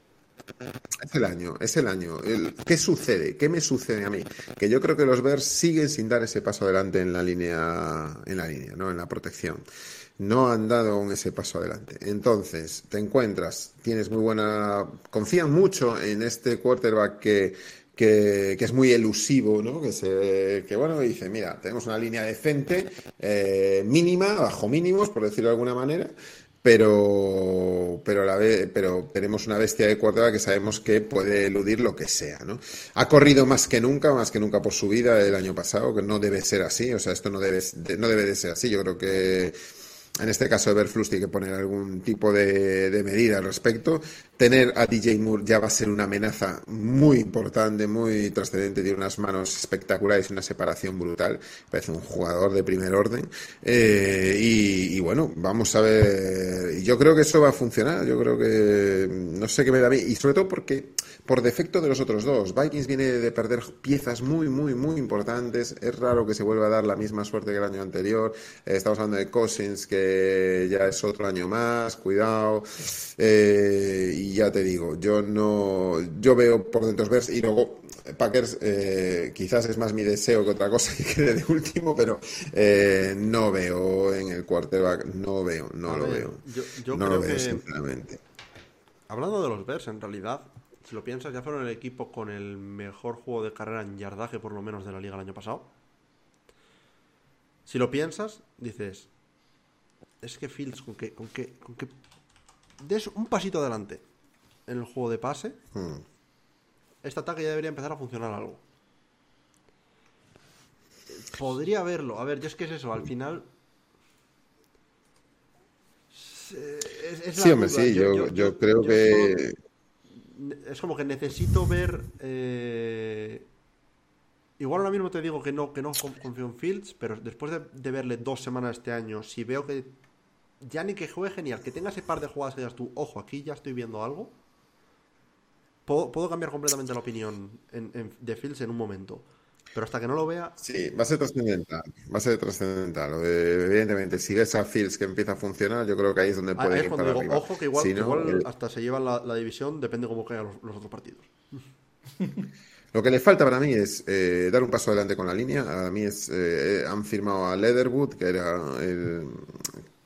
Es el año, es el año. El- ¿Qué sucede? ¿Qué me sucede a mí? Que yo creo que los Bears siguen sin dar ese paso adelante en la línea, en la línea, ¿no? En la protección. No han dado aún ese paso adelante. Entonces, te encuentras, tienes muy buena, confían mucho en este quarterback que, que, que es muy elusivo, ¿no? Que se, que bueno, dice, mira, tenemos una línea decente, eh, mínima, bajo mínimos, por decirlo de alguna manera, pero pero la pero tenemos una bestia de quarterback que sabemos que puede eludir lo que sea no ha corrido más que nunca más que nunca por su vida el año pasado que no debe ser así o sea esto no debe de- no debe de ser así yo creo que en este caso Everflux tiene que poner algún tipo de, medida al respecto. Tener a DJ Moore ya va a ser una amenaza muy importante, muy trascendente. Tiene unas manos espectaculares una separación brutal. Parece un jugador de primer orden. Eh, y, y bueno, vamos a ver. Yo creo que eso va a funcionar. Yo creo que no sé qué me da a mí. Y sobre todo porque por defecto de los otros dos. Vikings viene de perder piezas muy, muy, muy importantes. Es raro que se vuelva a dar la misma suerte que el año anterior. Eh, estamos hablando de Cousins, que ya es otro año más. Cuidado. Eh, y ya te digo, yo no. Yo veo por dentro Bears y luego. Packers eh, quizás es más mi deseo que otra cosa que quede de último, pero eh, no veo en el quarterback, no veo, no A lo ver, veo. yo- yo no creo lo veo, que- sinceramente. Hablando de los Bears, en realidad, si lo piensas, ya fueron el equipo con el mejor juego de carrera en yardaje, por lo menos, de la liga el año pasado. Si lo piensas, dices, es que Fields, con que, con que, con que des un pasito adelante en el juego de pase, Hmm. este ataque ya debería empezar a funcionar algo. Podría haberlo. A ver, yo es que es eso, al final. es- es la Sí, hombre, duda. sí, yo, yo creo yo que... solo- es como que necesito ver. eh, Igual ahora mismo te digo que no, que no con- confío en Fields, pero después de, verle dos semanas este año, si veo que ya ni que juegue genial, que tenga ese par de jugadas que digas tú, ojo, aquí ya estoy viendo algo, puedo, puedo cambiar completamente la opinión en- de Fields en un momento. Pero hasta que no lo vea, Sí, va a ser trascendental, va a ser trascendental. Evidentemente, si ves a Fields que empieza a funcionar, yo creo que ahí es donde ahí puede es ir cuando para digo, arriba. ojo, que igual, Si que no, igual hasta se llevan la, la división, depende cómo caigan los, los otros partidos. Lo que le falta para mí es eh, dar un paso adelante con la línea. A mí es eh, han firmado a Leatherwood, que era el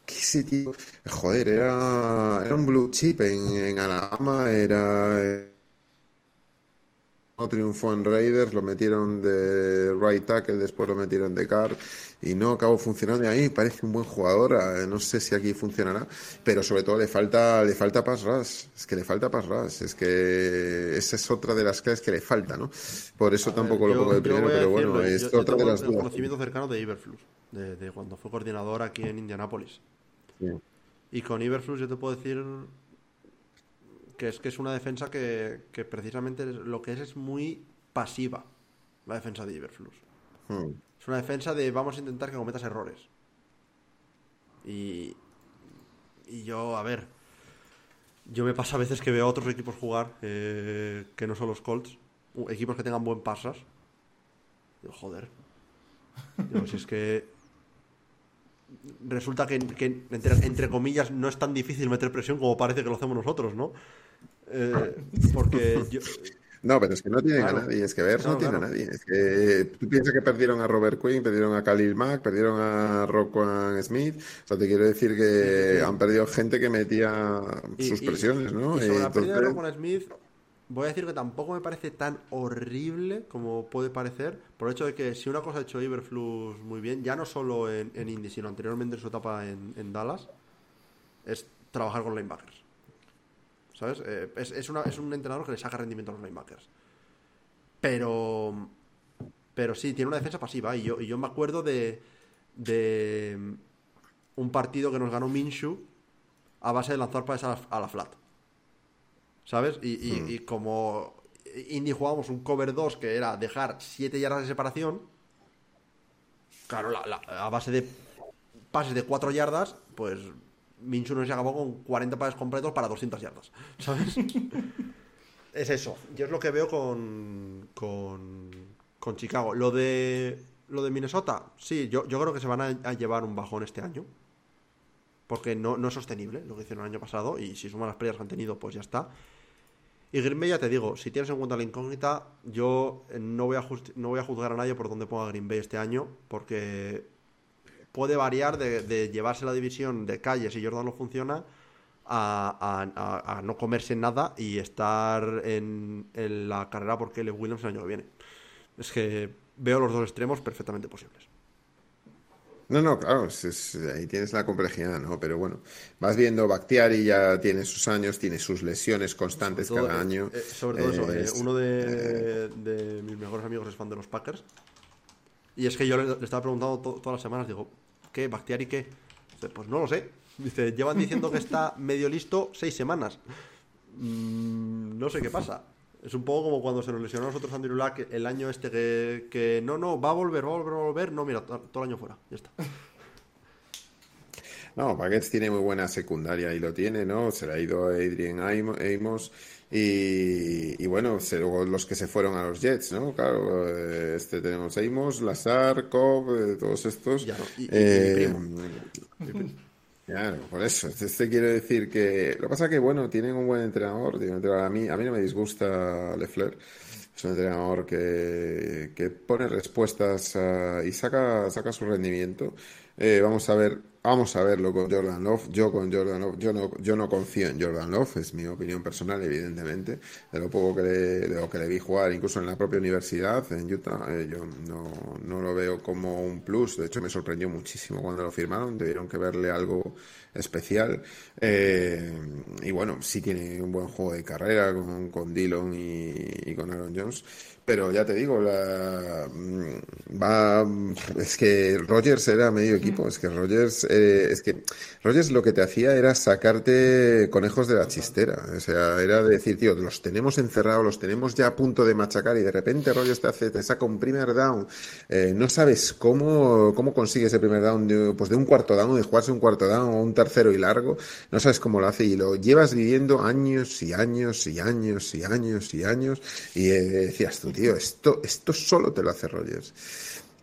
¿qué ese tío? Joder, era, era un blue chip en, en Alabama, era eh, no triunfó en Raiders, lo metieron de right tackle, después lo metieron de guard y no acabó funcionando. Y a mí parece un buen jugador, eh, no sé si aquí funcionará, pero sobre todo le falta, le falta pass rush. Es que le falta pass rush, es que esa es otra de las claves que le falta, ¿no? Por eso tampoco lo Yo- pongo de primero, pero bueno, es yo- yo otra de las dudas. conocimiento cercano de Iberflux, de, de cuando fue coordinador aquí en Indianápolis. Sí. Y con Iberflux yo te puedo decir que es que es una defensa que, que precisamente lo que es es muy pasiva, la defensa de Iberflux. Hmm. Es una defensa de vamos a intentar que cometas errores. Y, y yo, a ver, yo me pasa a veces que veo a otros equipos jugar eh, que no son los Colts, equipos que tengan buen pasas. Digo, joder. Digo, si es que resulta que, que entre, entre comillas no es tan difícil meter presión como parece que lo hacemos nosotros, ¿no? Eh, porque yo, No, pero es que no tienen Claro. a nadie, es que Bears no, No, tiene claro. a nadie. Es que tú piensas que perdieron a Robert Quinn, perdieron a Khalil Mack, perdieron a Roquan Smith. O sea, te quiero decir que Sí, sí. han perdido gente que metía Y- sus y- presiones, ¿no? Y sobre la pérdida de Roquan Smith, voy a decir que tampoco me parece tan horrible como puede parecer, por el hecho de que si una cosa ha hecho Iberflux muy bien, ya no solo en, en Indy, sino anteriormente en su etapa en, en Dallas, es trabajar con linebackers. ¿Sabes? Eh, es, es una- es un entrenador que le saca rendimiento a los linebackers. Pero. Pero sí, tiene una defensa pasiva. Y yo, y yo me acuerdo de. de un partido que nos ganó Minshew a base de lanzar pases a la, a la flat. ¿Sabes? Y, y- y como Indy jugábamos un cover 2 que era dejar 7 yardas de separación. Claro, la- la- a base de pases de 4 yardas, pues Minshew nos acabó con 40 pases completos para 200 yardas. ¿Sabes? es eso. Yo es lo que veo con, con, con Chicago. Lo de, lo de Minnesota, sí, yo, yo creo que se van a, llevar un bajón este año. Porque no, no es sostenible lo que hicieron el año pasado. Y si suman las pérdidas que han tenido, pues ya está. Y Green Bay, ya te digo, si tienes en cuenta la incógnita, yo no voy a, no voy a juzgar a nadie por donde ponga Green Bay este año, porque puede variar de, de llevarse la división de calle si Jordan no funciona a, a- a- a no comerse nada y estar en, en la carrera por Caleb Williams el año que viene. Es que veo los dos extremos perfectamente posibles. No, no, claro, es- es- ahí tienes la complejidad, ¿no? Pero bueno, vas viendo, Bakhtiari ya tiene sus años, tiene sus lesiones constantes Todo, cada eh, año. eh, sobre todo eso, Eh, es- uno de, de mis mejores amigos es fan de los Packers. Y es que yo le, le estaba preguntando to- todas las semanas, digo, ¿qué? ¿Bactiari qué? Dice, pues no lo sé. Dice, llevan diciendo que está medio listo seis semanas. Mm, no sé qué pasa. Es un poco como cuando se nos lesionó a nosotros Andrew Luck el año este que, que no, no, va a volver, va a volver, va a volver. No, mira, to- todo el año fuera. Ya está. No, Baguettes tiene muy buena secundaria y lo tiene, ¿no? Se le ha ido Adrian Amo- Amos y, y bueno, luego los que se fueron a los Jets, ¿no? Claro, eh, este tenemos Amos, Lazar, Cobb, eh, todos estos. Ya y- y- Eh. Claro, por eso. Este quiere decir que. Lo que pasa que, bueno, tienen un buen entrenador. tienen un entrenador- A mí, a mí no me disgusta Lefleur. Es un entrenador que, que pone respuestas y saca, saca su rendimiento. Eh, vamos a ver, vamos a verlo con Jordan Love. Yo con Jordan Love, yo no, yo no confío en Jordan Love, es mi opinión personal, evidentemente. De lo poco que le, de lo que le vi jugar, incluso en la propia universidad, en Utah, eh, yo no, no lo veo como un plus. De hecho, me sorprendió muchísimo cuando lo firmaron. Tuvieron que verle algo especial. Eh, y bueno, sí tiene un buen juego de carrera con, con Dillon y, y con Aaron Jones. Pero ya te digo, la, mm, va, es que Rogers era medio equipo, es que Rogers, eh, es que Rogers lo que te hacía era sacarte conejos de la chistera, o sea, era decir, tío, los tenemos encerrados, los tenemos ya a punto de machacar y de repente Rogers te hace, te saca un primer down, eh, no sabes cómo, cómo consigue ese primer down, de, pues de un cuarto down, de jugarse un cuarto down o un tercero y largo, no sabes cómo lo hace y lo llevas viviendo años y años y años y años y años y eh, decías tú, tío, esto, esto solo te lo hace Rogers.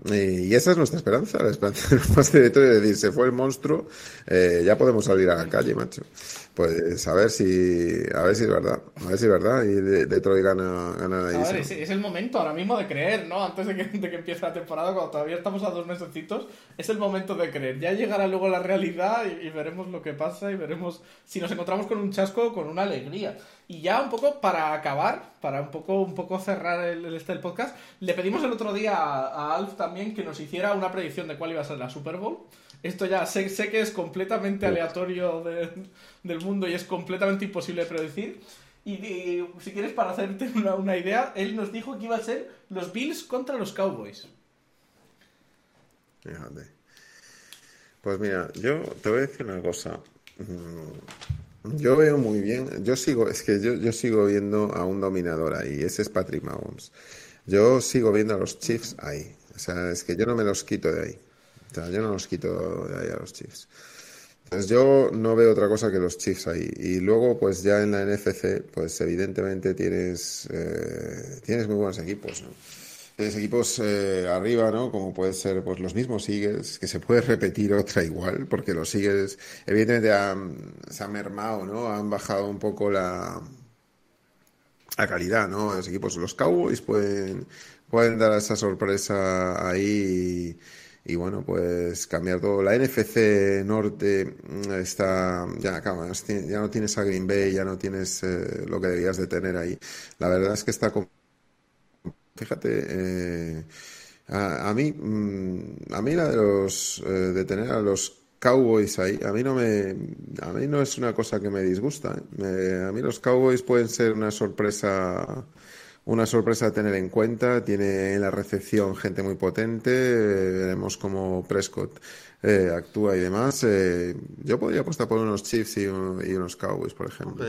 Y esa es nuestra esperanza, la esperanza de los más directores es decir, se fue el monstruo, eh, ya podemos salir a la calle, macho. Pues a ver si, a ver si es verdad, a ver si es verdad y de- Detroit gana, gana la A ver, división. es, es el momento ahora mismo de creer, ¿no? Antes de que, de que empiece la temporada, cuando todavía estamos a dos mesecitos, es el momento de creer. Ya llegará luego la realidad y, y veremos lo que pasa y veremos si nos encontramos con un chasco con una alegría. Y ya un poco para acabar, para un poco, un poco cerrar el, el- este el podcast, le pedimos el otro día a, a Alf también que nos hiciera una predicción de cuál iba a ser la Super Bowl. Esto ya sé, sé que es completamente aleatorio de- del mundo y es completamente imposible de predecir. Y, y, si quieres, para hacerte una, una idea, él nos dijo que iba a ser los Bills contra los Cowboys. Fíjate. Pues mira, yo te voy a decir una cosa. Mm, Yo veo muy bien, yo sigo, es que yo, yo sigo viendo a un dominador ahí, ese es Patrick Mahomes. Yo sigo viendo a los Chiefs ahí. O sea, es que yo no me los quito de ahí. O sea, yo no los quito de ahí a los Chiefs. Entonces yo no veo otra cosa que los Chiefs ahí. Y luego, pues ya en la NFC, pues evidentemente tienes, eh, tienes muy buenos equipos, ¿no? Tienes equipos eh, arriba, ¿no? Como puede ser pues los mismos Eagles, que se puede repetir otra igual, porque los Eagles evidentemente han, se han mermado, ¿no? Han bajado un poco la, a calidad, ¿no? Los equipos, los Cowboys pueden, pueden dar esa sorpresa ahí y, y bueno, pues cambiar todo. La NFC Norte mm, está, ya, acaba, ya no tienes a Green Bay, ya no tienes eh, lo que debías de tener ahí. La verdad es que está, con- fíjate, eh, a, mí, mm, a mí la de los, eh, de tener a los Cowboys ahí, a mí no me, a mí no es una cosa que me disgusta. ¿eh? A mí los Cowboys pueden ser una sorpresa, una sorpresa a tener en cuenta. Tiene en la recepción gente muy potente. eh, veremos cómo Prescott eh, actúa y demás. Eh, yo podría apostar por unos Chiefs y, un- y unos Cowboys, por ejemplo.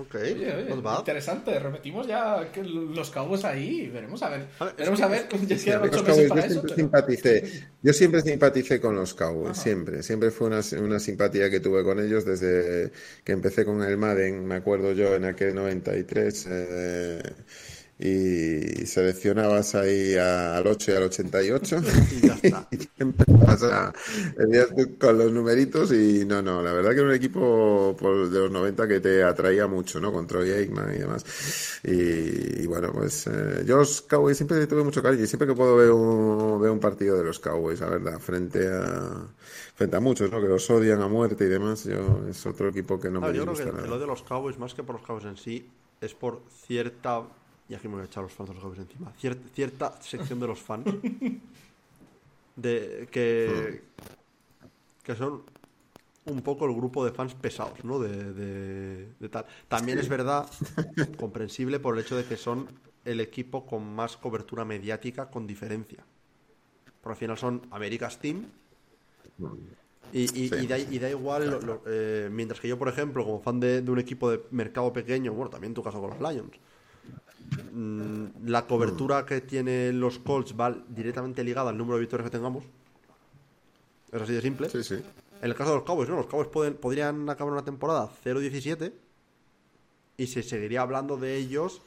Ok, Oye, oye, not bad. interesante. Repetimos ya que los cabos ahí veremos a ver. Veremos a ver. Ya Sí, quedan los Cowboys, yo eso. siempre pero- simpaticé, yo siempre simpaticé con los Cowboys, siempre, siempre fue una, una simpatía que tuve con ellos desde que empecé con el Madden, me acuerdo yo en aquel 93, eh, y seleccionabas ahí al 8 y al 88 Y ya está. y empezabas a con los numeritos y no, no, la verdad que era un equipo por- de los 90 que te atraía mucho, ¿no? Con Troy Aikman y demás. Y, y bueno, pues eh, yo los Cowboys siempre tuve mucho cariño y siempre que puedo veo un, veo un partido de los Cowboys, la verdad, frente a frente a muchos, ¿no? Que los odian a muerte y demás. Yo es otro equipo que no A me yo creo disgusta que nada. odio de los Cowboys, más que por los Cowboys en sí, es por cierta. Y aquí me voy a echar los fans de los Cowboys encima. cier- cierta sección de los fans. De que. Que son un poco el grupo de fans pesados, ¿no? De, de- de tal. También es verdad, comprensible por el hecho de que son el equipo con más cobertura mediática con diferencia. Por al final son America's Team. Y, y- Sí. y da, y da igual, lo- lo- eh, mientras que yo, por ejemplo, como fan de, de un equipo de mercado pequeño, bueno, también en tu caso con los Lions, la cobertura que tienen los Colts va directamente ligada al número de victorias que tengamos. Es así de simple. Sí, sí. En el caso de los Cowboys, ¿no? Los Cowboys pueden, podrían acabar una temporada 0-17 y se seguiría hablando de ellos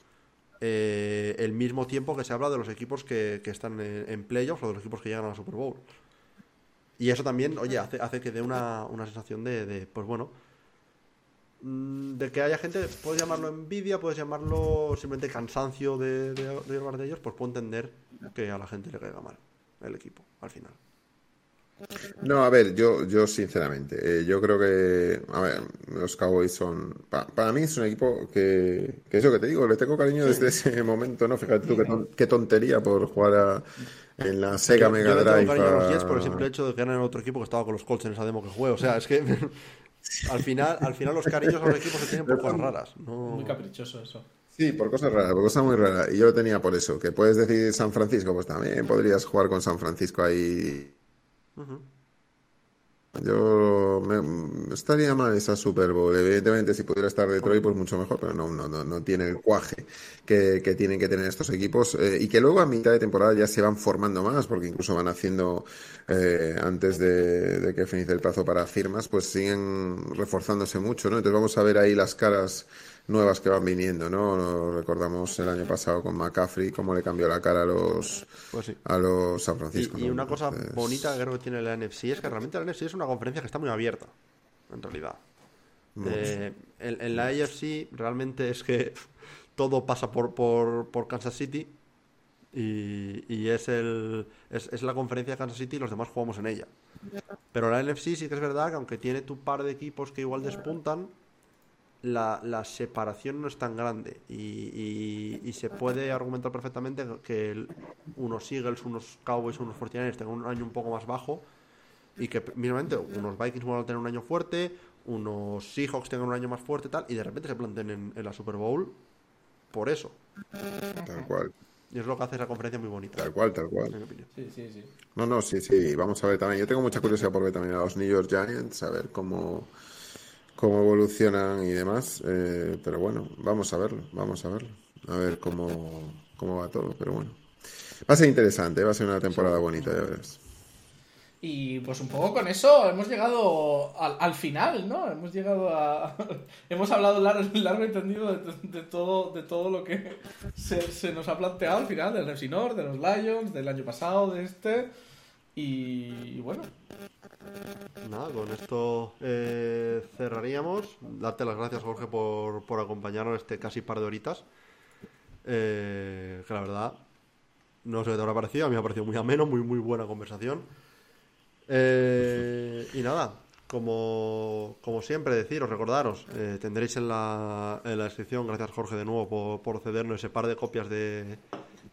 eh, el mismo tiempo que se habla de los equipos que, que están en, en playoffs o de los equipos que llegan a la Super Bowl. Y eso también, oye, hace, hace que dé una, una sensación de, de, pues bueno, mm, de que haya gente, puedes llamarlo envidia, puedes llamarlo simplemente cansancio de, de, de hablar de ellos, pues puedo entender que a la gente le caiga mal el equipo, al final. No, a ver, yo, yo sinceramente, eh, yo creo que, a ver, los Cowboys son, pa- para mí es un equipo que, que es lo que te digo, le tengo cariño desde ese momento, ¿no? Fíjate tú qué, ton- qué tontería por jugar a- en la Sega Yo- Mega yo le tengo Drive. cariño a los Jets por el simple hecho de que eran el otro equipo que estaba con los Colts en esa demo que jugué. O sea, es que al final, al final los cariños a los equipos se tienen por cosas raras. No... Muy caprichoso eso. Sí, por cosas raras, por cosas muy raras. Y yo lo tenía por eso, que puedes decir San Francisco, pues también podrías jugar con San Francisco ahí. Yo me, estaría mal esa Super Bowl. Evidentemente, si pudiera estar Detroit, pues mucho mejor, pero no, no, no, no tiene el cuaje que, tienen que tener estos equipos eh, y que luego a mitad de temporada ya se van formando más, porque incluso van haciendo, eh, antes de, de que finalice el plazo para firmas, pues siguen reforzándose mucho, ¿no? Entonces vamos a ver ahí las caras nuevas que van viniendo, ¿no? Recordamos el año pasado con McCaffrey cómo le cambió la cara a los, Pues sí. a los San Y, Francisco. y ¿no? una cosa Entonces- bonita que creo que tiene la NFC es que realmente la NFC es una conferencia que está muy abierta, en realidad. Eh, en, en la AFC realmente es que todo pasa por, por, por Kansas City y, y es, el, es, es la conferencia de Kansas City y los demás jugamos en ella. Pero la NFC sí que es verdad que aunque tiene tu par de equipos que igual despuntan, la, la separación no es tan grande y, y- y se puede argumentar perfectamente que el- unos Eagles, unos Cowboys, unos 49ers tengan un año un poco más bajo y que mismamente unos Vikings van a tener un año fuerte, unos Seahawks tengan un año más fuerte tal y de repente se planten en, en la Super Bowl por eso. Tal cual, Y es lo que hace esa conferencia muy bonita, tal cual, tal cual. en mi opinión. Sí, sí, sí. No, no, sí, sí, vamos a ver también. Yo tengo mucha curiosidad por ver también a los New York Giants, a ver cómo, cómo evolucionan y demás. eh, pero bueno, vamos a verlo, vamos a verlo. A ver cómo, cómo va todo, pero bueno. Va a ser interesante, va a ser una temporada bonita, ya verás. Y pues un poco con eso hemos llegado al, al final, ¿no? Hemos llegado a... hemos hablado largo, largo y tendido de, de todo, de todo lo que se, se nos ha planteado al final, del North, de los Lions, del año pasado, de este. Y, bueno, Nada, con esto eh, cerraríamos. Darte las gracias, Jorge, por, por acompañarnos este casi par de horitas. eh, que la verdad, no sé qué te habrá parecido, a mí me ha parecido muy ameno, muy, muy buena conversación. Eh, y nada, como, como siempre deciros, recordaros, eh, tendréis en la, en la descripción, gracias Jorge de nuevo por, por cedernos ese par de copias de,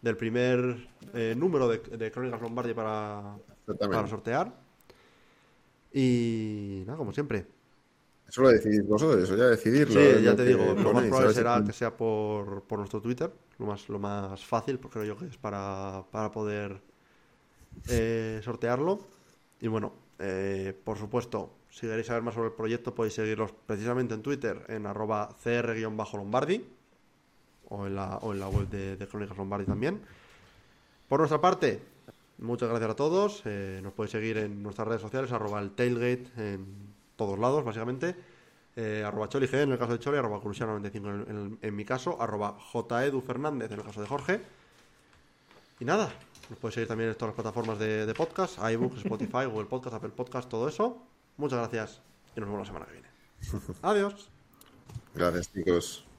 del primer eh, número de, de Crónicas Lombardi para, para sortear. Y nada, como siempre. Eso lo decidís vosotros, eso ya decidirlo. Sí, ya te digo, lo más probable será que sea por, por nuestro Twitter, lo más, lo más fácil, porque creo yo que es para, para poder eh, sortearlo. Y bueno, eh, por supuesto, si queréis saber más sobre el proyecto, podéis seguirlos precisamente en Twitter, en arroba cr-lombardi, o en la, o en la web de, de Crónicas Lombardi también. Por nuestra parte, muchas gracias a todos. eh, nos podéis seguir en nuestras redes sociales, arroba el tailgate en todos lados, básicamente. Eh, arroba CholiG en el caso de Choli, arroba Cruciano95 en, en- en mi caso, arroba JEdu Fernández en el caso de Jorge. Y nada, nos podéis seguir también en todas las plataformas de, de podcast, iBooks, Spotify, Google Podcast, Apple Podcast, todo eso. Muchas gracias y nos vemos la semana que viene. Adiós. Gracias, chicos.